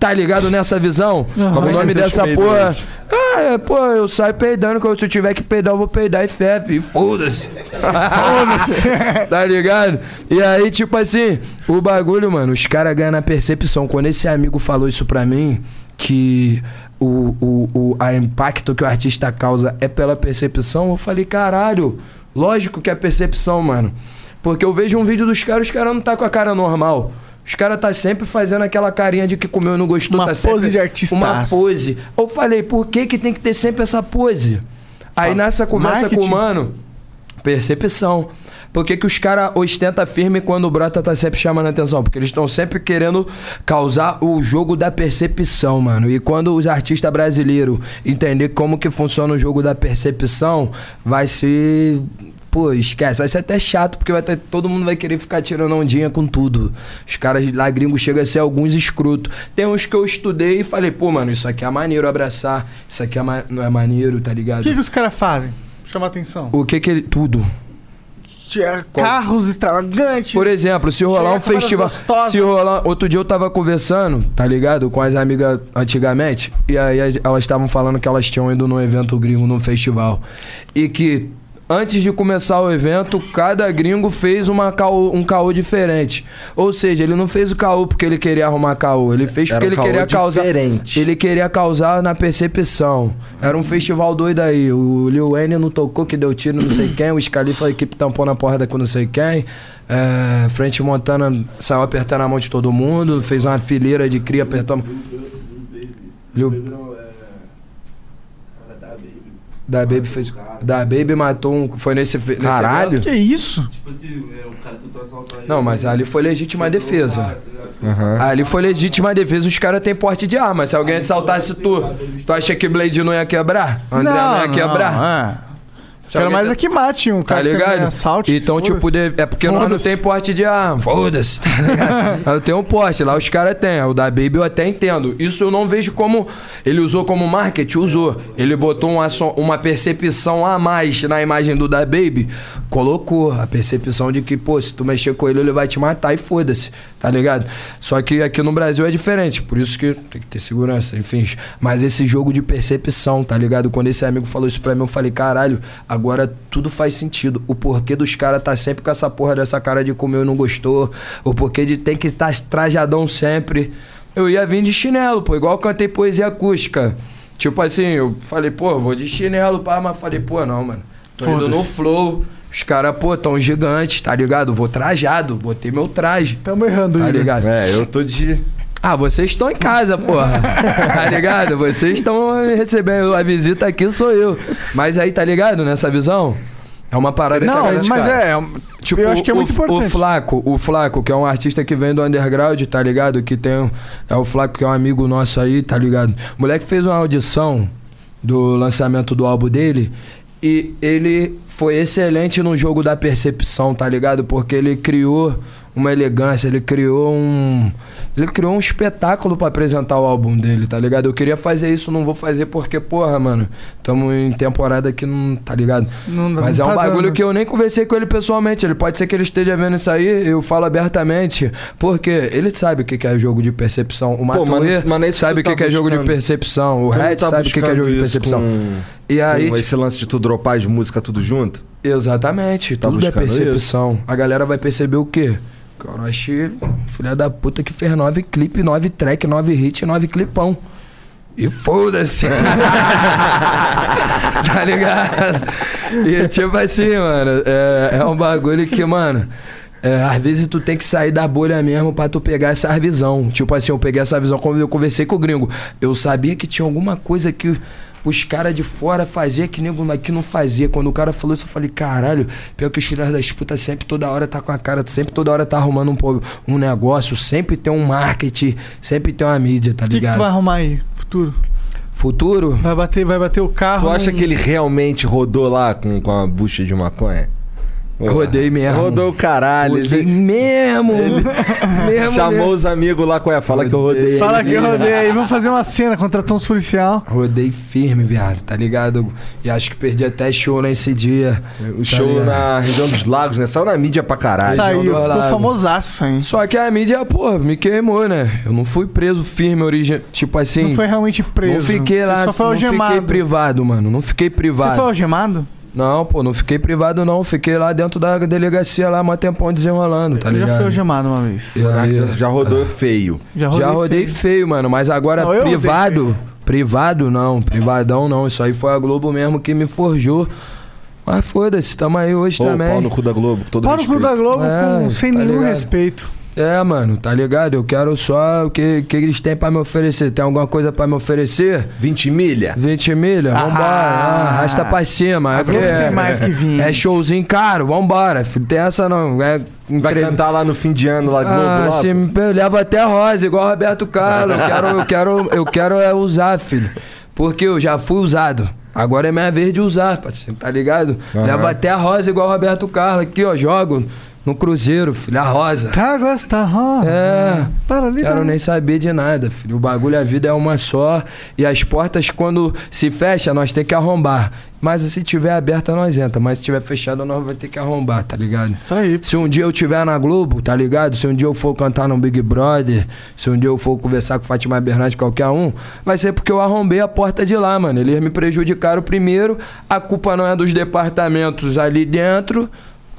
Tá ligado nessa visão? Como é o nome dessa porra. Ah, é, pô, eu saio peidando. Quando eu tiver que peidar, eu vou peidar e feve. E foda-se. Foda-se. tá ligado? E aí, tipo assim, o bagulho, mano, os caras ganham na percepção. Quando esse amigo falou isso pra mim, que o, o, o a impacto que o artista causa é pela percepção, eu falei, caralho, lógico que é percepção, mano. Porque eu vejo um vídeo dos caras, os caras não tá com a cara normal. Os caras tá sempre fazendo aquela carinha de que comeu e não gostou. Uma tá pose sempre de artistaço. Uma pose. Eu falei, por que que tem que ter sempre essa pose? Aí nessa conversa com o mano, percepção. Por que, que os caras ostentam firme quando o brota tá sempre chamando a atenção? Porque eles estão sempre querendo causar o jogo da percepção, mano. E quando os artistas brasileiros entender como que funciona o jogo da percepção, vai ser. Pô, esquece, vai ser até chato, porque vai ter, todo mundo vai querer ficar tirando ondinha com tudo. Os caras lá gringos chegam a ser alguns escroto. Tem uns que eu estudei e falei, pô, mano, isso aqui é maneiro abraçar, isso aqui é ma- não é maneiro, tá ligado? O que, que os caras fazem? Chama atenção. O que que ele. Tudo. Carros extravagantes. Por exemplo, se rolar um festival. Se rolar. Outro dia eu tava conversando, tá ligado? Com as amigas antigamente. E aí as- elas estavam falando que elas tinham ido num evento gringo, num festival. E que. Antes de começar o evento, cada gringo fez uma caô, um caô diferente. Ou seja, ele não fez o caô porque ele queria arrumar caô, ele fez porque um ele queria causar. diferente. Ele queria causar na percepção. Era um festival doido aí. O Lil Wayne não tocou, que deu tiro, não sei quem. O Scalifa, a equipe tampou na porrada com não sei quem. É, Frente Montana saiu apertando a mão de todo mundo. Fez uma fileira de cria, apertou a mão. Lil... Da Baby fez. Da Baby matou um. Foi nesse. nesse Caralho. evento. Que isso? Tipo assim, é, o cara tentou assaltar ele. Não, mas ali foi legítima defesa. Aham. Ali foi legítima defesa, os caras têm porte de arma. Se alguém assaltasse tu, tu acha que Blade não ia quebrar? André não, ia quebrar? é. Quero mais tá- é que mate um Tá cara que ligado? tem assalto. então, tipo, de- é porque nós não tem porte de arma. Foda-se, tá ligado? eu tenho um porte, lá os caras têm. O da Baby eu até entendo. Isso eu não vejo como. Ele usou como marketing? Usou. Ele botou uma, so- uma percepção a mais na imagem do da Baby. Colocou a percepção de que, pô, se tu mexer com ele, ele vai te matar e foda-se, tá ligado? Só que aqui no Brasil é diferente, por isso que tem que ter segurança, enfim. Mas esse jogo de percepção, tá ligado? Quando esse amigo falou isso pra mim, eu falei, caralho, agora tudo faz sentido. O porquê dos caras tá sempre com essa porra dessa cara de comer e não gostou. O porquê de ter que estar trajadão sempre. Eu ia vir de chinelo, pô, igual eu cantei poesia acústica. Tipo assim, eu falei, pô, vou de chinelo, pá, mas falei, pô, não, mano. Tô indo no flow. Os caras, pô, tão gigantes, tá ligado? Vou trajado, botei meu traje. Tamo errando, Tá Igor. ligado? É, eu tô de. Ah, vocês estão em casa, porra. tá ligado? Vocês estão me recebendo. A visita aqui sou eu. Mas aí, tá ligado nessa visão? É uma parada Não, mas cara. é. Tipo, eu acho que é o, muito o importante. Flaco, o Flaco, que é um artista que vem do underground, tá ligado? Que tem. um- É o Flaco que é um amigo nosso aí, tá ligado? O moleque fez uma audição do lançamento do álbum dele e ele foi excelente no jogo da percepção, tá ligado? Porque ele criou uma elegância, ele criou um. Ele criou um espetáculo pra apresentar o álbum dele, tá ligado? Eu queria fazer isso, não vou fazer porque, porra, mano, tamo em temporada que não, tá ligado? Não Mas é não um tá bagulho dando. que eu nem conversei com ele pessoalmente. Ele pode ser que ele esteja vendo isso aí, eu falo abertamente. Porque ele sabe o que que é jogo de percepção. O Matuê isso sabe o que tá que é jogo de percepção. O não Red tá sabe o que que é jogo de isso percepção. com- E aí, com esse lance de tu dropar as músicas tudo junto? Exatamente, Tá tudo é percepção. A galera vai perceber o quê? Orochi, filha da puta, que fez nove clipe, nove track, nove hit, nove clipão. E foda-se. tá ligado? E tipo assim, mano, é, é um bagulho que, mano. é, às vezes tu tem que sair da bolha mesmo pra tu pegar essa visão. Tipo assim, eu peguei essa visão quando eu conversei com o gringo. Eu sabia que tinha alguma coisa que os caras de fora faziam que nego aqui não fazia. Quando o cara falou isso, eu falei, caralho, pior que os filhos das putas sempre toda hora tá com a cara, sempre toda hora tá arrumando um, um negócio, sempre tem um marketing, sempre tem uma mídia, tá O que, que ligado? tu vai arrumar aí, futuro? Futuro? Vai bater, vai bater o carro. Tu acha que ele realmente rodou lá com, com a bucha de maconha? Rodei mesmo. Rodou o caralho. Rodei Ele- mesmo. mesmo Chamou mesmo. os amigos lá, qual é? Fala que eu rodei. Fala ele. que eu rodei aí, vamos fazer uma cena, contratou uns policial. Rodei firme, viado, tá ligado? E acho que perdi até show nesse dia. O show na região dos lagos, né? Saiu na mídia pra caralho. Saiu, ficou famosaço aí. Só que a mídia, pô, me queimou, né? Eu não fui preso firme, origem. Tipo assim. Não foi realmente preso. Não fiquei Você lá, só foi não fiquei algemado. privado, mano. Não fiquei Você privado. foi algemado? Não, pô, não fiquei privado, não. Fiquei lá dentro da delegacia lá, mó tempão desenrolando, tá eu já ligado? fui algemado uma vez. E aí, Já rodou feio. Já já rodei, rodei feio. feio, mano, mas agora Não, rodei privado, privado não, privadão não. Isso aí foi a Globo mesmo que me forjou. Mas foda-se, tamo aí hoje Pô, também. pau no cu da Globo, todo Para o respeito. Clube da Globo É, com- sem tá nenhum ligado? respeito. É, mano, tá ligado? Eu quero só o que, que eles têm pra me oferecer. Tem alguma coisa pra me oferecer? 20 milha? 20 milha? Vambora. Ah, arrasta pra cima. É, tem mais que 20. é showzinho caro, vambora. Filho, tem essa não. É Vai entrev- cantar lá no fim de ano, lá Globo, Ah, lá? se me eu levo até a rosa, igual o Roberto Carlos. Eu quero, eu quero, eu quero é usar, filho. Porque eu já fui usado. Agora é minha vez de usar, parceiro, tá ligado? Aham. Levo até a rosa igual o Roberto Carlos. Aqui, ó, jogo no Cruzeiro, filho, a rosa. Tá, gosta, ó. É. Para ali. Quero tá. nem saber de nada, filho. O bagulho, a vida é uma só. E as portas, quando se fecha, nós tem que arrombar. Mas se tiver aberta, nós entra. Mas se tiver fechada, nós vai ter que arrombar, tá ligado? Isso aí. Se um dia eu tiver na Globo, tá ligado? Se um dia eu for cantar no Big Brother, se um dia eu for conversar com Fátima Bernardes, qualquer um, vai ser porque eu arrombei a porta de lá, mano. Eles me prejudicaram primeiro. A culpa não é dos departamentos ali dentro.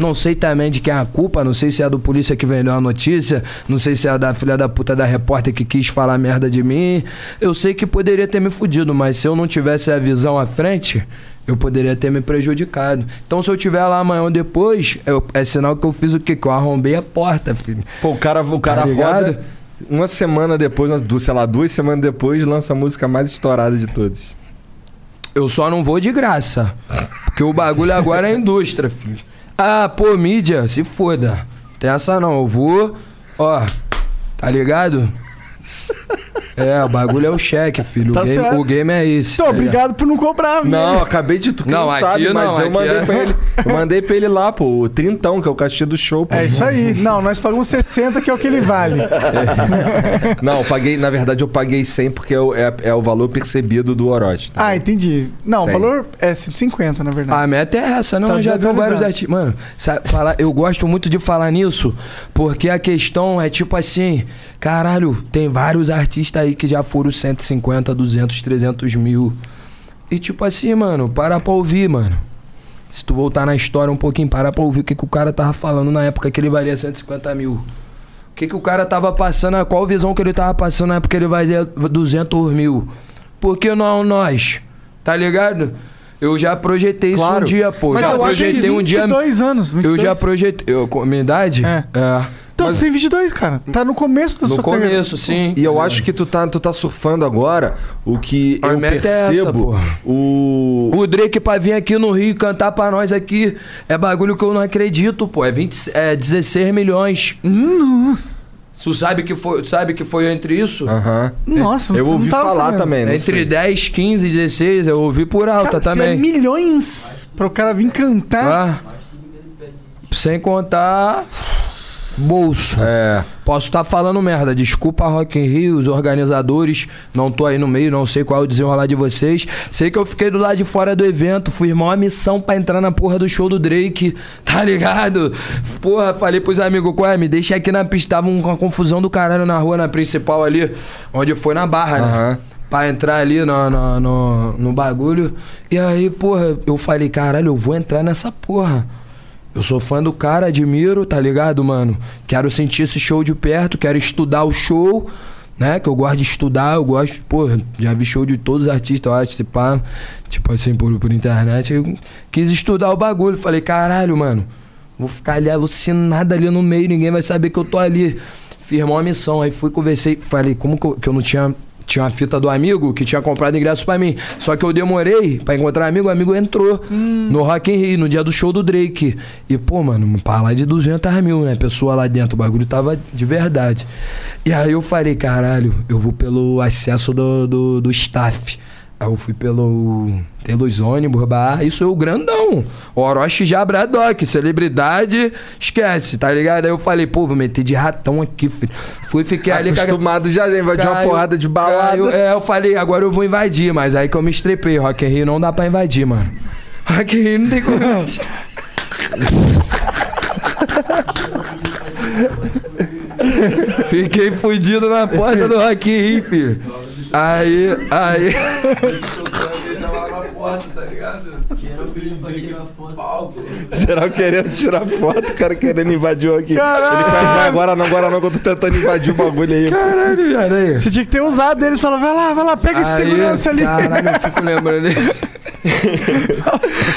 Não sei também de quem é a culpa, não sei se é do polícia que vendeu a notícia, não sei se é da filha da puta da repórter que quis falar merda de mim. Eu sei que poderia ter me fudido, mas se eu não tivesse a visão à frente, eu poderia ter me prejudicado. Então se eu tiver lá amanhã ou depois, eu- é sinal que eu fiz o quê? Que eu arrombei a porta, filho. Pô, o cara, o cara Tá ligado? roda uma semana depois, sei lá, duas semanas depois, lança a música mais estourada de todos. Eu só não vou de graça. Porque o bagulho agora é indústria, filho. Ah, pô, mídia, se foda. Tem essa não. Eu vou, ó, tá ligado? É, o bagulho é o cheque, filho. Tá o, game, o game é esse. Tô tá obrigado por não cobrar, velho. Não, acabei de tu que Não, não, sabe, não, mas eu mandei é- pra ele. Eu mandei pra ele lá, pô, o trintão, que é o cachê do show, pô. É isso aí. Não, nós pagamos 60, que é o que ele vale. Não, eu paguei, na verdade eu paguei 100 porque é, o- é- é o valor percebido do Orochi. tá? Ah, entendi. Não, o Cem. valor é 150, na verdade. A meta é essa, não. Tá eu já vi vários artistas. Mano, sabe, falar, eu gosto muito de falar nisso, porque a questão é tipo assim: caralho, tem vários artistas aí que já foram 150, 200, 300 mil. E tipo assim, mano, para pra ouvir, mano. Se tu voltar na história um pouquinho, para pra ouvir o que, que o cara tava falando na época que ele valia 150 mil. O que, que o cara tava passando, qual visão que ele tava passando na época que ele valia 200 mil. Por que não nós? Tá ligado? Eu já projetei isso Claro. um dia, pô. Mas já eu acho que projetei um dia. 22 anos. 22. Eu já projetei. Eu, com minha idade? É. É. Então, Mas- tu tem 22, cara. Tá no começo da No sua carreira. começo, sim. E eu acho que tu tá, tu tá surfando agora o que A eu meta é essa, percebo. porra. o. O Drake pra vir aqui no Rio cantar pra nós aqui é bagulho que eu não acredito, pô. É, 20, é 16 milhões. Nossa. Tu sabe que foi, sabe que foi entre isso? Aham. Nossa, Eu não ouvi tava falar sabendo. também, Entre sei. 10, 15, 16, eu ouvi por alta Cara, se também. é milhões pra o cara vir cantar. Ah, sem contar. Bolso. É. Posso estar falando merda. Desculpa, Rock in Rio, os organizadores. Não tô aí no meio, não sei qual é o desenrolar de vocês. Sei que eu fiquei do lado de fora do evento. Fui irmão a missão pra entrar na porra do show do Drake. Tá ligado? Porra, falei pros amigos, qual é? Me deixa aqui na pista. Tava uma confusão do caralho na rua, na principal ali. Onde foi na barra, né? Aham. Pra entrar ali no, no, no, no bagulho. E aí, porra, eu falei, caralho, eu vou entrar nessa porra. Eu sou fã do cara, admiro, tá ligado, mano? Quero sentir esse show de perto, quero estudar o show, né? Que eu gosto de estudar, eu gosto, pô, já vi show de todos os artistas, eu acho, se pá, tipo assim, por, por internet. Eu quis estudar o bagulho. Falei, caralho, mano, vou ficar ali alucinado ali no meio, ninguém vai saber que eu tô ali. Firmou a missão. Aí fui, conversei, falei, como que eu, que eu não tinha. Tinha uma fita do amigo que tinha comprado ingresso pra mim. Só que eu demorei pra encontrar amigo, o amigo entrou no Rock in Rio, no dia do show do Drake. E, pô, mano, pra lá de 200 mil, né? Pessoa lá dentro, o bagulho tava de verdade. E aí eu falei, caralho, eu vou pelo acesso do, do, do staff. Aí eu fui pelo, pelos ônibus, bar, isso é o grandão. Orochi já Bradock, celebridade, esquece, tá ligado? Aí eu falei, pô, vou meter de ratão aqui, filho. Fui, fiquei ali... Acostumado já, invadir uma Caiu- porrada de balada. caiu- é, eu falei, agora eu vou invadir, mas aí que eu me estrepei. Rock in Rio não dá pra invadir, mano. Rock in Rio não tem como. Fiquei fudido na porta do Rock in Rio, filho. Aí, aí... Geral querendo tirar foto, o cara querendo invadir o aqui. Ele vai, vai agora não, agora não, que eu tô tentando invadir o bagulho aí. Caralho, viado, aí. Você tinha que ter usado eles e falar, vai lá, vai lá, pega esse segurança ali. Caralho, eu fico lembrando desse.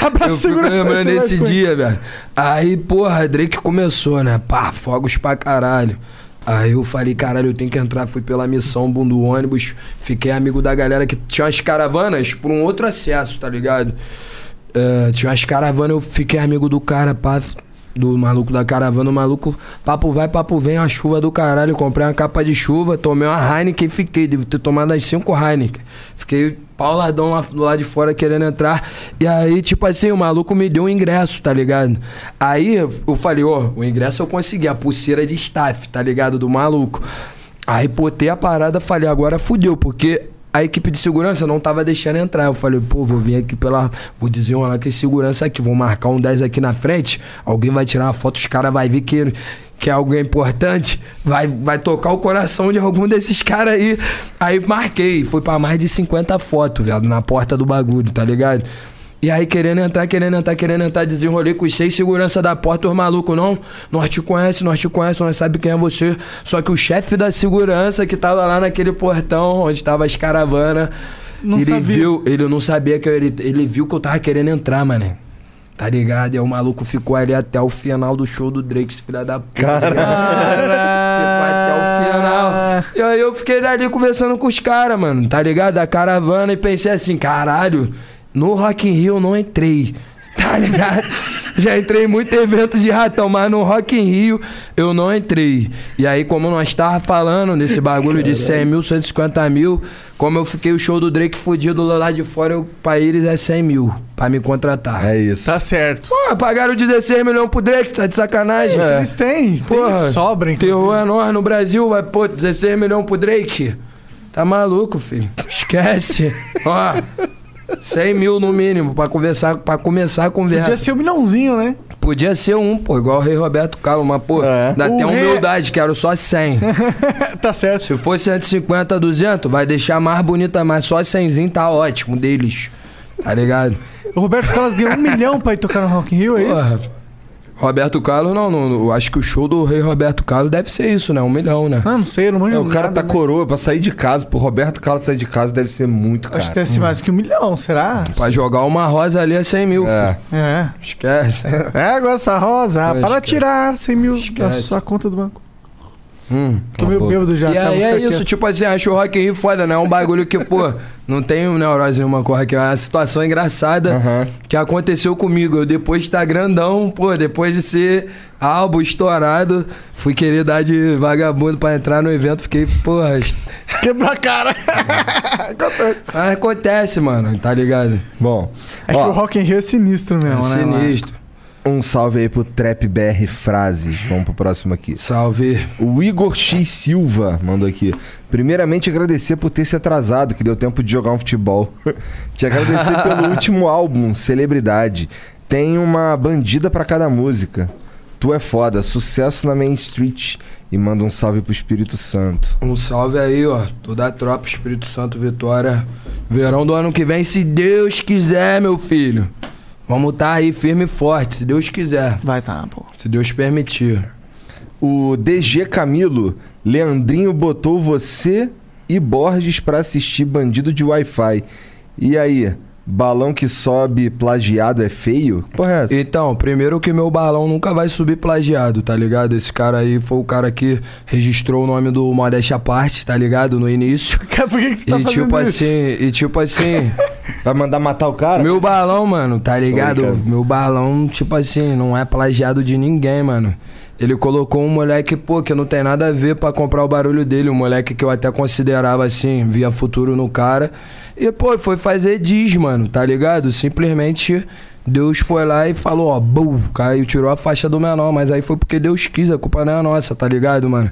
Abraça Eu o fico segurança. lembrando desse dia, velho. Aí, porra, Drake começou, né? Pá, fogos pra caralho. Aí eu falei, caralho, eu tenho que entrar. Fui pela missão, boom do ônibus. Fiquei amigo da galera que tinha as caravanas por um outro acesso, tá ligado? É, tinha umas caravanas, eu fiquei amigo do cara, pá, do maluco da caravana, o maluco, papo vai, papo vem, a chuva do caralho, comprei uma capa de chuva, tomei uma Heineken e fiquei, devo ter tomado as cinco Heineken. Fiquei pauladão lá do lado de fora querendo entrar, e aí, tipo assim, o maluco me deu um ingresso, tá ligado? Aí eu falei, ó, o ingresso eu consegui, a pulseira de staff, tá ligado, do maluco. Aí botei a parada, falei, agora fudeu, porque a equipe de segurança não tava deixando entrar. Eu falei, pô, vou vir aqui pela. Vou desenrolar com esse segurança aqui, vou marcar um 10 aqui na frente. Alguém vai tirar uma foto, os caras vai ver que, que é algo importante. Vai, vai tocar o coração de algum desses caras aí. Aí marquei, foi pra mais de 50 fotos, viado, na porta do bagulho, tá ligado? E aí, querendo entrar, querendo entrar, querendo entrar, desenrolei com os seis segurança da porta, os malucos, não, nós te conhece, nós te conhece, nós sabe quem é você. Só que o chefe da segurança que tava lá naquele portão onde tava as caravanas, Não ele sabia. viu, ele não sabia que eu, ele, ele viu que eu tava querendo entrar, mané. Tá ligado? E aí o maluco ficou ali até o final do show do Drake, esse filho da puta. Ficou até o final. E aí eu fiquei ali conversando com os caras, mano, tá ligado? Da caravana e pensei assim, caralho, no Rock in Rio eu não entrei. Tá ligado? Já entrei em muito evento de ratão, mas no Rock in Rio eu não entrei. E aí, como nós tava falando desse bagulho de 100 mil, 150 mil, como eu fiquei o show do Drake fudido lá de fora, eu, pra eles é 100 mil pra me contratar. É isso. Tá certo. Pô, pagaram 16 milhões pro Drake, tá de sacanagem? Eles têm, Porra, tem sobra, inclusive. Terror é nós no Brasil, vai, pô, 16 milhões pro Drake. Tá maluco, filho. Esquece. Ó, 100 mil no mínimo pra, conversar, pra começar a conversa. Podia ser um milhãozinho, né? Podia ser um, pô, igual o Rei Roberto Carlos, mas, pô, É. dá até rei- humildade, quero só 100. tá certo. Se for 150, 200, vai deixar mais bonita, mas só 100 tá ótimo deles. Tá ligado? O Roberto Carlos ganhou um milhão pra ir tocar no Rock in Rio, é isso? Roberto Carlos, não, não, eu acho que o show do Rei Roberto Carlos deve ser isso, né? Um milhão, né? Ah, não sei, eu não manjo É, o cara nada, tá né? coroa pra sair de casa. Pro Roberto Carlos sair de casa deve ser muito caro. Acho que deve ser mais que um milhão, será? Pra jogar uma rosa ali é 100 mil, É. filho. É. Esquece. Pega essa rosa É, para esquece. tirar 100 mil da Esquece. sua conta do banco. Hum. Tô meio bêbado já. e tá, é ficar isso, quieto. tipo assim, acho o Rock in Rio foda, né? É um bagulho que, pô, não tem neurose nenhuma com o Rock in Rio. É uma situação engraçada Aham. que aconteceu comigo. Eu depois de estar grandão, pô, depois de ser álbum estourado, fui querer dar de vagabundo pra entrar no evento, fiquei, porra, Quebrar a cara. Mas acontece, mano, tá ligado? Bom, É que ó, o Rock in Rio é sinistro É mesmo, né? mano? Um salve aí pro Trap BR Frases. Vamos pro próximo aqui. Salve. O Igor X Silva mandou aqui. Primeiramente, agradecer por ter se atrasado, que deu tempo de jogar um futebol. Te agradecer pelo último álbum, Celebridade. Tem uma bandida pra cada música. Tu é foda, sucesso na Main Street. E manda um salve pro Espírito Santo. Um salve aí, ó. Toda a tropa, Espírito Santo, Vitória. Verão do ano que vem, se Deus quiser, meu filho. Vamos tá aí firme e forte, se Deus quiser. Vai tá, pô. Se Deus permitir. O DG Camilo, Leandrinho botou você e Borges pra assistir Bandido de Wi-Fi. E aí, balão que sobe plagiado é feio? Porra, é essa? Então, primeiro que meu balão nunca vai subir plagiado, tá ligado? Esse cara aí foi o cara que registrou o nome do Modéstia Parte, tá ligado? No início. Cara, por que, que tu tá e fazendo tipo isso? assim, e tipo assim, Vai mandar matar o cara? meu balão, mano, tá ligado? Meu balão, tipo assim, não é plagiado de ninguém, mano. Ele colocou um moleque, pô, que não tem nada a ver pra comprar o barulho dele. Um moleque que eu até considerava assim, via futuro no cara. E, pô, foi fazer diz, mano, tá ligado? Simplesmente Deus foi lá e falou, ó, bum, caiu, tirou a faixa do menor. Mas aí foi porque Deus quis, a culpa não é nossa, tá ligado, mano?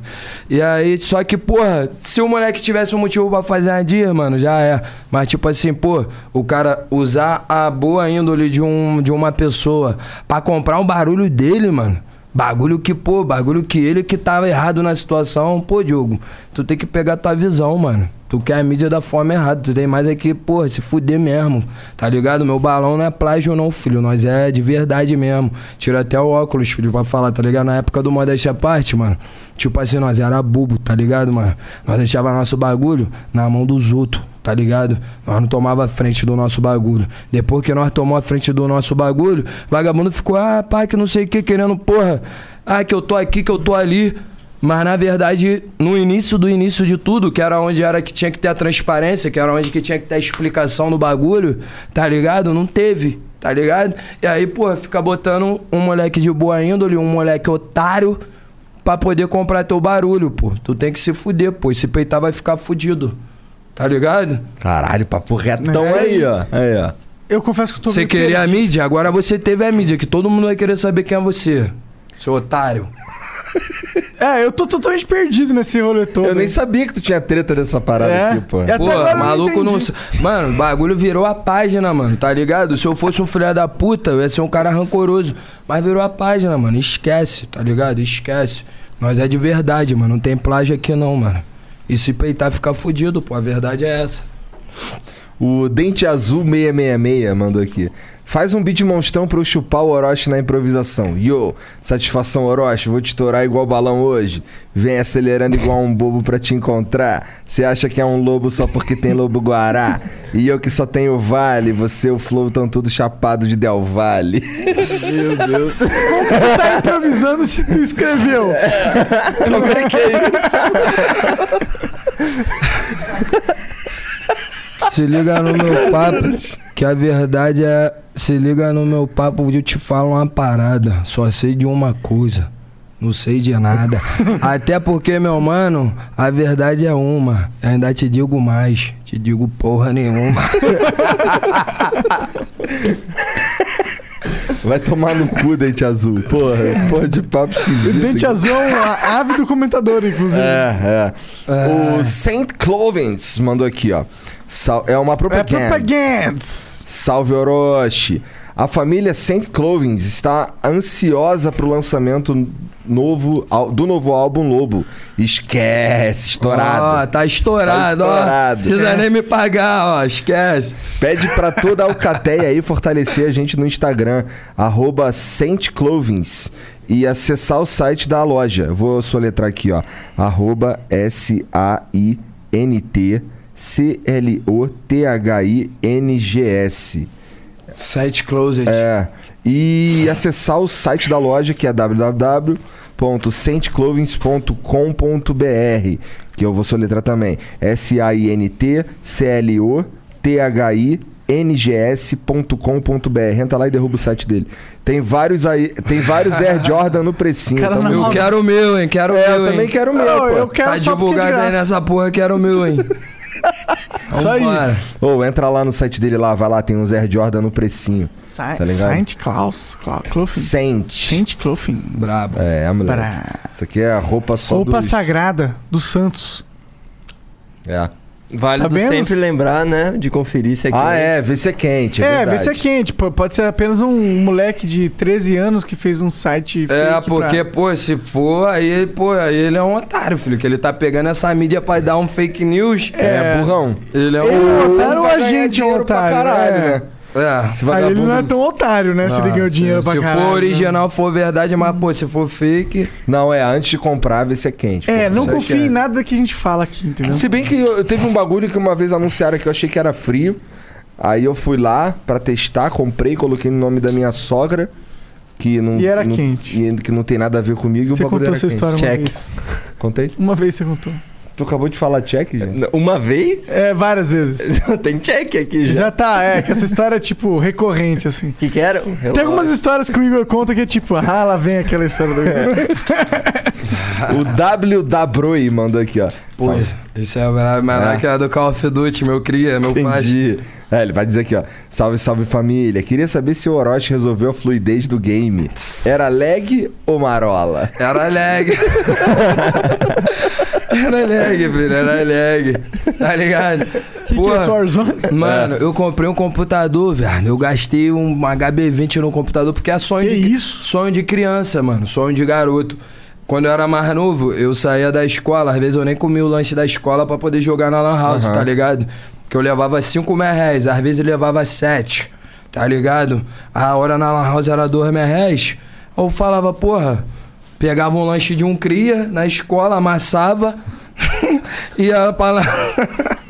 E aí, só que, porra, se o moleque tivesse um motivo pra fazer a diz, mano, já é. Mas, tipo assim, pô, o cara usar a boa índole de, um, de uma pessoa pra comprar um barulho dele, mano. Bagulho que, pô, bagulho que ele que tava errado na situação. Pô, Diogo, tu tem que pegar tua visão, mano. Tu quer a mídia da forma errada. Tu tem mais aqui, pô, se fuder mesmo. Tá ligado? Meu balão não é plágio, não, filho. Nós é de verdade mesmo. Tira até o óculos, filho, pra falar, tá ligado? Na época do Modéstia à Parte, mano. Tipo assim, nós era bobo, tá ligado, mano? Nós deixava nosso bagulho na mão dos outros, tá ligado? Nós não tomava frente do nosso bagulho. Depois que nós tomamos a frente do nosso bagulho, vagabundo ficou, ah, pá, que não sei o que, querendo, porra. Ah, que eu tô aqui, que eu tô ali. Mas na verdade, no início do início de tudo, que era onde era que tinha que ter a transparência, que era onde que tinha que ter a explicação do bagulho, tá ligado? Não teve, tá ligado? E aí, pô, fica botando um moleque de boa índole, um moleque otário, pra poder comprar teu barulho, pô. Tu tem que se fuder, pô. E se peitar vai ficar fudido. Tá ligado? Caralho, papo retão É aí, isso. ó. Aí, ó. Eu confesso que eu tô Você queria a mídia, agora você teve a mídia, que todo mundo vai querer saber quem é você. Seu otário. É, eu tô totalmente perdido nesse rolê todo. Eu nem sabia que tu tinha treta dessa parada É. aqui, pô. E até Pô, não maluco não. entendi. Mano, o bagulho virou a página, mano, tá ligado? Se eu fosse um filho da puta, eu ia ser um cara rancoroso. Mas virou a página, mano. Esquece, tá ligado? Esquece. Nós é de verdade, mano. Não tem plágio aqui não, mano. E se peitar ficar fudido, pô. A verdade é essa. O Dente Azul 666 mandou aqui. Faz um beat monstão pra eu chupar o Orochi na improvisação. Yo, satisfação Orochi, vou te estourar igual balão hoje. Vem acelerando igual um bobo pra te encontrar. Você acha que é um lobo só porque tem lobo guará? E eu que só tenho vale, você e o flow tão tudo chapado de Del Valle. Meu Deus. Como que tu tá improvisando se tu escreveu? Como é que é Se liga no meu papo, que a verdade é. Se liga no meu papo, eu te falo uma parada. Só sei de uma coisa. Não sei de nada. Até porque, meu mano, a verdade é uma. Eu ainda te digo mais. Te digo porra nenhuma. Vai tomar no cu, Dente Azul. Porra, porra de papo O esquisito. Dente Azul é um á- ávido comentador, inclusive. É, é. O Saint Clovens mandou aqui, ó. É uma É propaganda. propaganda. Salve Orochi. A família Saint Clovens está ansiosa pro lançamento novo, do novo álbum Lobo. Esquece, estourado. Ó, tá estourado, Tá ó. estourado. Precisa nem me pagar, ó. Esquece. Pede pra toda a Alcateia aí fortalecer a gente no Instagram, arroba. E acessar o site da loja. Vou soletrar aqui, ó. Arroba S-A-I-N-T C-L-O-T-H-I-N-G-S. Site closed. É. E acessar o site da loja que é www.saintclovens.com.br que eu vou soletrar também. S-A-I-N-T-C-L-O-T-H-I-N-G-S.com.br. Entra lá e derruba o site dele. Tem vários aí, tem vários Air Jordan no precinho. Cara, Eu quero o meu, hein? Quero o É, meu, eu hein? também quero o meu, pô. eu quero Tá porque é de divulgado aí nessa porra, quero o meu, hein? Isso aí. Vambora. Ô, entra lá no site dele lá, vai lá, tem uns Air Jordan no precinho. Sa Tá ligado? Saint Claus. Cla- Clothing. Saint. Saint Clothing. Brabo. É, moleque. Bra- Isso aqui é a roupa só Roupa dos... sagrada do Santos. É. Válido Tá sempre lembrar, né? De conferir se é Ah, quente. é, vê se é quente, é, É, vê verdade. se é quente. Pô, Pode ser apenas um moleque de 13 anos que fez um site É, fake porque, pra- pô, se for, aí, pô, aí ele é um otário, filho. Que ele tá pegando essa mídia pra dar um fake news. É, burrão. Ele é Ele um. é otário ou a gente é dinheiro pra otário? caralho, é. né? É. Esse Aí ele não é tão otário, né? se ele ganhou se- dinheiro pra Se caralho. for né? original, for verdade, mas, pô, se for fake. Não, é, antes de comprar, vê se é quente. É, pô. não confia é. em nada que a gente fala aqui, entendeu? Se bem que eu, eu teve um bagulho que uma vez anunciaram que eu achei que era frio. Aí eu fui lá pra testar, comprei, coloquei no nome da minha sogra. Que não, E era não- quente. e que não tem nada a ver comigo. e Você o bagulho contou era essa quente. história uma Check. vez. Contei? Uma vez você contou. Tu acabou de falar check, gente? Uma vez? É, várias vezes. Tem check aqui já. Já tá, é, que essa história é, tipo, recorrente, assim. que que era? Tem algumas histórias que o Igor conta que é tipo, ah, lá vem aquela história do Igor. o W da Broi mandou aqui, ó. Pô, Salve. esse é brabo, mas É. é do Call of Duty, meu cria, meu. Entendi. É, ele vai dizer aqui, ó. Salve, salve família. Queria saber se o Orochi resolveu a fluidez do game. Era lag ou marola? Era lag. era lag, filho, era lag. Tá ligado? que, que é Warzone? Mano, eu comprei um computador, velho. Eu gastei um HB20 no computador porque é sonho Que de isso? sonho de criança, mano, sonho de garoto. Quando eu era mais novo, eu saía da escola, às vezes eu nem comia o lanche da escola pra poder jogar na Lan House, Aham. tá ligado? Que eu levava 5 mil reais, às vezes eu levava 7, tá ligado? A hora na Lan House era 2 mil reais. Eu falava, porra, pegava um lanche de um cria na escola, amassava, ia pra lá.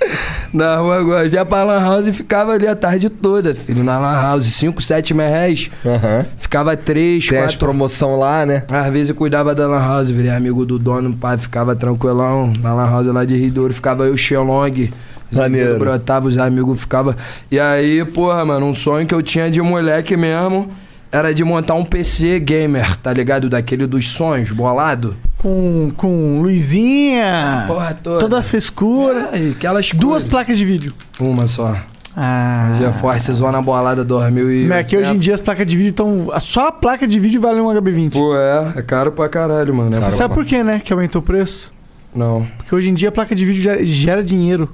Na rua Gosta. Ia pra Lan House e ficava ali a tarde toda, filho. Na Lan House, 5, 7 mil reais. Aham. Ficava 3, Tem as 4. promoção lá, né? Às vezes eu cuidava da Lan House, virei amigo do dono, pai, ficava tranquilão. Na Lan House lá de Ridouro, ficava eu, Xelong. Os Maneiro. amigos brotavam, os amigos ficavam. E aí, porra, mano, um sonho que eu tinha de moleque mesmo era de montar um PC gamer, tá ligado? Daquele dos sonhos, bolado. Com, com luzinha, Porra toda. toda a frescura. É, aquelas Duas coisas. placas de vídeo. Uma só. Ah. GeForce Zona Bolada 2000 e... Mas é que hoje em dia as placas de vídeo estão. Só a placa de vídeo vale um HB20. Pô, é, é caro pra caralho, mano. É Você caro sabe por quê, né? Que aumentou o preço? Não. Porque hoje em dia a placa de vídeo gera, gera dinheiro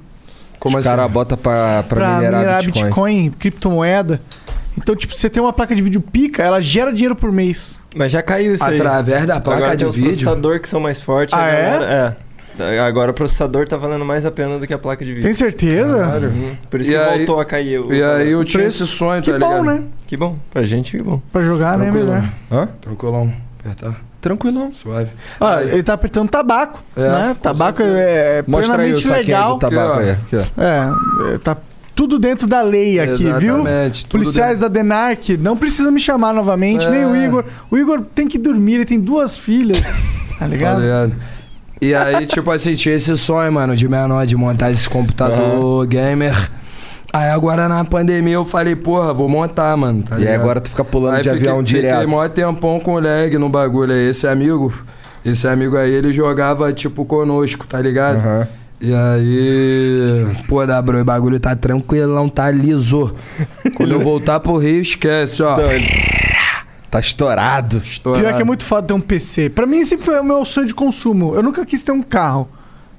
Como Os assim? caras botam pra, pra, pra, minerar, minerar Bitcoin. Bitcoin, criptomoeda. Então, tipo, você tem uma placa de vídeo pica, ela gera dinheiro por mês. Mas já caiu isso aí. Através da placa Agora de tem os vídeo. processadores que são mais fortes. Ah, é? galera- é? Agora o processador tá valendo mais a pena do que a placa de vídeo. Tem certeza? Uhum. Por isso E que aí- voltou a cair o E aí eu tinha esse sonho, Que tá bom, ligado? né? Que bom. Pra gente, que bom. Pra jogar, né? Tranquilo. Melhor. Hã? Tranquilão. Apertar. Tranquilão. Suave. Ó, Aí- ele tá apertando tabaco, É, né? Tabaco certeza. é, é Mostra aí o legal. do tabaco Aqui, ó. aí. Aqui, ó. É, é, tá tudo dentro da lei aqui, viu? Exatamente, tudo Policiais da Denarc, não precisa me chamar novamente, É. nem o Igor. O Igor tem que dormir, ele tem duas filhas, tá Tá ligado? ligado? E aí, tipo assim, tinha esse sonho, mano, de menor, de montar esse computador gamer. Aí agora na pandemia eu falei, porra, vou montar, mano. Tá E ligado? agora tu fica pulando Aí de fiquei, avião Fiquei direto. mó tempão com lag no bagulho aí. Esse amigo, esse amigo aí, ele jogava, tipo, conosco, tá ligado? Aham. E aí, pô, da bro, o bagulho tá tranquilão, tá liso. Quando eu voltar pro Rio, esquece, ó. Então, tá estourado. Estourado. Pior que é muito foda ter um PC. Pra mim sempre foi o meu sonho de consumo. Eu nunca quis ter um carro,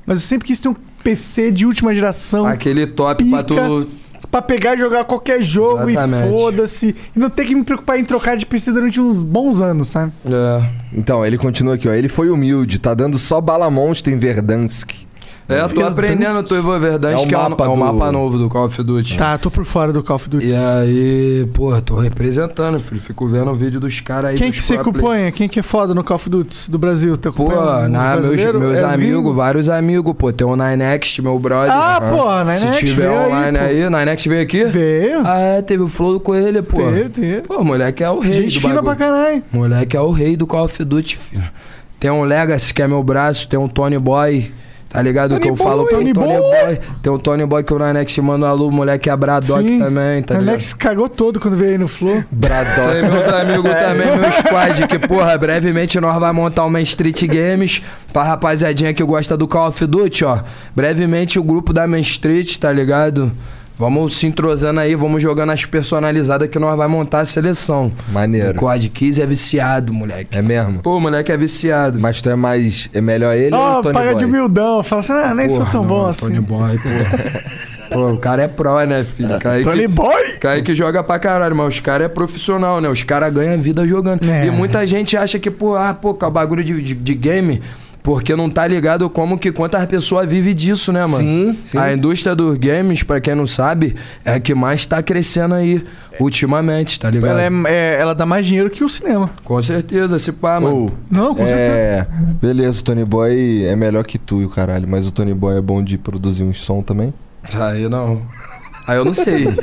mas eu sempre quis ter um PC de última geração Aquele top pra Pica. tu. pra pegar e jogar qualquer jogo Exatamente. e foda-se. E não ter que me preocupar em trocar de PC durante uns bons anos, sabe? É. Então, ele continua aqui, ó. Ele foi humilde, tá dando só bala monstro em Verdansk. É, eu tô aprendendo Tuivo Verdante, É que é o, mapa é o do- mapa novo do Call of Duty. Tá, tô por fora do Call of Duty. E aí, porra, tô representando, filho. Fico vendo o vídeo dos caras aí. Quem que play. acompanha? Quem que é foda no Call of Duty do Brasil? Tá Pô, na, meus, meus É os amigos, vários amigos, pô. Tem o Ninext, meu brother. Ah, Aham. pô, Se Ninext tiver veio aí, online pô. aí, Ninext veio aqui? Veio. Ah, é, teve o flow com ele, pô. Teve, teve. Pô, moleque é o rei Gente do bagulho. pra caralho. Moleque é o rei do Call of Duty, filho. Tem um Legacy, que é meu braço, tem um Tony Boy, Tá ligado? Tony que eu falo pro Boy. Tony Boy. Boy. Tem o Tony Boy que o Nanex manda uma alô, moleque é Bradock Sim. também, tá o ligado? Alex cagou todo quando veio aí no Flow. Tem meus amigos também, meu squad, que, porra, brevemente nós vamos montar uma Street Games pra rapaziadinha que gosta do Call of Duty, ó. Brevemente o grupo da Main Street, tá ligado? Vamos se entrosando aí, vamos jogando as personalizadas que nós vamos montar a seleção. Maneiro. O Quad 15 é viciado, moleque. É mesmo? Pô, moleque é viciado. Mas tu é mais. É melhor ele ou Ó, o Tony paga Boy? de humildão. Fala assim, ah, nem sou Porra, tão não, bom assim. Tony Boy, porra. Pô, o cara é pró, né, filho? Kaique, Tony Boy? Kaique joga pra caralho, mas os caras é profissional, né? Os caras ganham vida jogando. É. E muita gente acha que, pô, ah, pô, que é o bagulho de, de, de game, porque não tá ligado como que quantas pessoas vivem disso, né, mano? Sim, sim. A indústria dos games, pra quem não sabe, é a que mais tá crescendo aí ultimamente, tá ligado? Ela, é, é- ela dá mais dinheiro que o cinema. Com certeza, se pá, mano. Ou, Não, com certeza. é. Beleza, o Tony Boy é melhor que tu e o caralho. Mas o Tony Boy é bom de produzir uns som também? Aí não. Aí eu não sei.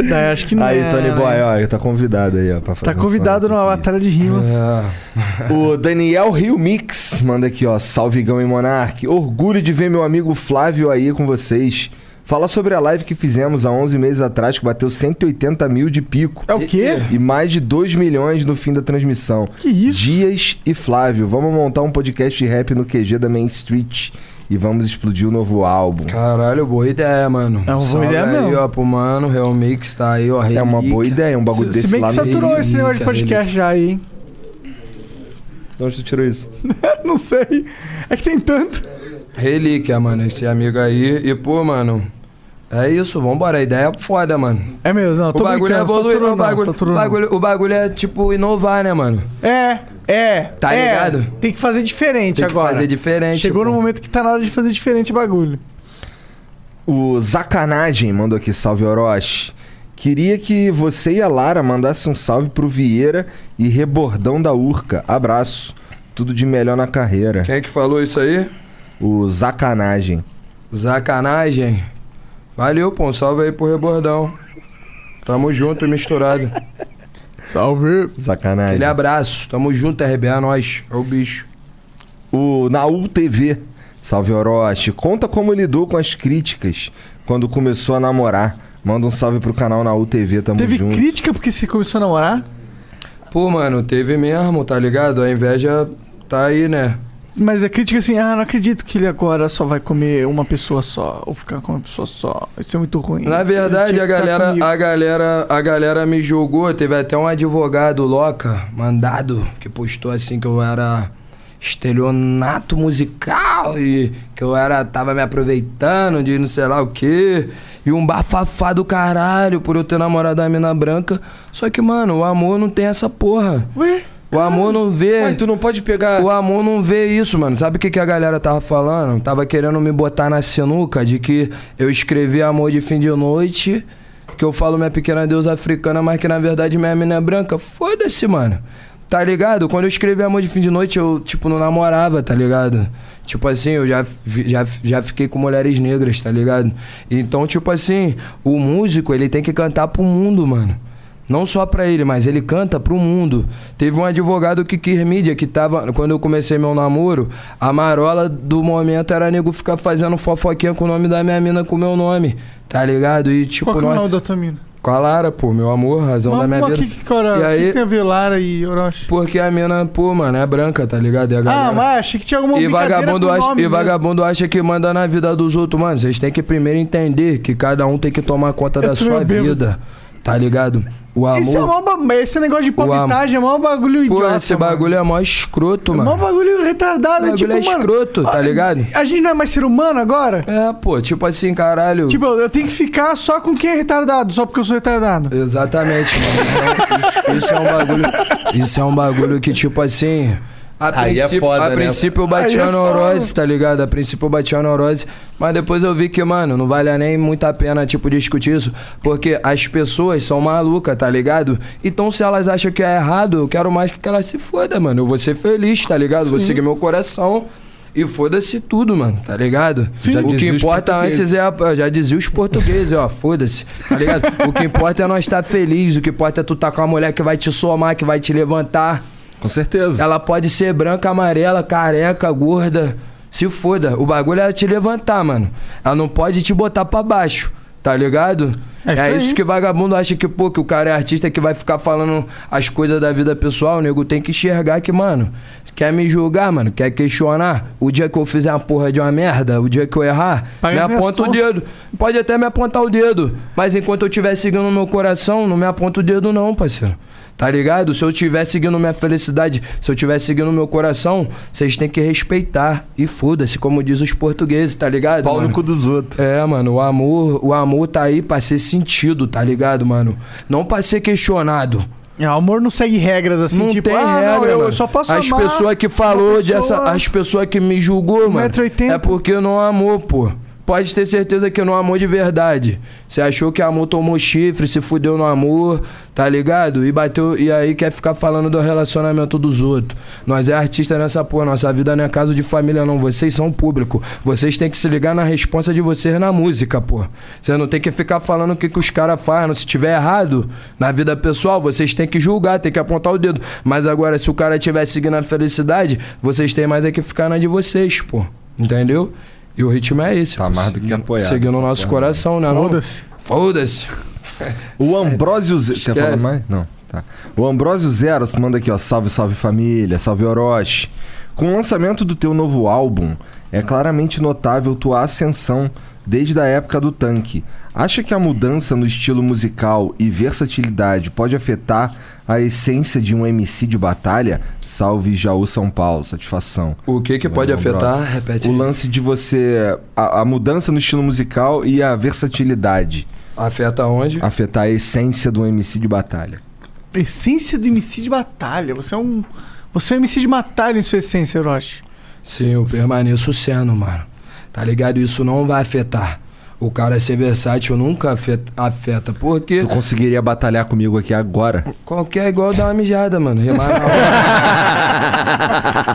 É, acho que não. Aí, é, Tony né? Boy, ó, tá convidado aí, ó. Pra fazer Tá um convidado numa batalha de rimas. É. O Daniel Rio Mix manda aqui, ó. Salvigão e Monark. Orgulho de ver meu amigo Flávio aí com vocês. Fala sobre a live que fizemos há 11 meses atrás, que bateu 180 mil de pico. É o quê? E mais de 2 milhões no fim da transmissão. Que isso? Dias e Flávio, vamos montar um podcast de rap no QG da Main Street. E vamos explodir o novo álbum. Caralho, boa ideia, mano. É uma boa ideia aí, mesmo. ó, pro mano, Real Mix tá aí, ó. É uma relíquia. boa ideia, um bagulho Se, desse se bem lá que no saturou Relíquia, esse negócio de podcast já aí, hein? De onde tu tirou isso? não sei. É que tem tanto. Relíquia, mano, esse amigo aí. E, pô, mano, é isso, vambora. A ideia é foda, mano. É mesmo, não. O Tô bagulho é evoluir, o bagulho, o, bagulho, o bagulho é, tipo, inovar, né, mano? É, é. Tá é. ligado? Tem que fazer diferente Tem que agora. fazer diferente, Chegou pô. no momento que tá na hora de fazer diferente o bagulho. O Zacanagem mandou aqui, salve Orochi. Queria que você e a Lara mandassem um salve pro Vieira e Rebordão da Urca. Abraço. Tudo de melhor na carreira. Quem é que falou isso aí? O Zacanagem. Zacanagem. Valeu, pô, um salve aí pro Rebordão. Tamo junto e misturado. Salve. Zacanagem. Aquele abraço, tamo junto, RB, é nóis. É o bicho. O Naul TV. Salve Orochi. Conta como lidou com as críticas quando começou a namorar. Manda um salve pro canal Naul TV, tamo Teve junto. crítica porque você começou a namorar? Pô, mano, teve mesmo, tá ligado? A inveja tá aí, né? Mas a crítica assim, ah, não acredito que ele agora só vai comer uma pessoa só, ou ficar com uma pessoa só. Isso é muito ruim. Na verdade, a que galera, comigo. a galera, a galera me julgou. Teve até um advogado loca, mandado, que postou assim que eu era estelionato musical e que eu era tava me aproveitando de não sei lá o quê. E um bafafá do caralho por eu ter namorado a mina branca. Só que, mano, o amor não tem essa porra. Ué? O amor não vê. Ué, tu não pode pegar. O amor não vê isso, mano. Sabe o que, que a galera tava falando? Tava querendo me botar na sinuca de que eu escrevi amor de fim de noite, que eu falo minha pequena deusa africana, mas que na verdade minha mina é branca. Foda-se, mano. Tá ligado? Quando eu escrevi amor de fim de noite, eu, tipo, não namorava, tá ligado? Tipo assim, eu já, já, já fiquei com mulheres negras, tá ligado? Então, tipo assim, o músico, ele tem que cantar pro mundo, mano. Não só pra ele, mas ele canta pro mundo. Teve um advogado que quis mídia, que tava. Quando eu comecei meu namoro, a marola do momento era nego ficar fazendo fofoquinha com o nome da minha mina com o meu nome. Tá ligado? E tipo, Qual que é o nós. nome da tua mina? Com a Lara, pô, meu amor, razão da Mas, minha mas vida. que, que, cara, E aí- que tem a ver Lara e Orochi? Porque a mina, pô, mano, é branca, tá ligado? A Ah, mas achei que tinha alguma E vagabundo, acha, e mesmo. vagabundo acha que manda na vida dos outros, mano. Vocês têm que primeiro entender que cada um tem que tomar conta Eu da sua vida. Tá ligado? O amor. Isso é mó ba- esse negócio de O am- é mó bagulho Pô, idiota. esse mano. bagulho é mó escroto, É mano. mó bagulho retardado. Esse tipo, bagulho é mano, escroto, tá a- ligado? A gente não é mais ser humano agora? É, pô, tipo assim, caralho. Tipo, eu tenho que ficar só com quem é retardado, só porque eu sou retardado. Exatamente, mano. Então, isso, isso é um bagulho. Isso é um bagulho que, tipo assim. A Aí é princípio, foda, a né? princípio eu Aí bati é a foda. neurose, tá ligado? A princípio eu bati a neurose, mas depois eu vi que, mano, não vale nem muito a pena, tipo, discutir isso, porque as pessoas são malucas, tá ligado? Então se elas acham que é errado, eu quero mais que elas se fodam, mano. Eu vou ser feliz, tá ligado? Vou seguir meu coração. E foda-se tudo, mano, tá ligado? Já o que importa antes é a, já dizia os portugueses, ó, foda-se, tá ligado? O que importa é nós estar feliz, o que importa é tu tá com uma mulher que vai te somar, que vai te levantar, Com certeza. Ela pode ser branca, amarela, careca, gorda. Se foda. O bagulho é te levantar, mano. Ela não pode te botar pra baixo. Tá ligado? É isso É, isso que vagabundo acha que, pô, que o cara é artista que vai ficar falando as coisas da vida pessoal. O nego tem que enxergar que, mano, quer me julgar, mano, quer questionar. O dia que eu fizer uma porra de uma merda, o dia que eu errar, Paga me aponta o dedo. Pode até me apontar o dedo. Mas enquanto eu estiver seguindo o meu coração, não me aponta o dedo, não, parceiro. Tá ligado? Se eu estiver seguindo minha felicidade, se eu estiver seguindo meu coração, vocês têm que respeitar. E foda-se, como diz os portugueses, tá ligado? Pau no cu dos outros. É, mano, o amor, o amor tá aí pra ser sentido, tá ligado, mano? Não pra ser questionado. É, o amor não segue regras assim, não tipo, tem ah, regra, não, eu mano. só posso As amar pessoas que falou uma dessa, pessoa- as pessoas que me julgou, mano, 1,80m. é porque não amou, pô. Pode ter certeza que não amou de verdade. Você achou que amor tomou chifre, se fudeu no amor, tá ligado? E bateu e aí quer ficar falando do relacionamento dos outros. Nós é artista nessa porra, nossa vida não é caso de família não, vocês são público. Vocês têm que se ligar na resposta de vocês na música, pô. Você não tem que ficar falando o que, que os caras fazem. Se tiver errado na vida pessoal, vocês têm que julgar, tem que apontar o dedo. Mas agora, se o cara estiver seguindo a felicidade, vocês têm mais é que ficar na de vocês, pô. Entendeu? E o ritmo é esse. Tá pô. mais do que apoiado Seguindo o nosso porra. coração, né? Foda-se. Foda-se. O Ambrósio Zero. Quer falar mais? Não. Tá. O Ambrósio Zero manda aqui, ó. Salve, salve família, salve Orochi. Com o lançamento do teu novo álbum, é claramente notável tua ascensão desde a época do tanque. Acha que a mudança no estilo musical e versatilidade pode afetar a essência de um MC de batalha? Salve Jaú São Paulo, satisfação. O que que pode afetar? Repete O lance de você. A, a mudança no estilo musical e a versatilidade. Afeta onde? Afetar a essência do MC de batalha. Essência do MC de batalha. Você é um. Você é um MC de batalha em sua essência, Orochi. Sim, eu permaneço sendo, mano. Tá ligado? Isso não vai afetar. O cara ser versátil nunca afeta, afeta. Porque Tu conseguiria batalhar comigo aqui agora? qualquer é igual dar uma mijada, mano. Remar na hora.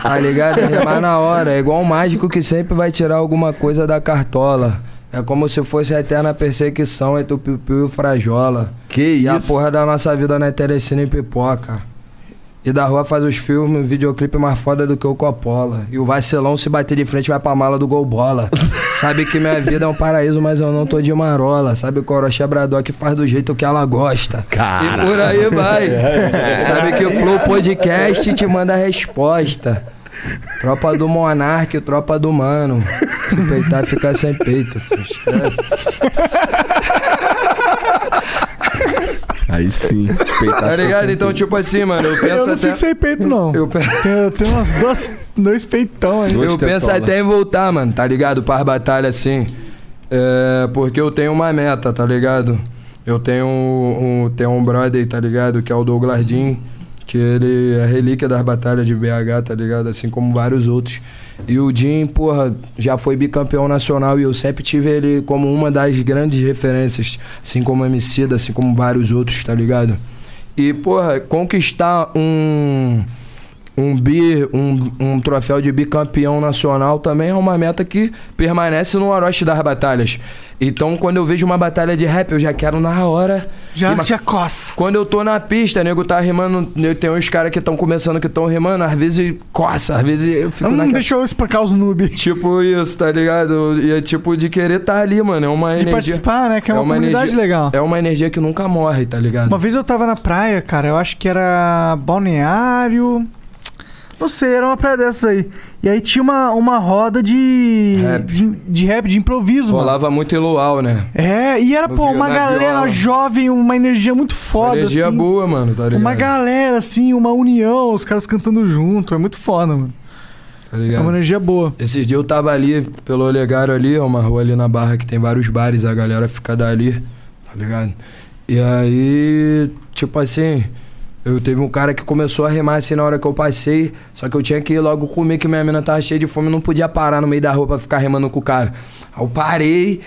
tá ligado? É remar na hora. É igual um mágico que sempre vai tirar alguma coisa da cartola. É como se fosse a eterna perseguição entre o Piu-Piu e o Frajola. Que E a isso? porra da nossa vida não é telecine e pipoca. E da rua faz os filmes, videoclipe mais foda do que o Coppola. E o vacilão se bater de frente vai pra mala do gol bola. Sabe que minha vida é um paraíso, mas eu não tô de marola. Sabe que o Orochi Braddock faz do jeito que ela gosta. E por aí vai. Sabe que o Flow Podcast te manda a resposta. Tropa do Monark, tropa do Mano. Se peitar, fica sem peito. filho. Aí sim. Respeitar Tá ligado? Então, tipo assim, mano, eu penso eu não até. fico sem peito, não. Eu, pe- Tenho, tenho umas duas, dois peitão aí. Eu penso até em voltar, mano, tá ligado? Para as batalhas assim. É, porque eu tenho uma meta, tá ligado? Eu tenho um, um- tenho um brother, tá ligado? Que é o Douglas Jean, que ele é relíquia das batalhas de BH, tá ligado? Assim como vários outros. E o Jean, porra, já foi bicampeão nacional e eu sempre tive ele como uma das grandes referências, assim como MC, assim como vários outros, tá ligado? E, porra, conquistar um um bi, um, um troféu de bicampeão nacional também é uma meta que permanece no Orochi das batalhas. Então, quando eu vejo uma batalha de rap, eu já quero na hora. Já, E ma- já coça. Quando eu tô na pista, nego tá rimando, né, tem uns caras que estão começando que estão rimando, às vezes coça, às vezes eu fico Hum, naquela... deixa eu espancar os noob. Tipo isso, tá ligado? E é tipo de querer tá ali, mano. É uma De energia. participar, né? Que é uma, comunidade energia, legal. É uma energia que nunca morre, tá ligado? Uma vez eu tava na praia, cara, eu acho que era balneário. Não sei, era uma praia dessas aí. E aí tinha uma, uma roda de. Rap. De, de rap, de improviso, mano. Rolava muito em luau, né? É, e era, No pô, uma galera viola. jovem, uma energia muito foda, energia assim. boa, mano, tá ligado? Uma galera, assim, uma união, os caras cantando junto. É muito foda, mano. Tá É ligado? uma energia boa. Esses dias eu tava ali pelo Olegário ali, é uma rua ali na Barra que tem vários bares, a galera fica dali, tá ligado? E aí, tipo assim, eu teve um cara que começou a remar assim na hora que eu passei, só que eu tinha que ir logo comer que minha mina tava cheia de fome, não podia parar no meio da rua pra ficar remando com o cara. Aí eu parei,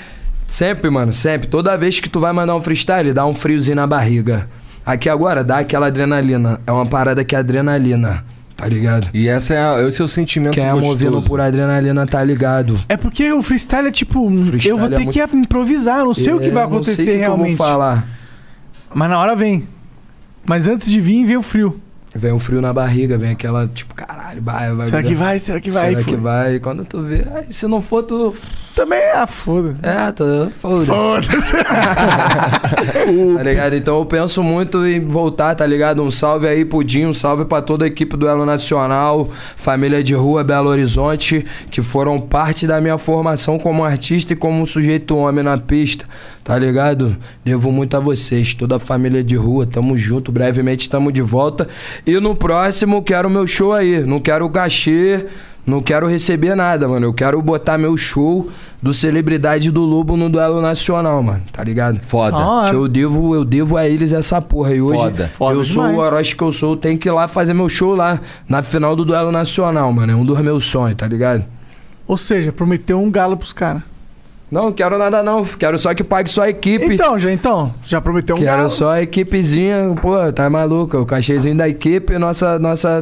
sempre, mano, sempre. Toda vez que tu vai mandar um freestyle, dá um friozinho na barriga. Aqui agora dá aquela adrenalina. É uma parada que é adrenalina, tá ligado? E essa é a- esse é o sentimento Quem é gostoso. movido por adrenalina tá ligado. É porque o freestyle é tipo. Freestyle eu vou é ter muito- que improvisar, eu não sei o que É, vai não sei acontecer o que que realmente. Eu vou falar. Mas na hora vem. Mas antes de vir, vem o frio. Vem um frio na barriga, vem aquela, tipo, caralho, vai, vai. Será que vai? Será que vai? Será que vai? Quando tu vê, se não for, tu. Também é, ah, foda. É, tu. Foda-se. Foda-se. tá ligado? Então eu penso muito em voltar, tá ligado? Um salve aí pro Dinho, um salve pra toda a equipe do Elo Nacional, família de rua Belo Horizonte, que foram parte da minha formação como artista e como um sujeito homem na pista, tá ligado? Devo muito a vocês, toda a família de rua, tamo junto, brevemente tamo de volta. E no próximo quero meu show aí, não quero cachê. Não quero receber nada, mano. Eu quero botar meu show do Celebridade do Lobo no duelo nacional, mano. Tá ligado? Foda. Ah, eu devo, eu devo a eles essa porra. E hoje Foda. Foda eu sou demais. o Orochi que eu sou, eu tenho que ir lá fazer meu show lá na final do duelo nacional, mano. É um dos meus sonhos, tá ligado? Ou seja, prometeu um galo pros caras. Não, não quero nada não. Quero só que pague só a equipe. Então, já então, já prometeu um Quero galo. só a equipezinha, pô, tá maluco? O cachezinho da equipe, nossa, nossa,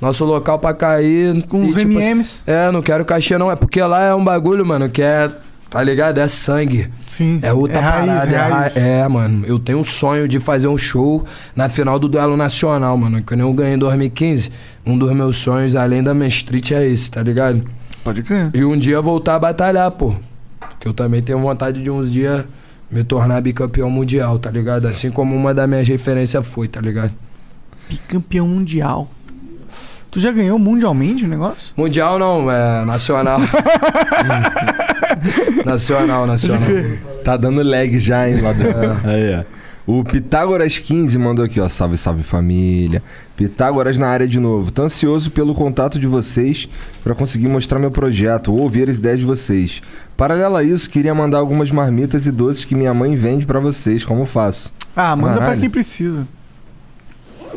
nosso local pra cair. Com E, os tipo, MMs. É, não quero cachê não. É porque lá é um bagulho, mano, que é, tá ligado? É sangue. Sim. É outra É raiz, parada. é é, ra- raiz. é, mano. Eu tenho um sonho de fazer um show na final do duelo nacional, mano. Que eu ganhei em 2015. Um dos meus sonhos, além da minha street, é esse, tá ligado? Pode crer. E um dia voltar a batalhar, pô. Que eu também tenho vontade de uns dias me tornar bicampeão mundial, tá ligado? Assim como uma das minhas referências foi, tá ligado? Bicampeão mundial. Tu já ganhou mundialmente o negócio? Mundial não, é nacional. nacional, nacional. Tá dando lag já, hein, lá do... É. Aí, ó. O Pitágoras 15 mandou aqui, ó. Salve, salve família. Pitágoras na área de novo. Tô ansioso pelo contato de vocês pra conseguir mostrar meu projeto ou ouvir as ideias de vocês. Paralelo a isso, queria mandar algumas marmitas e doces que minha mãe vende pra vocês. Como faço? Ah, manda pra Caralho. quem precisa.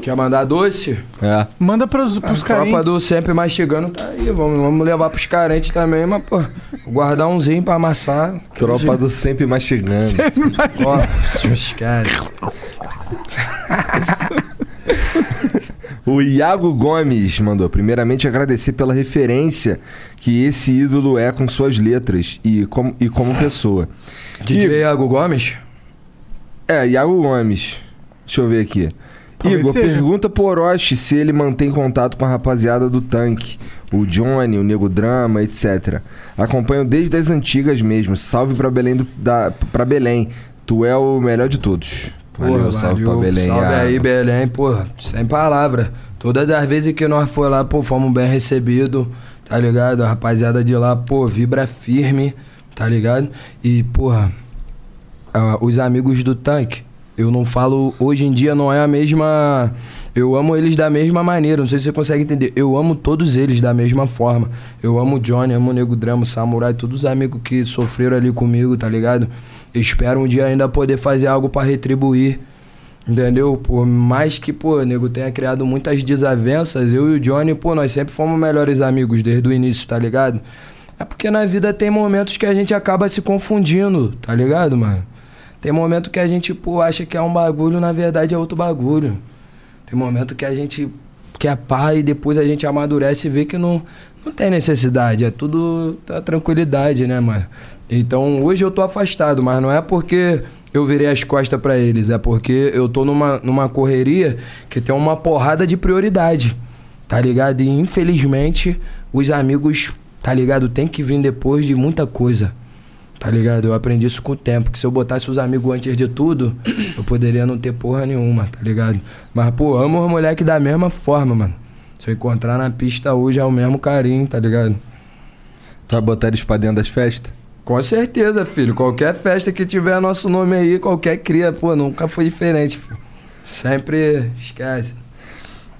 Quer mandar doce? É. Manda pros, pros A tropa carentes. do sempre mastigando tá aí. Vamos, vamos levar pros carentes também, mas, pô, guardar umzinho pra amassar. Tropa do sempre mastigando. Ó, esquece. O Iago Gomes mandou. Primeiramente, agradecer pela referência que esse ídolo é com suas letras e como, e como pessoa. DJ Iago Gomes? É, Iago Gomes. Deixa eu ver aqui. Talvez Igor, seja. pergunta pro Orochi se ele mantém contato com a rapaziada do tanque. O Johnny, o Nego Drama, etc. Acompanho desde as antigas mesmo. Salve pra Belém, do, da, pra Belém. Tu é o melhor de todos. Valeu, Porra, salve valeu. pra Belém. Salve ah. aí, Belém, porra. Sem palavra. Todas as vezes que nós foi lá, pô, fomos bem recebidos, tá ligado? A rapaziada de lá, pô, vibra firme, tá ligado? E, porra, os amigos do tanque, eu não falo, hoje em dia não é a mesma. Eu amo eles da mesma maneira, não sei se você consegue entender. Eu amo todos eles da mesma forma. Eu amo o Johnny, amo o Nego Drama, o Samurai, todos os amigos que sofreram ali comigo, tá ligado? Espero um dia ainda poder fazer algo pra retribuir. Entendeu? Por mais que, pô, o nego tenha criado muitas desavenças, eu e o Johnny, pô, nós sempre fomos melhores amigos desde o início, tá ligado? É porque na vida tem momentos que a gente acaba se confundindo, tá ligado, mano? Tem momento que a gente, pô, acha que é um bagulho, na verdade é outro bagulho. Tem momento que a gente quer pá e depois a gente amadurece e vê que não, não tem necessidade. É tudo a tranquilidade, né, mano? Então hoje eu tô afastado, mas não é porque eu virei as costas pra eles, é porque eu tô numa, numa correria que tem uma porrada de prioridade, tá ligado? E infelizmente os amigos, tá ligado, tem que vir depois de muita coisa. Tá ligado? Eu aprendi isso com o tempo. Que se eu botasse os amigos antes de tudo, eu poderia não ter porra nenhuma, tá ligado? Mas, pô, amo os moleques da mesma forma, mano. Se eu encontrar na pista hoje é o mesmo carinho, tá ligado? Tu vai botar eles pra dentro das festas? Com certeza, filho. Qualquer festa que tiver nosso nome aí, qualquer cria, pô, nunca foi diferente, filho. Sempre esquece.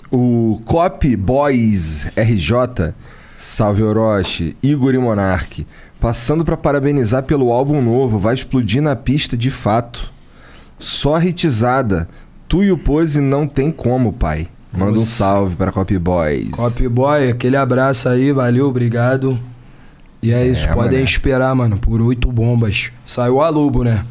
O Cop Boys RJ, salve Orochi, Igor e Monark, passando pra parabenizar pelo álbum novo, vai explodir na pista de fato. Só hitizada, tu e o Pose não tem como, pai. Manda um Nossa. salve pra Cop Boys. Cop Boy, aquele abraço aí, valeu, obrigado. E é, isso, podem mané. esperar, mano, por oito bombas. Saiu o Alubo, né?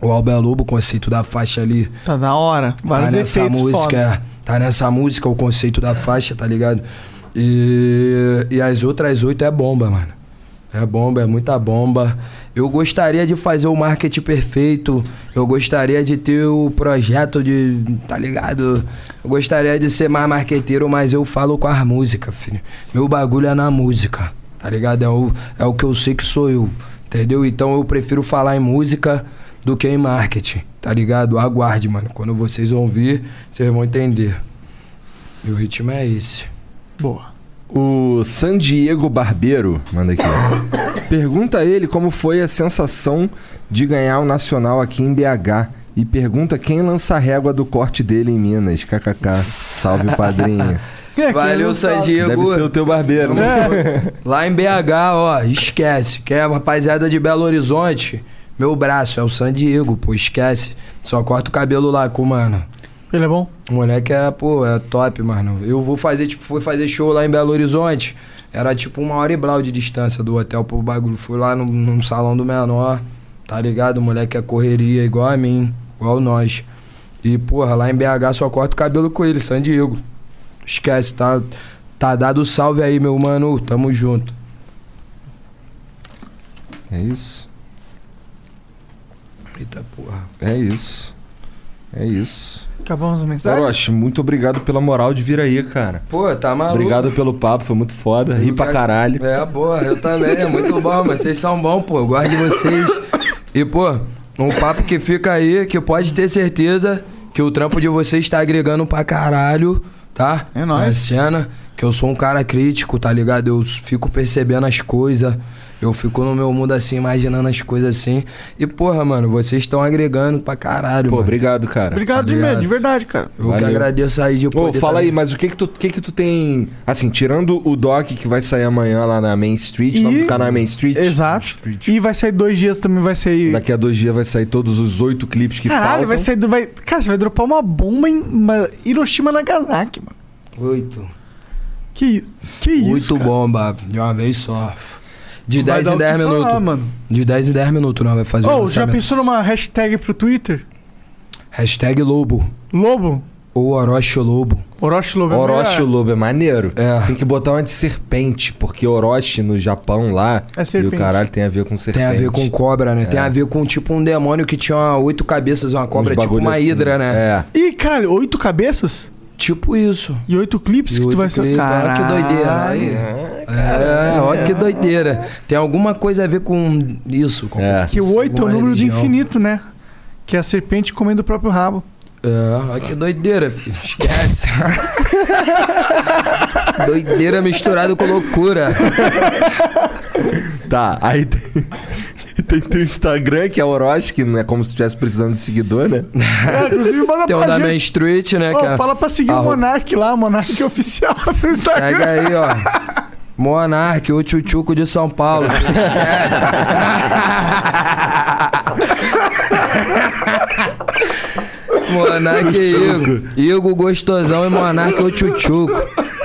O álbum é Alubo, o conceito da faixa ali. Tá da hora. Vários tá nessa música, foda. é. tá nessa música o conceito da faixa, tá ligado? E, e as outras oito é bomba, mano. É bomba, é muita bomba. Eu gostaria de fazer o marketing perfeito. Eu gostaria de ter o projeto de. Tá ligado? Eu gostaria de ser mais marqueteiro, mas eu falo com as músicas, filho. Meu bagulho é na música. Tá ligado? É o, é o que eu sei que sou eu. Entendeu? Então eu prefiro falar em música do que em marketing. Tá ligado? Aguarde, mano. Quando vocês vão vir, vocês vão entender. Meu ritmo é esse. Boa. O San Diego Barbeiro manda aqui. ó. Pergunta a ele como foi a sensação de ganhar o Nacional aqui em BH. E pergunta quem lança a régua do corte dele em Minas. KKK. Salve, padrinho. Valeu, San Diego. Deve ser o teu barbeiro, né? Lá em BH, ó, esquece. Quem é rapaziada de Belo Horizonte, meu braço é o San Diego, pô, esquece. Só corta o cabelo lá com o mano. Ele é bom? O moleque é, pô, é top, mano. Eu vou fazer, tipo, fui fazer show lá em Belo Horizonte. Era tipo uma hora e blau de distância do hotel pro bagulho. Fui lá no, num salão do menor, tá ligado? O moleque é correria igual a mim, igual nós. E, porra, lá em BH só corta o cabelo com ele, San Diego. Esquece, tá? Tá dado salve aí, meu mano. Tamo junto. É isso. Eita porra. É isso. É isso. Acabamos a mensagem? Orochi, muito obrigado pela moral de vir aí, cara. Pô, tá maluco. Obrigado pelo papo, foi muito foda. Ri pra caralho. É, porra, eu também. É muito bom, mas vocês são bons, pô. Eu gosto de vocês. E, pô, um papo que fica aí, que pode ter certeza que o trampo de vocês tá agregando pra caralho, tá? É nóis. Na cena, que eu sou um cara crítico, tá ligado? Eu fico percebendo as coisas. Eu fico no meu mundo assim, imaginando as coisas assim. E, porra, mano, vocês estão agregando pra caralho, Pô, mano. obrigado, cara. Obrigado de, Obrigado. mesmo, de verdade, cara. Eu que Valeu. agradeço aí de Pô, poder fala tá- aí, mas o que que tu, o que que tu tem... Assim, tirando o doc que vai sair amanhã lá na Main Street, E- o nome do canal é Main Street. Exato. E vai sair dois dias também, vai sair. Daqui a dois dias vai sair todos os oito clipes que Caralho, faltam. vai sair. do- Vai... Cara, você vai dropar uma bomba em uma Hiroshima Nagasaki, mano. Oito. Que, isso? que isso? Oito cara? bomba de uma vez só. De Vai 10 dar em o que 10 minutos. falar, mano. De 10 em 10 minutos nós vai fazer o Ô, já lançamento. pensou numa hashtag pro Twitter? Hashtag Lobo. Lobo? Ou Orochi Lobo. Orochi Lobo. é Orochi. Lobo é maneiro. É. Tem que botar uma de serpente, porque Orochi no Japão lá É e serpente. o caralho tem a ver com Tem serpente. a ver com cobra, né? Tem a ver com tipo um demônio que tinha oito cabeças, uma cobra, Uns tipo uma assim. hidra, né? É. Ih, caralho, oito cabeças? Tipo isso. E oito clipes E que tu vai ser. clipes, olha que doideira. Aí. É, olha que doideira. Tem alguma coisa a ver com isso. Com É. Que o oito é o número do religião. infinito, né? Que é a serpente comendo o próprio rabo. É, olha que doideira, filho. Esquece. doideira misturado com loucura. Tá, aí tem, tem teu Instagram, que é Orochi, que não é como se estivesse precisando de seguidor, né? É, inclusive, manda Tem pra da gente. Main Street, né? Ô, que é- fala pra seguir o Arro- Monark lá, Monark oficial no Segue Instagram. aí, ó. Monark, o tchutchuco de São Paulo. Monark e Igor. Igor gostosão e Monark o tchutchuco.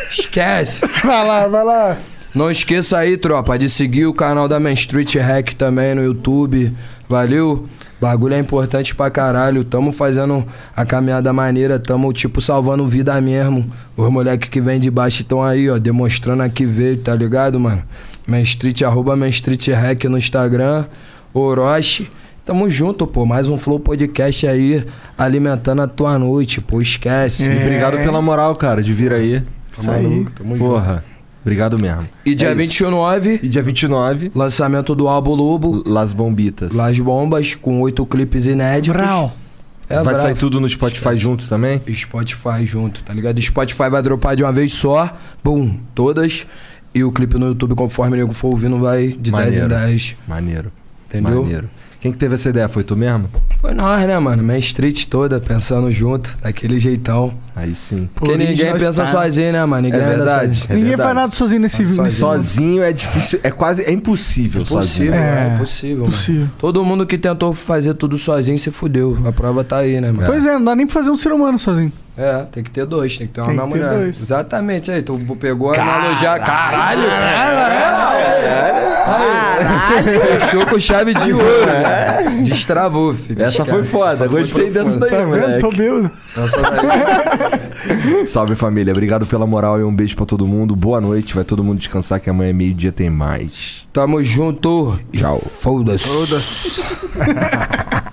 Esquece. Vai lá, vai lá. Não esqueça aí, tropa, de seguir o canal da Main Street Hack também no YouTube. Valeu? Bagulho é importante pra caralho. Tamo fazendo a caminhada maneira, tamo tipo salvando vida mesmo. Os moleques que vêm de baixo estão aí, ó, demonstrando a que veio, tá ligado, mano? Main Street, arroba Main Street Hack no Instagram. Orochi. Tamo junto, pô. Mais um Flow Podcast aí, alimentando a tua noite, pô. Esquece. E obrigado pela moral, cara, de vir aí. Isso aí. Tamo junto. Obrigado mesmo. E dia É isso. 29, E dia 29, lançamento do álbum Lobo. Las Bombitas. Las Bombas, com oito clipes inéditos. Brau. É Vai bravo. sair tudo no Spotify junto também? Spotify junto, tá ligado? Spotify vai dropar de uma vez só, bum, todas. E o clipe no YouTube, conforme o nego for ouvindo, vai de 10 Maneiro. em 10. Maneiro. Entendeu? Maneiro. Quem que teve essa ideia? Foi tu mesmo? Foi nós, né, mano? Main Street toda, pensando junto, daquele jeitão. Aí sim. Porque ninguém Original pensa style. sozinho, né, mano? Ninguém É anda verdade. sozinho. É Ninguém verdade. faz nada sozinho nesse Sozinho. nesse- Sozinho é difícil, é quase, é impossível, Impossível, sozinho. É, é, impossível, mano. Possível. Todo mundo que tentou fazer tudo sozinho se fudeu. A prova tá aí, né, mano? Pois é, não dá nem pra fazer um ser humano sozinho. É, tem que ter dois, tem que ter uma Tem que mulher. dois. Exatamente, aí, tu pegou a analogia. Caralho! Caralho! Fechou com chave de ouro. Destravou, filho. Essa foi foda, gostei dessa daí, Tá vendo? moleque. Tô bêbado. Essa daí. Salve família, obrigado pela moral e um beijo pra todo mundo. Boa noite, vai todo mundo descansar que amanhã meio-dia tem mais. Tamo junto. Tchau. Foda-se. Foda-se.